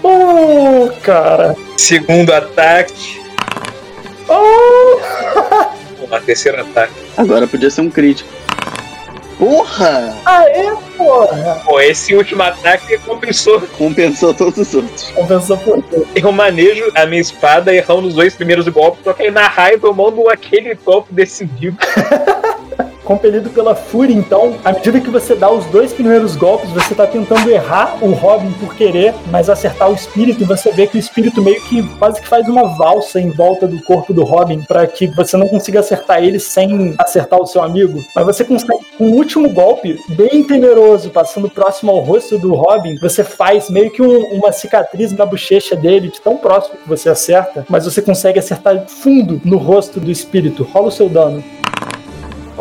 Oh, cara. segundo ataque, Oh! a terceiro ataque. Agora podia ser um crítico. Porra! Aê, porra! Pô, esse último ataque compensou. Compensou todos os outros. Compensou por quê? Eu manejo a minha espada errando os dois primeiros golpes, só que aí na raiva eu mando aquele golpe decisivo. [laughs] Compelido pela fúria, então, à medida que você dá os dois primeiros golpes, você tá tentando errar o Robin por querer, mas acertar o espírito, e você vê que o espírito meio que quase que faz uma valsa em volta do corpo do Robin, para que você não consiga acertar ele sem acertar o seu amigo. Mas você consegue, com o último golpe, bem temeroso, passando próximo ao rosto do Robin, você faz meio que um- uma cicatriz na bochecha dele, de tão próximo que você acerta, mas você consegue acertar fundo no rosto do espírito. Rola o seu dano.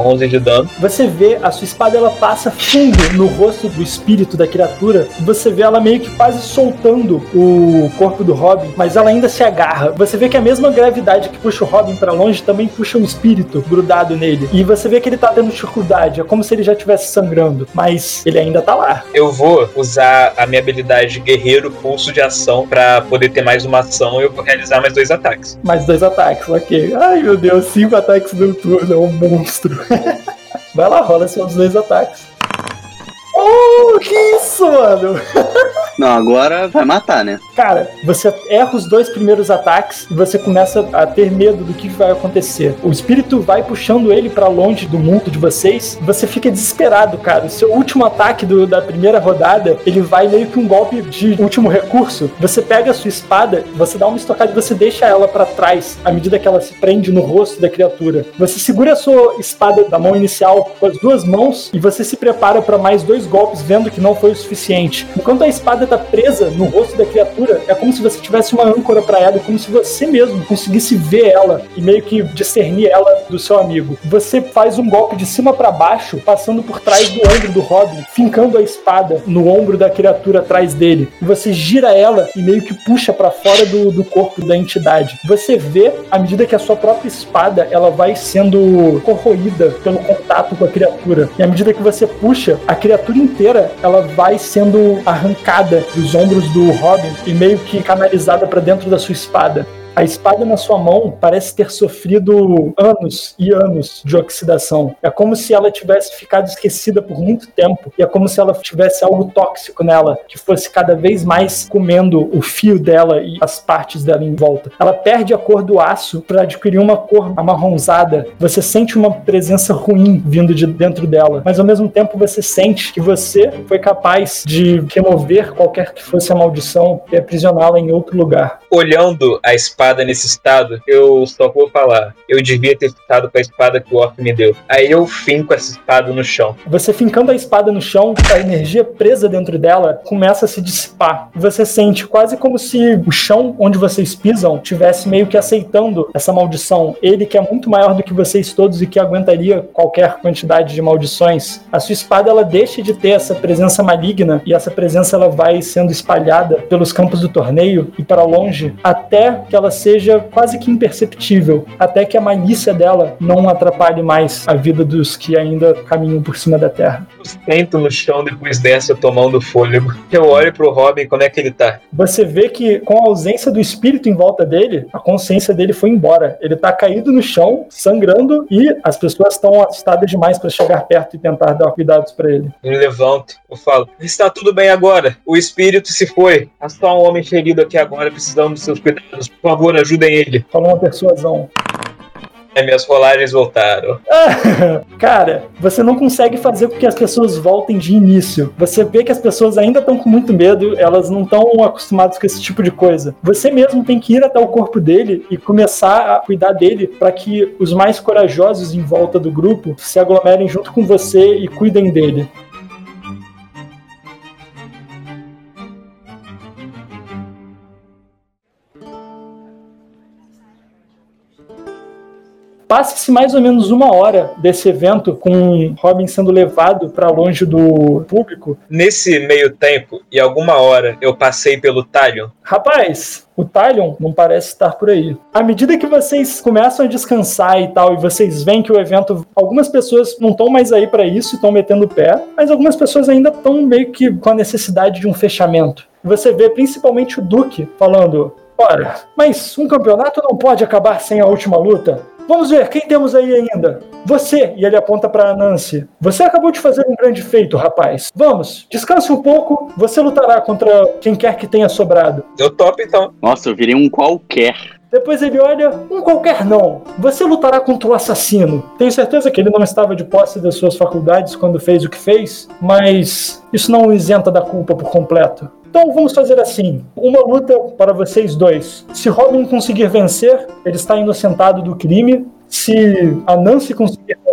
11 de dano. Você vê a sua espada ela passa fundo no rosto do espírito da criatura e você vê ela meio que quase soltando o corpo do Robin, mas ela ainda se agarra. Você vê que a mesma gravidade que puxa o Robin pra longe também puxa o espírito grudado nele. E você vê que ele tá tendo dificuldade, é como se ele já estivesse sangrando, mas ele ainda tá lá. Eu vou usar a minha habilidade guerreiro pulso de ação pra poder ter mais uma ação e eu vou realizar mais dois ataques. Mais dois ataques, ok. Ai meu Deus, cinco ataques no turno, é um monstro. [laughs] Vai lá, rola seus dois ataques. Oh, que isso, mano? [laughs] Não, agora vai matar, né? Cara, você erra os dois primeiros ataques e você começa a ter medo do que vai acontecer. O espírito vai puxando ele pra longe do mundo de vocês. Você fica desesperado, cara. O seu último ataque do- da primeira rodada, ele vai meio que um golpe de último recurso. Você pega a sua espada, você dá uma estocada e você deixa ela pra trás à medida que ela se prende no rosto da criatura. Você segura a sua espada da mão inicial com as duas mãos e você se prepara pra mais dois golpes, vendo que não foi o suficiente. Enquanto a espada tá presa no rosto da criatura, é como se você tivesse uma âncora pra ela, como se você mesmo conseguisse ver ela e meio que discernir ela do seu amigo. Você faz um golpe de cima pra baixo, passando por trás do ombro do Robin, fincando a espada no ombro da criatura atrás dele. E você gira ela e meio que puxa pra fora do, do corpo da entidade. Você vê, à medida que a sua própria espada ela vai sendo corroída pelo contato com a criatura. E à medida que você puxa, a criatura inteira ela vai sendo arrancada dos ombros do Robin e meio que canalizada pra dentro da sua espada. A espada na sua mão parece ter sofrido anos e anos de oxidação. É como se ela tivesse ficado esquecida por muito tempo. E é como se ela tivesse algo tóxico nela, que fosse cada vez mais comendo o fio dela e as partes dela em volta. Ela perde a cor do aço para adquirir uma cor amarronzada. Você sente uma presença ruim vindo de dentro dela, mas ao mesmo tempo você sente que você foi capaz de remover qualquer que fosse a maldição e aprisioná-la em outro lugar. Olhando a espada nesse estado, eu só vou falar. Eu devia ter ficado com a espada que o Orc me deu. Aí eu finco essa espada no chão. Você fincando a espada no chão, a energia presa dentro dela começa a se dissipar. Você sente quase como se o chão onde vocês pisam tivesse meio que aceitando essa maldição. Ele que é muito maior do que vocês todos e que aguentaria qualquer quantidade de maldições. A sua espada ela deixa de ter essa presença maligna e essa presença ela vai sendo espalhada pelos campos do torneio e para longe até que ela ela seja quase que imperceptível, até que a malícia dela não atrapalhe mais a vida dos que ainda caminham por cima da terra. Eu sento no chão depois dessa, tomando fôlego. Eu olho pro Robin, como é que ele tá? Você vê que com a ausência do espírito em volta dele, a consciência dele foi embora. Ele tá caído no chão, sangrando, e as pessoas estão assustadas demais para chegar perto e tentar dar cuidados para ele. Eu me levanto, eu falo: Está tudo bem agora. O espírito se foi. Há só um homem ferido aqui agora, precisando dos seus cuidados. Por favor, ajudem ele. Fala uma persuasão. É, minhas rolagens voltaram. [laughs] Cara, você não consegue fazer com que as pessoas voltem de início. Você vê que as pessoas ainda estão com muito medo, elas não estão acostumadas com esse tipo de coisa. Você mesmo tem que ir até o corpo dele e começar a cuidar dele para que os mais corajosos em volta do grupo se aglomerem junto com você e cuidem dele. Passa-se mais ou menos uma hora desse evento com Robin sendo levado para longe do público. Nesse meio tempo, e alguma hora, eu passei pelo Talion. Rapaz, o Talion não parece estar por aí. À medida que vocês começam a descansar e tal, e vocês veem que o evento. Algumas pessoas não estão mais aí para isso e estão metendo o pé, mas algumas pessoas ainda estão meio que com a necessidade de um fechamento. Você vê principalmente o Duque falando: Ora, mas um campeonato não pode acabar sem a última luta. Vamos ver, quem temos aí ainda? Você, e ele aponta para Nancy. Você acabou de fazer um grande feito, rapaz. Vamos, descanse um pouco, você lutará contra quem quer que tenha sobrado. Eu topo então. Nossa, eu virei um qualquer. Depois ele olha, um qualquer não. Você lutará contra o assassino. Tenho certeza que ele não estava de posse das suas faculdades quando fez o que fez, mas isso não o isenta da culpa por completo. Então vamos fazer assim: uma luta para vocês dois. Se Robin conseguir vencer, ele está inocentado do crime. Se a Nancy conseguir vencer,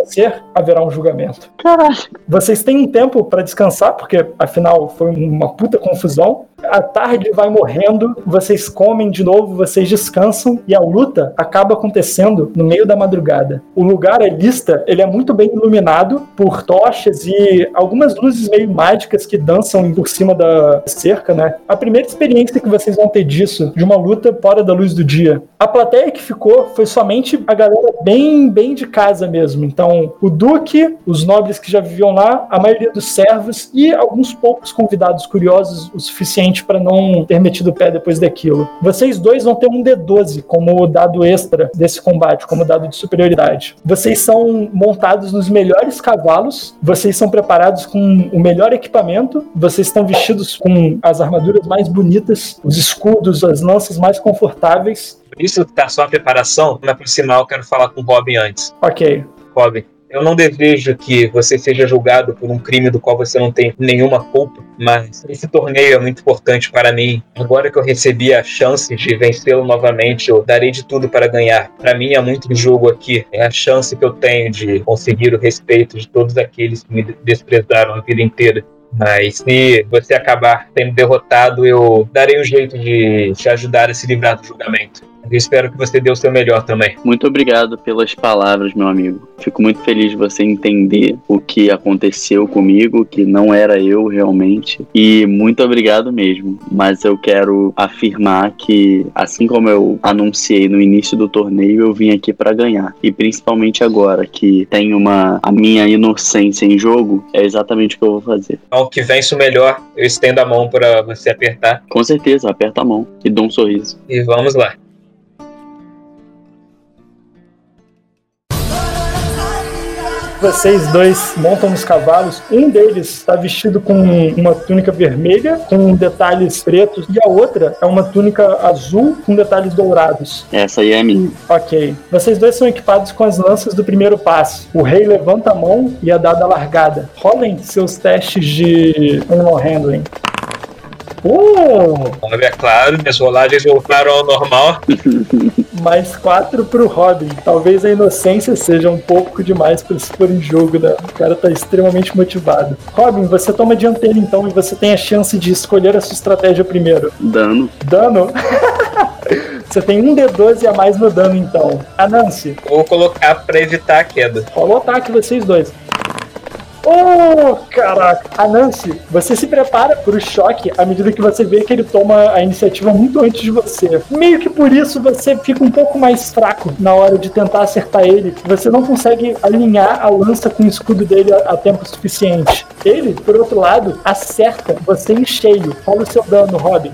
haverá um julgamento. Caralho. Vocês têm um tempo para descansar, porque afinal foi uma puta confusão. A tarde vai morrendo, vocês comem de novo, vocês descansam e a luta acaba acontecendo no meio da madrugada. O lugar, a lista, ele é muito bem iluminado por tochas e algumas luzes meio mágicas que dançam por cima da cerca, né? A primeira experiência que vocês vão ter disso, de uma luta fora da luz do dia. A plateia que ficou foi somente a galera bem, bem de casa mesmo. Então, o Duque, os nobres que já viviam lá, a maioria dos servos e alguns poucos convidados curiosos o suficiente para não ter metido o pé depois daquilo. Vocês dois vão ter um D12 como dado extra desse combate, como dado de superioridade. Vocês são montados nos melhores cavalos, vocês são preparados com o melhor equipamento, vocês estão vestidos com as armaduras mais bonitas, os escudos, as lanças mais confortáveis. Por isso tá só a preparação, mas por sinal eu quero falar com o Robin antes. Ok. Eu não desejo que você seja julgado por um crime do qual você não tem nenhuma culpa, mas esse torneio é muito importante para mim. Agora que eu recebi a chance de vencê-lo novamente, eu darei de tudo para ganhar. Para mim é muito jogo aqui, é a chance que eu tenho de conseguir o respeito de todos aqueles que me desprezaram a vida inteira. Mas se você acabar sendo derrotado, eu darei um jeito de te ajudar a se livrar do julgamento. Eu espero que você dê o seu melhor também. Muito obrigado pelas palavras, meu amigo. Fico muito feliz de você entender o que aconteceu comigo, que não era eu realmente. E muito obrigado mesmo. Mas eu quero afirmar que, assim como eu anunciei no início do torneio, eu vim aqui para ganhar. E principalmente agora que tem uma a minha inocência em jogo, é exatamente o que eu vou fazer. Ao que vence o melhor, eu estendo a mão para você apertar. Com certeza, aperta a mão e dou um sorriso. E vamos lá. Vocês dois montam nos cavalos. Um deles está vestido com uma túnica vermelha com detalhes pretos e a outra é uma túnica azul com detalhes dourados. Essa aí é a minha. Ok. Vocês dois são equipados com as lanças do primeiro passo. O rei levanta a mão e é dada a largada. Rolem seus testes de animal handling. Uh! É claro, minhas rolagens voltaram ao normal. [laughs] Mais quatro pro Robin. Talvez a inocência seja um pouco demais para se pôr em jogo, né? O cara tá extremamente motivado. Robin, você toma a dianteira então e você tem a chance de escolher a sua estratégia primeiro. Dano. Dano? [laughs] Você tem um D12 a mais no dano, então. A Nancy. Vou colocar pra evitar a queda. Rola o ataque, vocês dois. Oh, caraca. A Nancy, você se prepara para o choque à medida que você vê que ele toma a iniciativa muito antes de você. Meio que por isso você fica um pouco mais fraco na hora de tentar acertar ele. Você não consegue alinhar a lança com o escudo dele a, a tempo suficiente. Ele, por outro lado, acerta você em cheio. Fala o seu dano, Robin.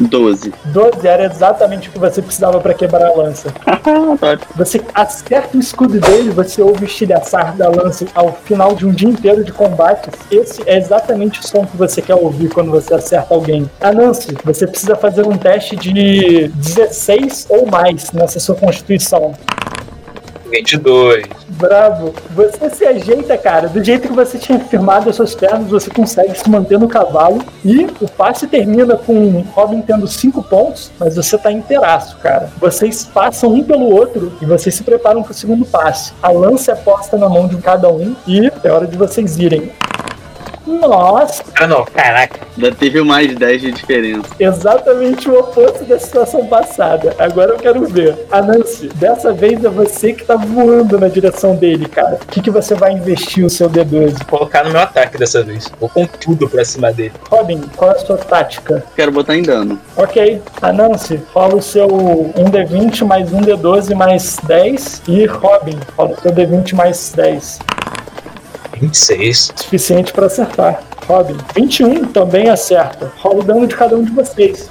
12. 12 era exatamente o que você precisava para quebrar a lança. [laughs] Você acerta o escudo dele, você ouve o estilhaçar da lança ao final de um dia inteiro de combate. Esse é exatamente o som que você quer ouvir quando você acerta alguém. Anansi, você precisa fazer um teste de 16 ou mais nessa sua constituição. 22. Bravo. Você se ajeita, cara. Do jeito que você tinha firmado as suas pernas, você consegue se manter no cavalo. E o passe termina com Robin tendo 5 pontos, mas você tá inteiraço, cara. Vocês passam um pelo outro e vocês se preparam pro segundo passe. A lança é posta na mão de cada um e é hora de vocês irem. Nossa, Ah, não. Caraca. Ainda teve mais 10 de diferença. exatamente o oposto da situação passada. Agora eu quero ver. A Nancy, dessa vez é você que tá voando na direção dele, cara. O que, que você vai investir o seu D12? Vou colocar no meu ataque dessa vez. Vou com tudo pra cima dele. Robin, qual é a sua tática? Quero botar em dano. Ok, a Nancy, rola o seu 1D20 mais 1D12 mais 10. E Robin, rola o seu D20 mais 10. 26. Suficiente para acertar. Robin, 21 também acerta. Rola o dano de cada um de vocês.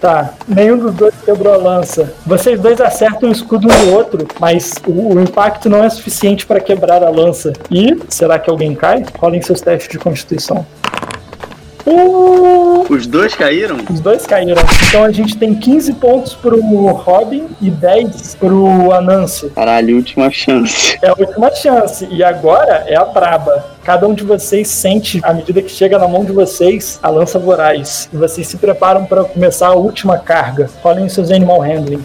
Tá, nenhum dos dois quebrou a lança. Vocês dois acertam o escudo um do outro, mas o, o impacto não é suficiente para quebrar a lança. E será que alguém cai? Rolem seus testes de constituição. Uh, Os dois caíram? os dois caíram. Então a gente tem 15 pontos pro Robin e 10 pro Anansi. Caralho, última chance. É a última chance. E agora é a braba. Cada um de vocês sente, à medida que chega na mão de vocês, a lança voraz. E vocês se preparam para começar a última carga. Rolem os seus animal handling.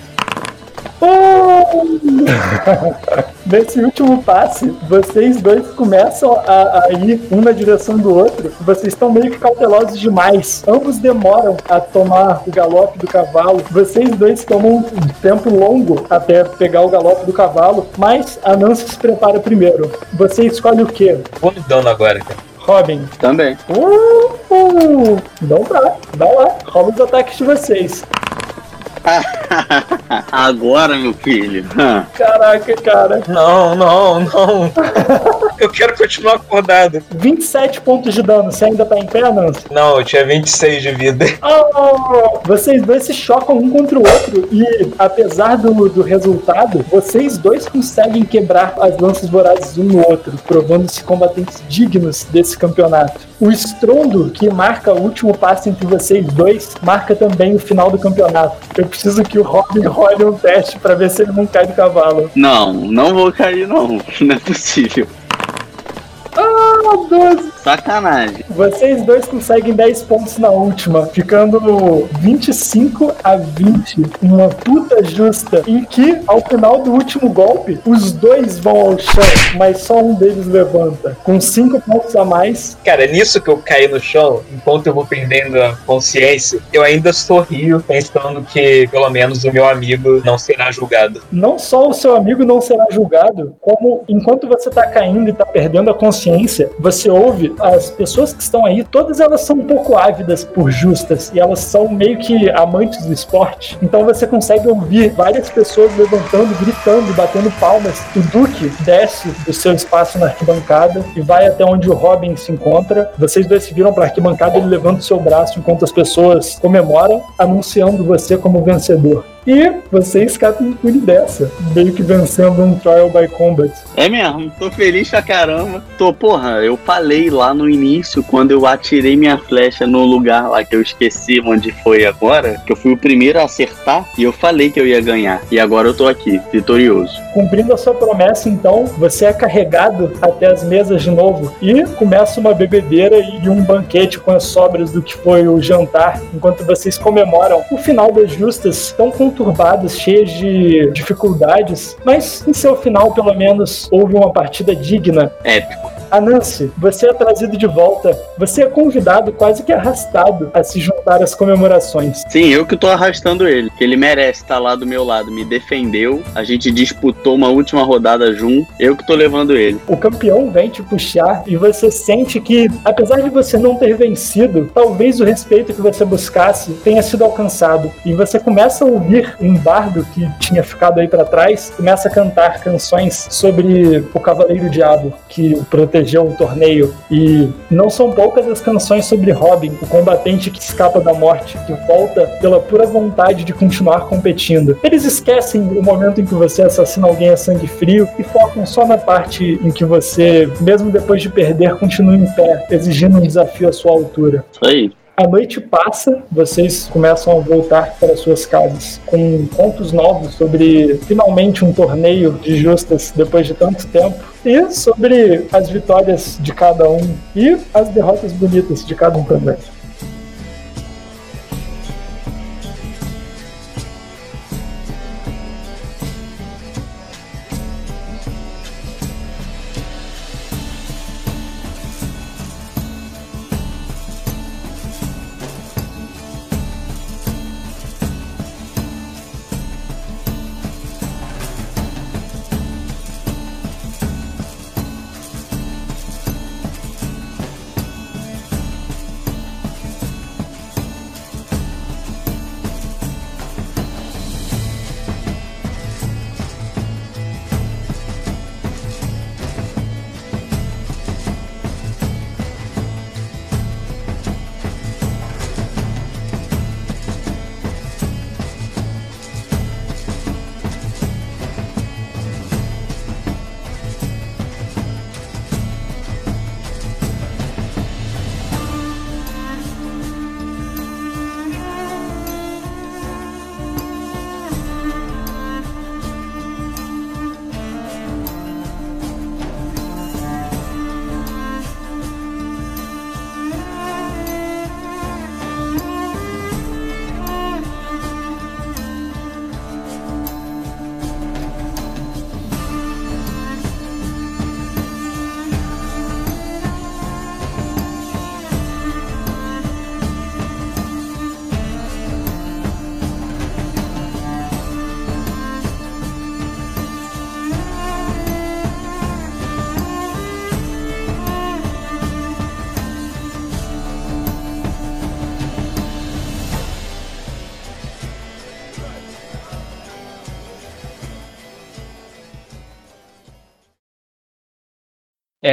Uh! [laughs] Nesse último passe, vocês dois começam a, a ir um na direção do outro. Vocês estão meio que cautelosos demais. Ambos demoram a tomar o galope do cavalo. Vocês dois tomam um tempo longo até pegar o galope do cavalo, mas a Nancy se prepara primeiro. Você escolhe o quê? Vou no dano agora, cara. Robin. Também. Uh, uh, não dá, dá lá. Rola os ataques de vocês. [laughs] Agora, meu filho. Caraca, cara. Não, não, não. Eu quero continuar acordado. 27 pontos de dano. Você ainda tá em pé, Nancy? Não, eu tinha 26 de vida. Oh, vocês dois se chocam um contra o outro e, apesar do, do resultado, vocês dois conseguem quebrar as lanças vorazes um no outro, provando-se combatentes dignos desse campeonato. O estrondo que marca o último passe entre vocês dois marca também o final do campeonato. Eu preciso que o Robin [laughs] role um teste pra ver se ele não cai do cavalo. Não, não vou cair, não. [laughs] Não é possível. Ah, 12. Sacanagem. Vocês dois conseguem 10 pontos na última, ficando no 25 a 20. Uma puta justa, em que, ao final do último golpe, os dois vão ao chão, mas só um deles levanta. Com 5 pontos a mais, Cara, nisso que eu caí no chão, enquanto eu vou perdendo a consciência, eu ainda sorrio, pensando que pelo menos o meu amigo não será julgado. não só o seu amigo não será julgado, como enquanto você tá caindo e tá perdendo a consciência, você ouve as pessoas que estão aí, todas elas são um pouco ávidas por justas e elas são meio que amantes do esporte. Então você consegue ouvir várias pessoas levantando, gritando, batendo palmas. O Duque desce do seu espaço na arquibancada e vai até onde o Robin se encontra. Vocês dois se viram para arquibancada, ele levanta o seu braço enquanto as pessoas comemoram, anunciando você como vencedor. E você escapa impune dessa, meio que vencendo um trial by combat. É mesmo, tô feliz pra caramba. Tô, porra, eu falei lá no início, quando eu atirei minha flecha no lugar lá que eu esqueci onde foi agora, que eu fui o primeiro a acertar e eu falei que eu ia ganhar. E agora eu tô aqui, vitorioso. Cumprindo a sua promessa, então, você é carregado até as mesas de novo e começa uma bebedeira e um banquete com as sobras do que foi o jantar, enquanto vocês comemoram o final das justas, tão conturbadas, cheias de dificuldades, mas em seu final, pelo menos, houve uma partida digna. Épico. Anansi, você é trazido de volta. Você é convidado, quase que arrastado, a se juntar às comemorações. Sim, eu que tô arrastando ele. Ele merece estar lá do meu lado. Me defendeu. A gente disputou uma última rodada junto. Eu que tô levando ele. O campeão vem te puxar e você sente que, apesar de você não ter vencido, talvez o respeito que você buscasse tenha sido alcançado. E você começa a ouvir um bardo que tinha ficado aí para trás, começa a cantar canções sobre o Cavaleiro Diabo que protegeu o torneio. E não são poucas as canções sobre Robin, o combatente que escapa da morte, que volta pela pura vontade de continuar competindo. Eles esquecem o momento em que você assassina alguém a sangue frio e focam só na parte em que você, mesmo depois de perder, continua em pé, exigindo um desafio à sua altura. Isso aí. A noite passa, vocês começam a voltar para suas casas com contos novos sobre finalmente um torneio de justas depois de tanto tempo e sobre as vitórias de cada um e as derrotas bonitas de cada um também.